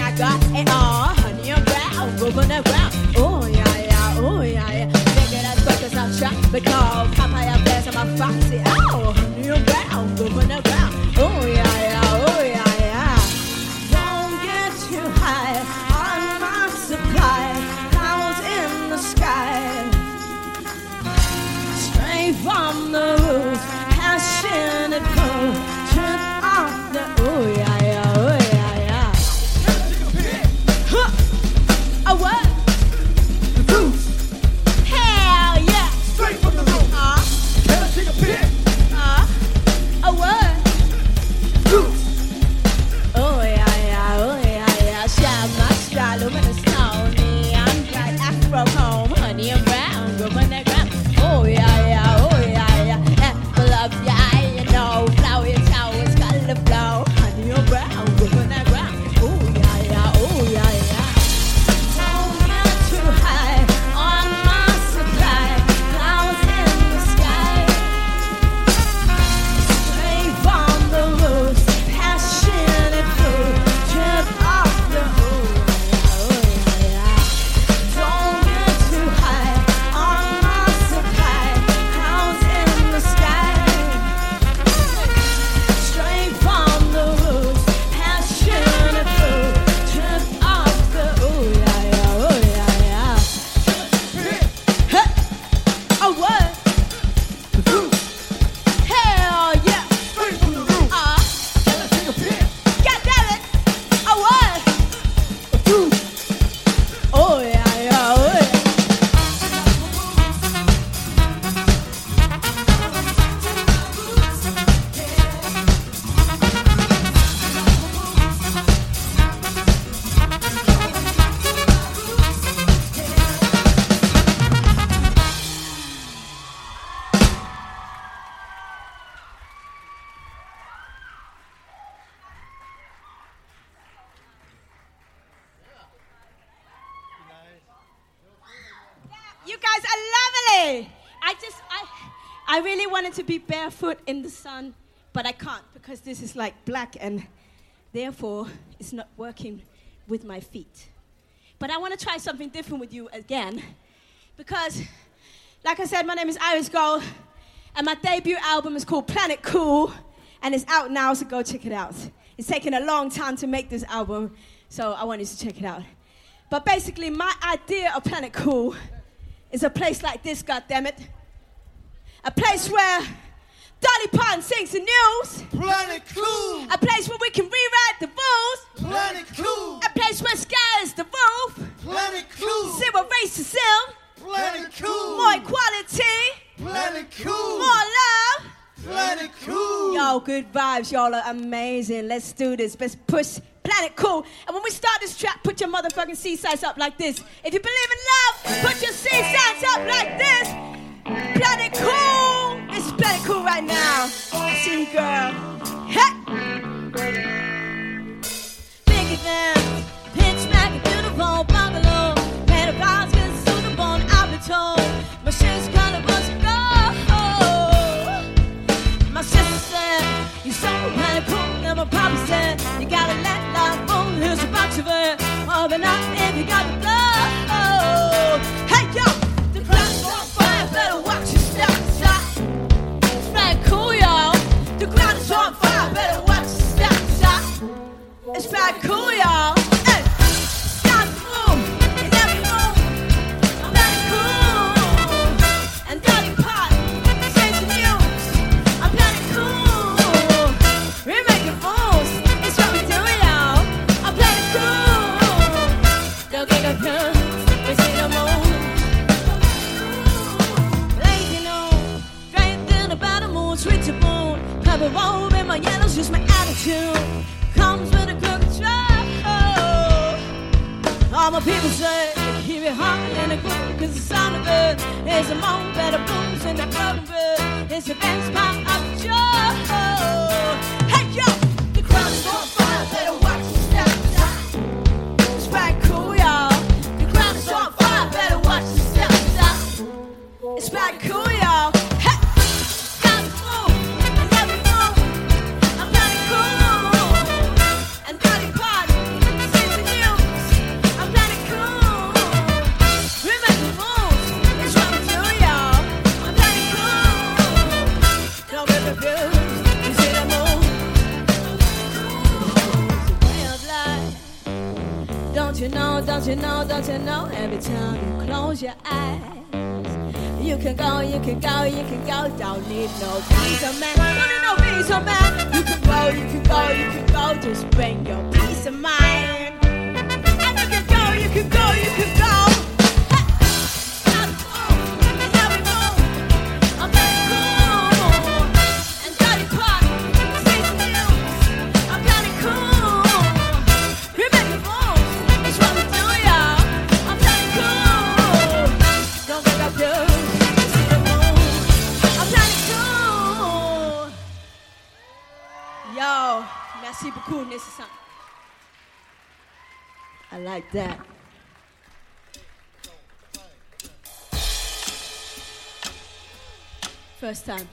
I got it all. Honey, I'm brown, moving around. Oh, yeah, yeah, oh, yeah, yeah. I'm. Because foxy. Oh, sun, but I can't because this is like black and therefore it's not working with my feet. But I want to try something different with you again because, like I said, my name is Iris Gold and my debut album is called Planet Cool and it's out now, so go check it out. It's taken a long time to make this album, so I want you to check it out. But basically, my idea of Planet Cool is a place like this, goddammit. A place where Dolly Parton sings the news. Planet Cool. A place where we can rewrite the rules. Planet Cool. A place where sky is the roof. Planet Cool. Zero racism. Planet Cool. More equality. Planet Cool. More love. Planet Cool. Yo, good vibes. Y'all are amazing. Let's do this. Let's push Planet Cool. And when we start this track, put your motherfucking C sides up like this. If you believe in love, put your C sides up like this. Planet Cool. It's Planet Cool right now. I see you, girl. Hey. Big event. Pitch smack, beautiful bungalow. Pedophiles get suitable and I'll be told. My shit's color was gold. My sister said, You so kind cool. And my papa said, You gotta let life roll. Here's a box of it. Oh, but not It's back cool, y'all. Oh, don't you know? Every time you close your eyes, you can go, you can go, you can go. Don't need no visa man, don't need no visa man. You can go, you can go, you can go. Just bring your peace of mind. next time.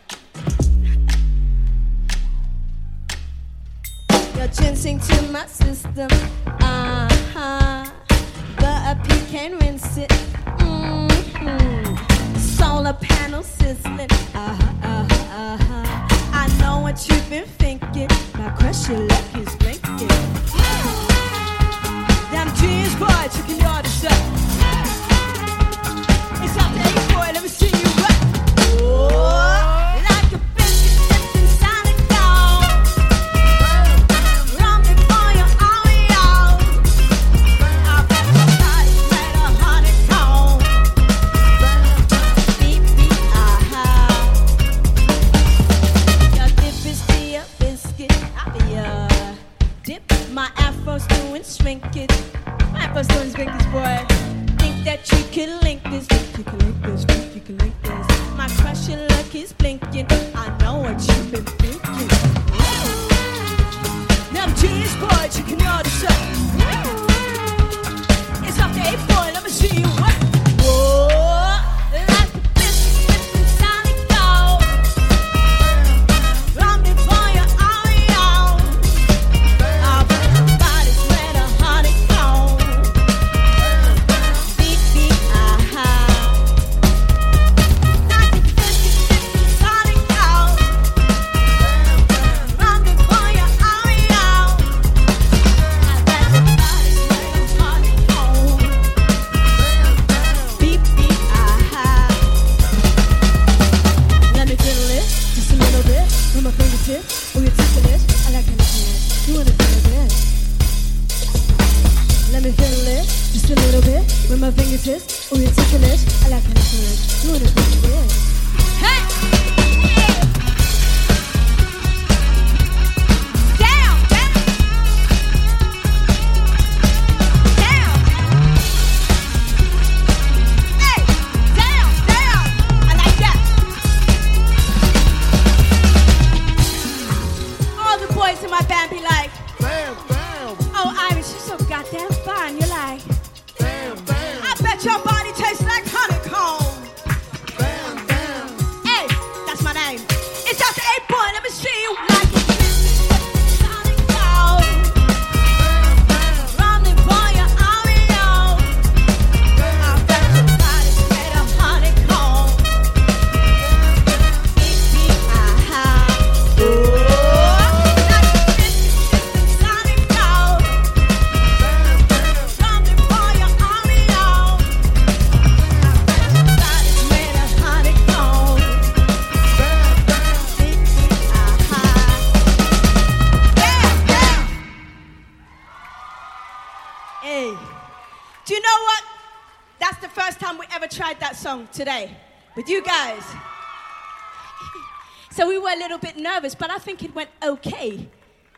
think it went okay.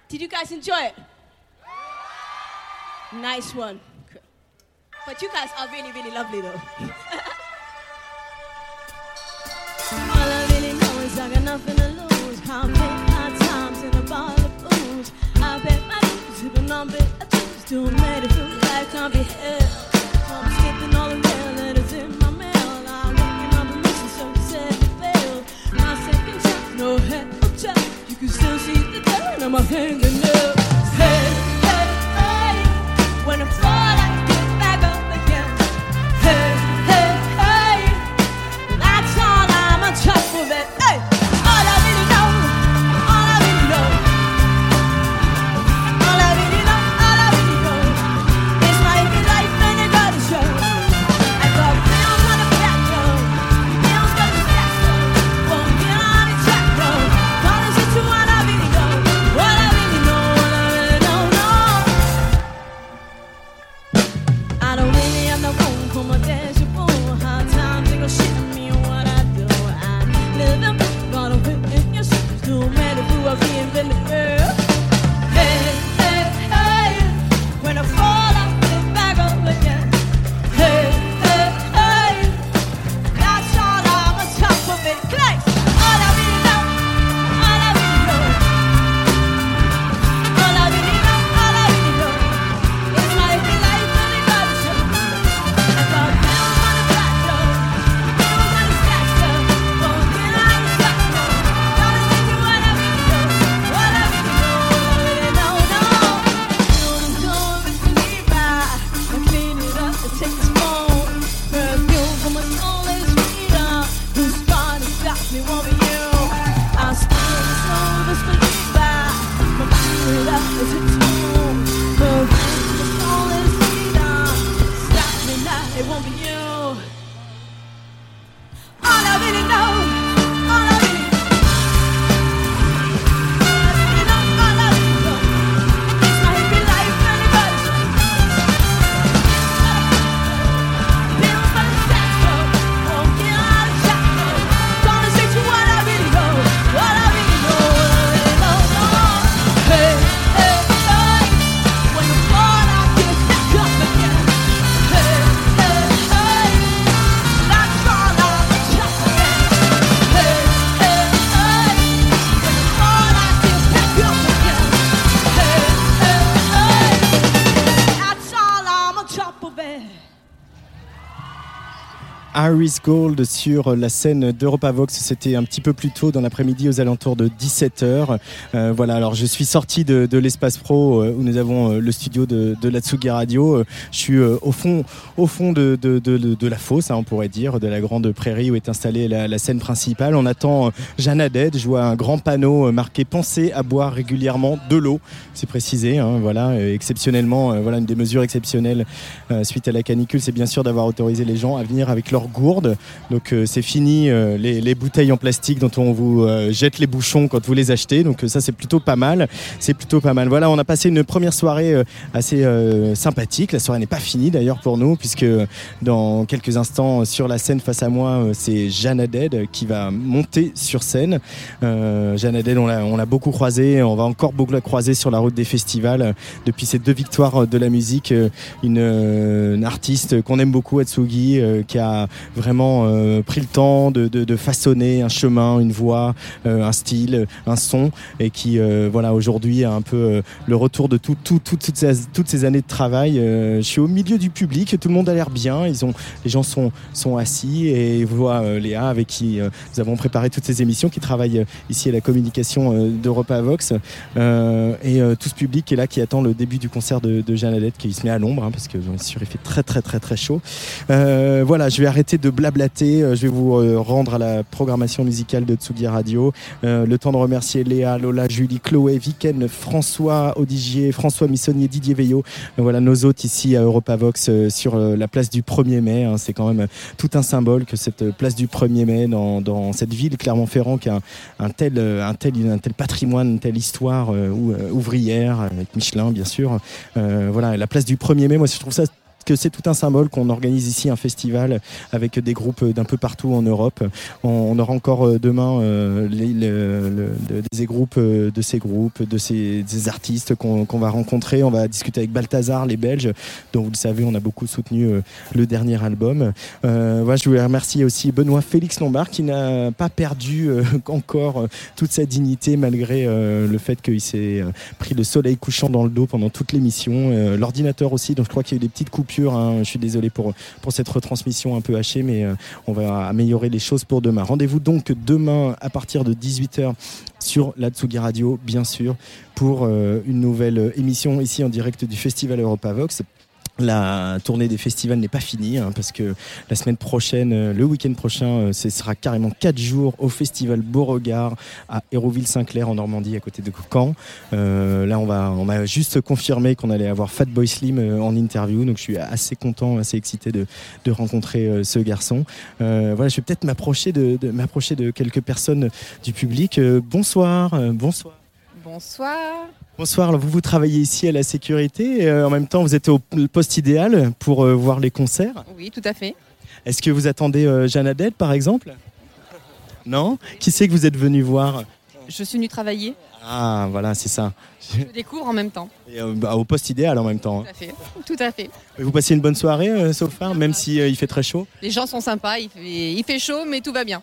Did you guys enjoy it? Nice one. But you guys are really, really lovely though. [laughs] All I really know is I got nothing to lose. Can't my times in a of booze. I bet my dues on bit of like be held. I'm skipping all the letters in my mail. I'm so you said you failed. My second chance, no head. You still see the dirt on my. Hey, hey, hey. When I fall, Iris Gold sur la scène d'Europavox. C'était un petit peu plus tôt dans l'après-midi aux alentours de 17h. Euh, voilà, alors je suis sorti de, l'espace pro euh, où nous avons euh, le studio de, de la Tsugi Radio. Je suis au fond, au fond de, la fosse, hein, on pourrait dire, de la grande prairie où est installée la, scène principale. On attend Jeanne Haddad. Je vois un grand panneau marqué Pensez à boire régulièrement de l'eau. C'est précisé, hein, voilà, exceptionnellement, voilà une des mesures exceptionnelles suite à la canicule, c'est bien sûr d'avoir autorisé les gens à venir avec leurs gourdes. Donc euh, c'est fini euh, les, les bouteilles en plastique dont on vous euh, jette les bouchons quand vous les achetez. Donc ça c'est plutôt pas mal. C'est plutôt pas mal. Voilà, on a passé une première soirée assez sympathique. La soirée n'est pas finie d'ailleurs pour nous puisque dans quelques instants sur la scène face à moi, c'est Jeanne Haddad qui va monter sur scène. Euh, Jeanne Haddad, on l'a beaucoup croisée, on va encore beaucoup la croiser sur la route des festivals depuis ces deux victoires de la musique. Une, une artiste qu'on aime beaucoup, Atsugi, qui a vraiment euh, pris le temps de, de- façonner un chemin, une voix, euh, un style, un son, et qui, euh, voilà, aujourd'hui a un peu le retour de tout, tout- toutes, ces, toutes ces années de travail. Je suis au milieu du public, tout le monde a l'air bien, ils ont, les gens sont, sont assis et euh, Léa avec qui nous avons préparé toutes ces émissions, qui travaille ici à la communication d'Europa Vox, et tout ce public qui est là, qui attend le début du concert de, de Jeanne qui se met à l'ombre, hein, parce que bien sûr il fait très très très très chaud. Voilà, je vais arrêter de blablater, euh, je vais vous euh, rendre à la programmation musicale de Tsugi Radio. Euh, le temps de remercier Léa, Lola, Julie, Chloé, Viken, François Odigier, François Missonnier, Didier Veillot. Voilà nos hôtes ici à Europavox sur la place du 1er mai. hein. C'est quand même tout un symbole que cette place du 1er mai dans, dans cette ville Clermont-Ferrand qui a un, un tel, un, tel, un tel patrimoine, une telle histoire ou- ouvrière avec Michelin bien sûr. Voilà, la place du 1er mai, moi je trouve ça que c'est tout un symbole qu'on organise ici un festival avec des groupes d'un peu partout en Europe. On, aura encore euh, demain euh, les- le- le- le- des groupes euh, de ces groupes, de ces, des artistes qu'on va rencontrer. On va discuter avec Balthazar, les Belges, dont vous le savez, on a beaucoup soutenu le dernier album. Voilà, je voulais remercier aussi Benoît Félix Lombard qui n'a pas perdu encore toute sa dignité malgré le fait qu'il s'est pris le soleil couchant dans le dos pendant toute l'émission. L'ordinateur aussi, donc je crois qu'il y a eu des petites hein. Je suis désolé pour, pour cette retransmission un peu hachée, mais euh, on va améliorer les choses pour demain. Rendez-vous donc demain à partir de 18h sur la Tsugi Radio, bien sûr, pour euh, une nouvelle émission ici en direct du Festival Europa Vox. La tournée des festivals n'est pas finie hein, parce que la semaine prochaine, euh, le week-end prochain, euh, ce sera carrément 4 jours au festival Beauregard à Hérouville-Saint-Clair en Normandie à côté de Caen. Euh, là, on va, on juste confirmé qu'on allait avoir Fatboy Slim en interview, donc je suis assez content, assez excité de, rencontrer ce garçon. Voilà, je vais peut-être m'approcher de, m'approcher de quelques personnes du public. Bonsoir, bonsoir. Bonsoir. Bonsoir, vous, vous travaillez ici à la sécurité, et, euh, en même temps vous êtes au poste idéal pour euh, voir les concerts. Oui, tout à fait. Est-ce que vous attendez euh, Jeanne Adèle par exemple? Non? Qui c'est que vous êtes venu voir? Je suis venue travailler. Ah voilà, c'est ça. Je [laughs] découvre en même temps. Et, bah, au poste idéal en même temps. Tout à fait. Tout à fait. Et Vous passez une bonne soirée, Sophia, même si euh, il fait très chaud? Les gens sont sympas, il fait, il fait chaud, mais tout va bien.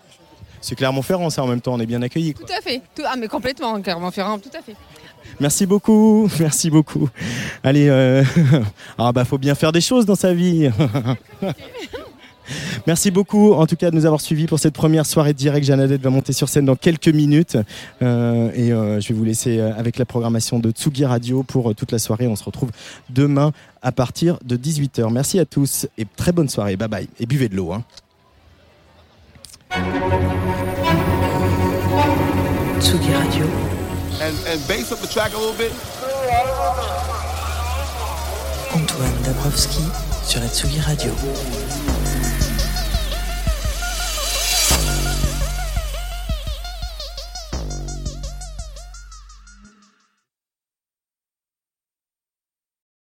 C'est Clermont-Ferrand, ça en même temps, on est bien accueillis. quoi. Tout à fait. Tout- ah, mais complètement, Clermont-Ferrand, tout à fait. Merci beaucoup, [laughs] merci beaucoup. Allez, euh... [laughs] ah bah faut bien faire des choses dans sa vie. [laughs] Merci beaucoup en tout cas de nous avoir suivis pour cette première soirée de direct. Jeannadette va monter sur scène dans quelques minutes Euh, et euh, je vais vous laisser euh, avec la programmation de Tsugi Radio pour toute la soirée. On se retrouve demain à partir de 18h. Merci à tous et très bonne soirée. Bye bye et buvez de l'eau. hein. Tsugi Radio. And, and bass up the track a little bit. Antoine Dabrowski sur la Tsugi Radio.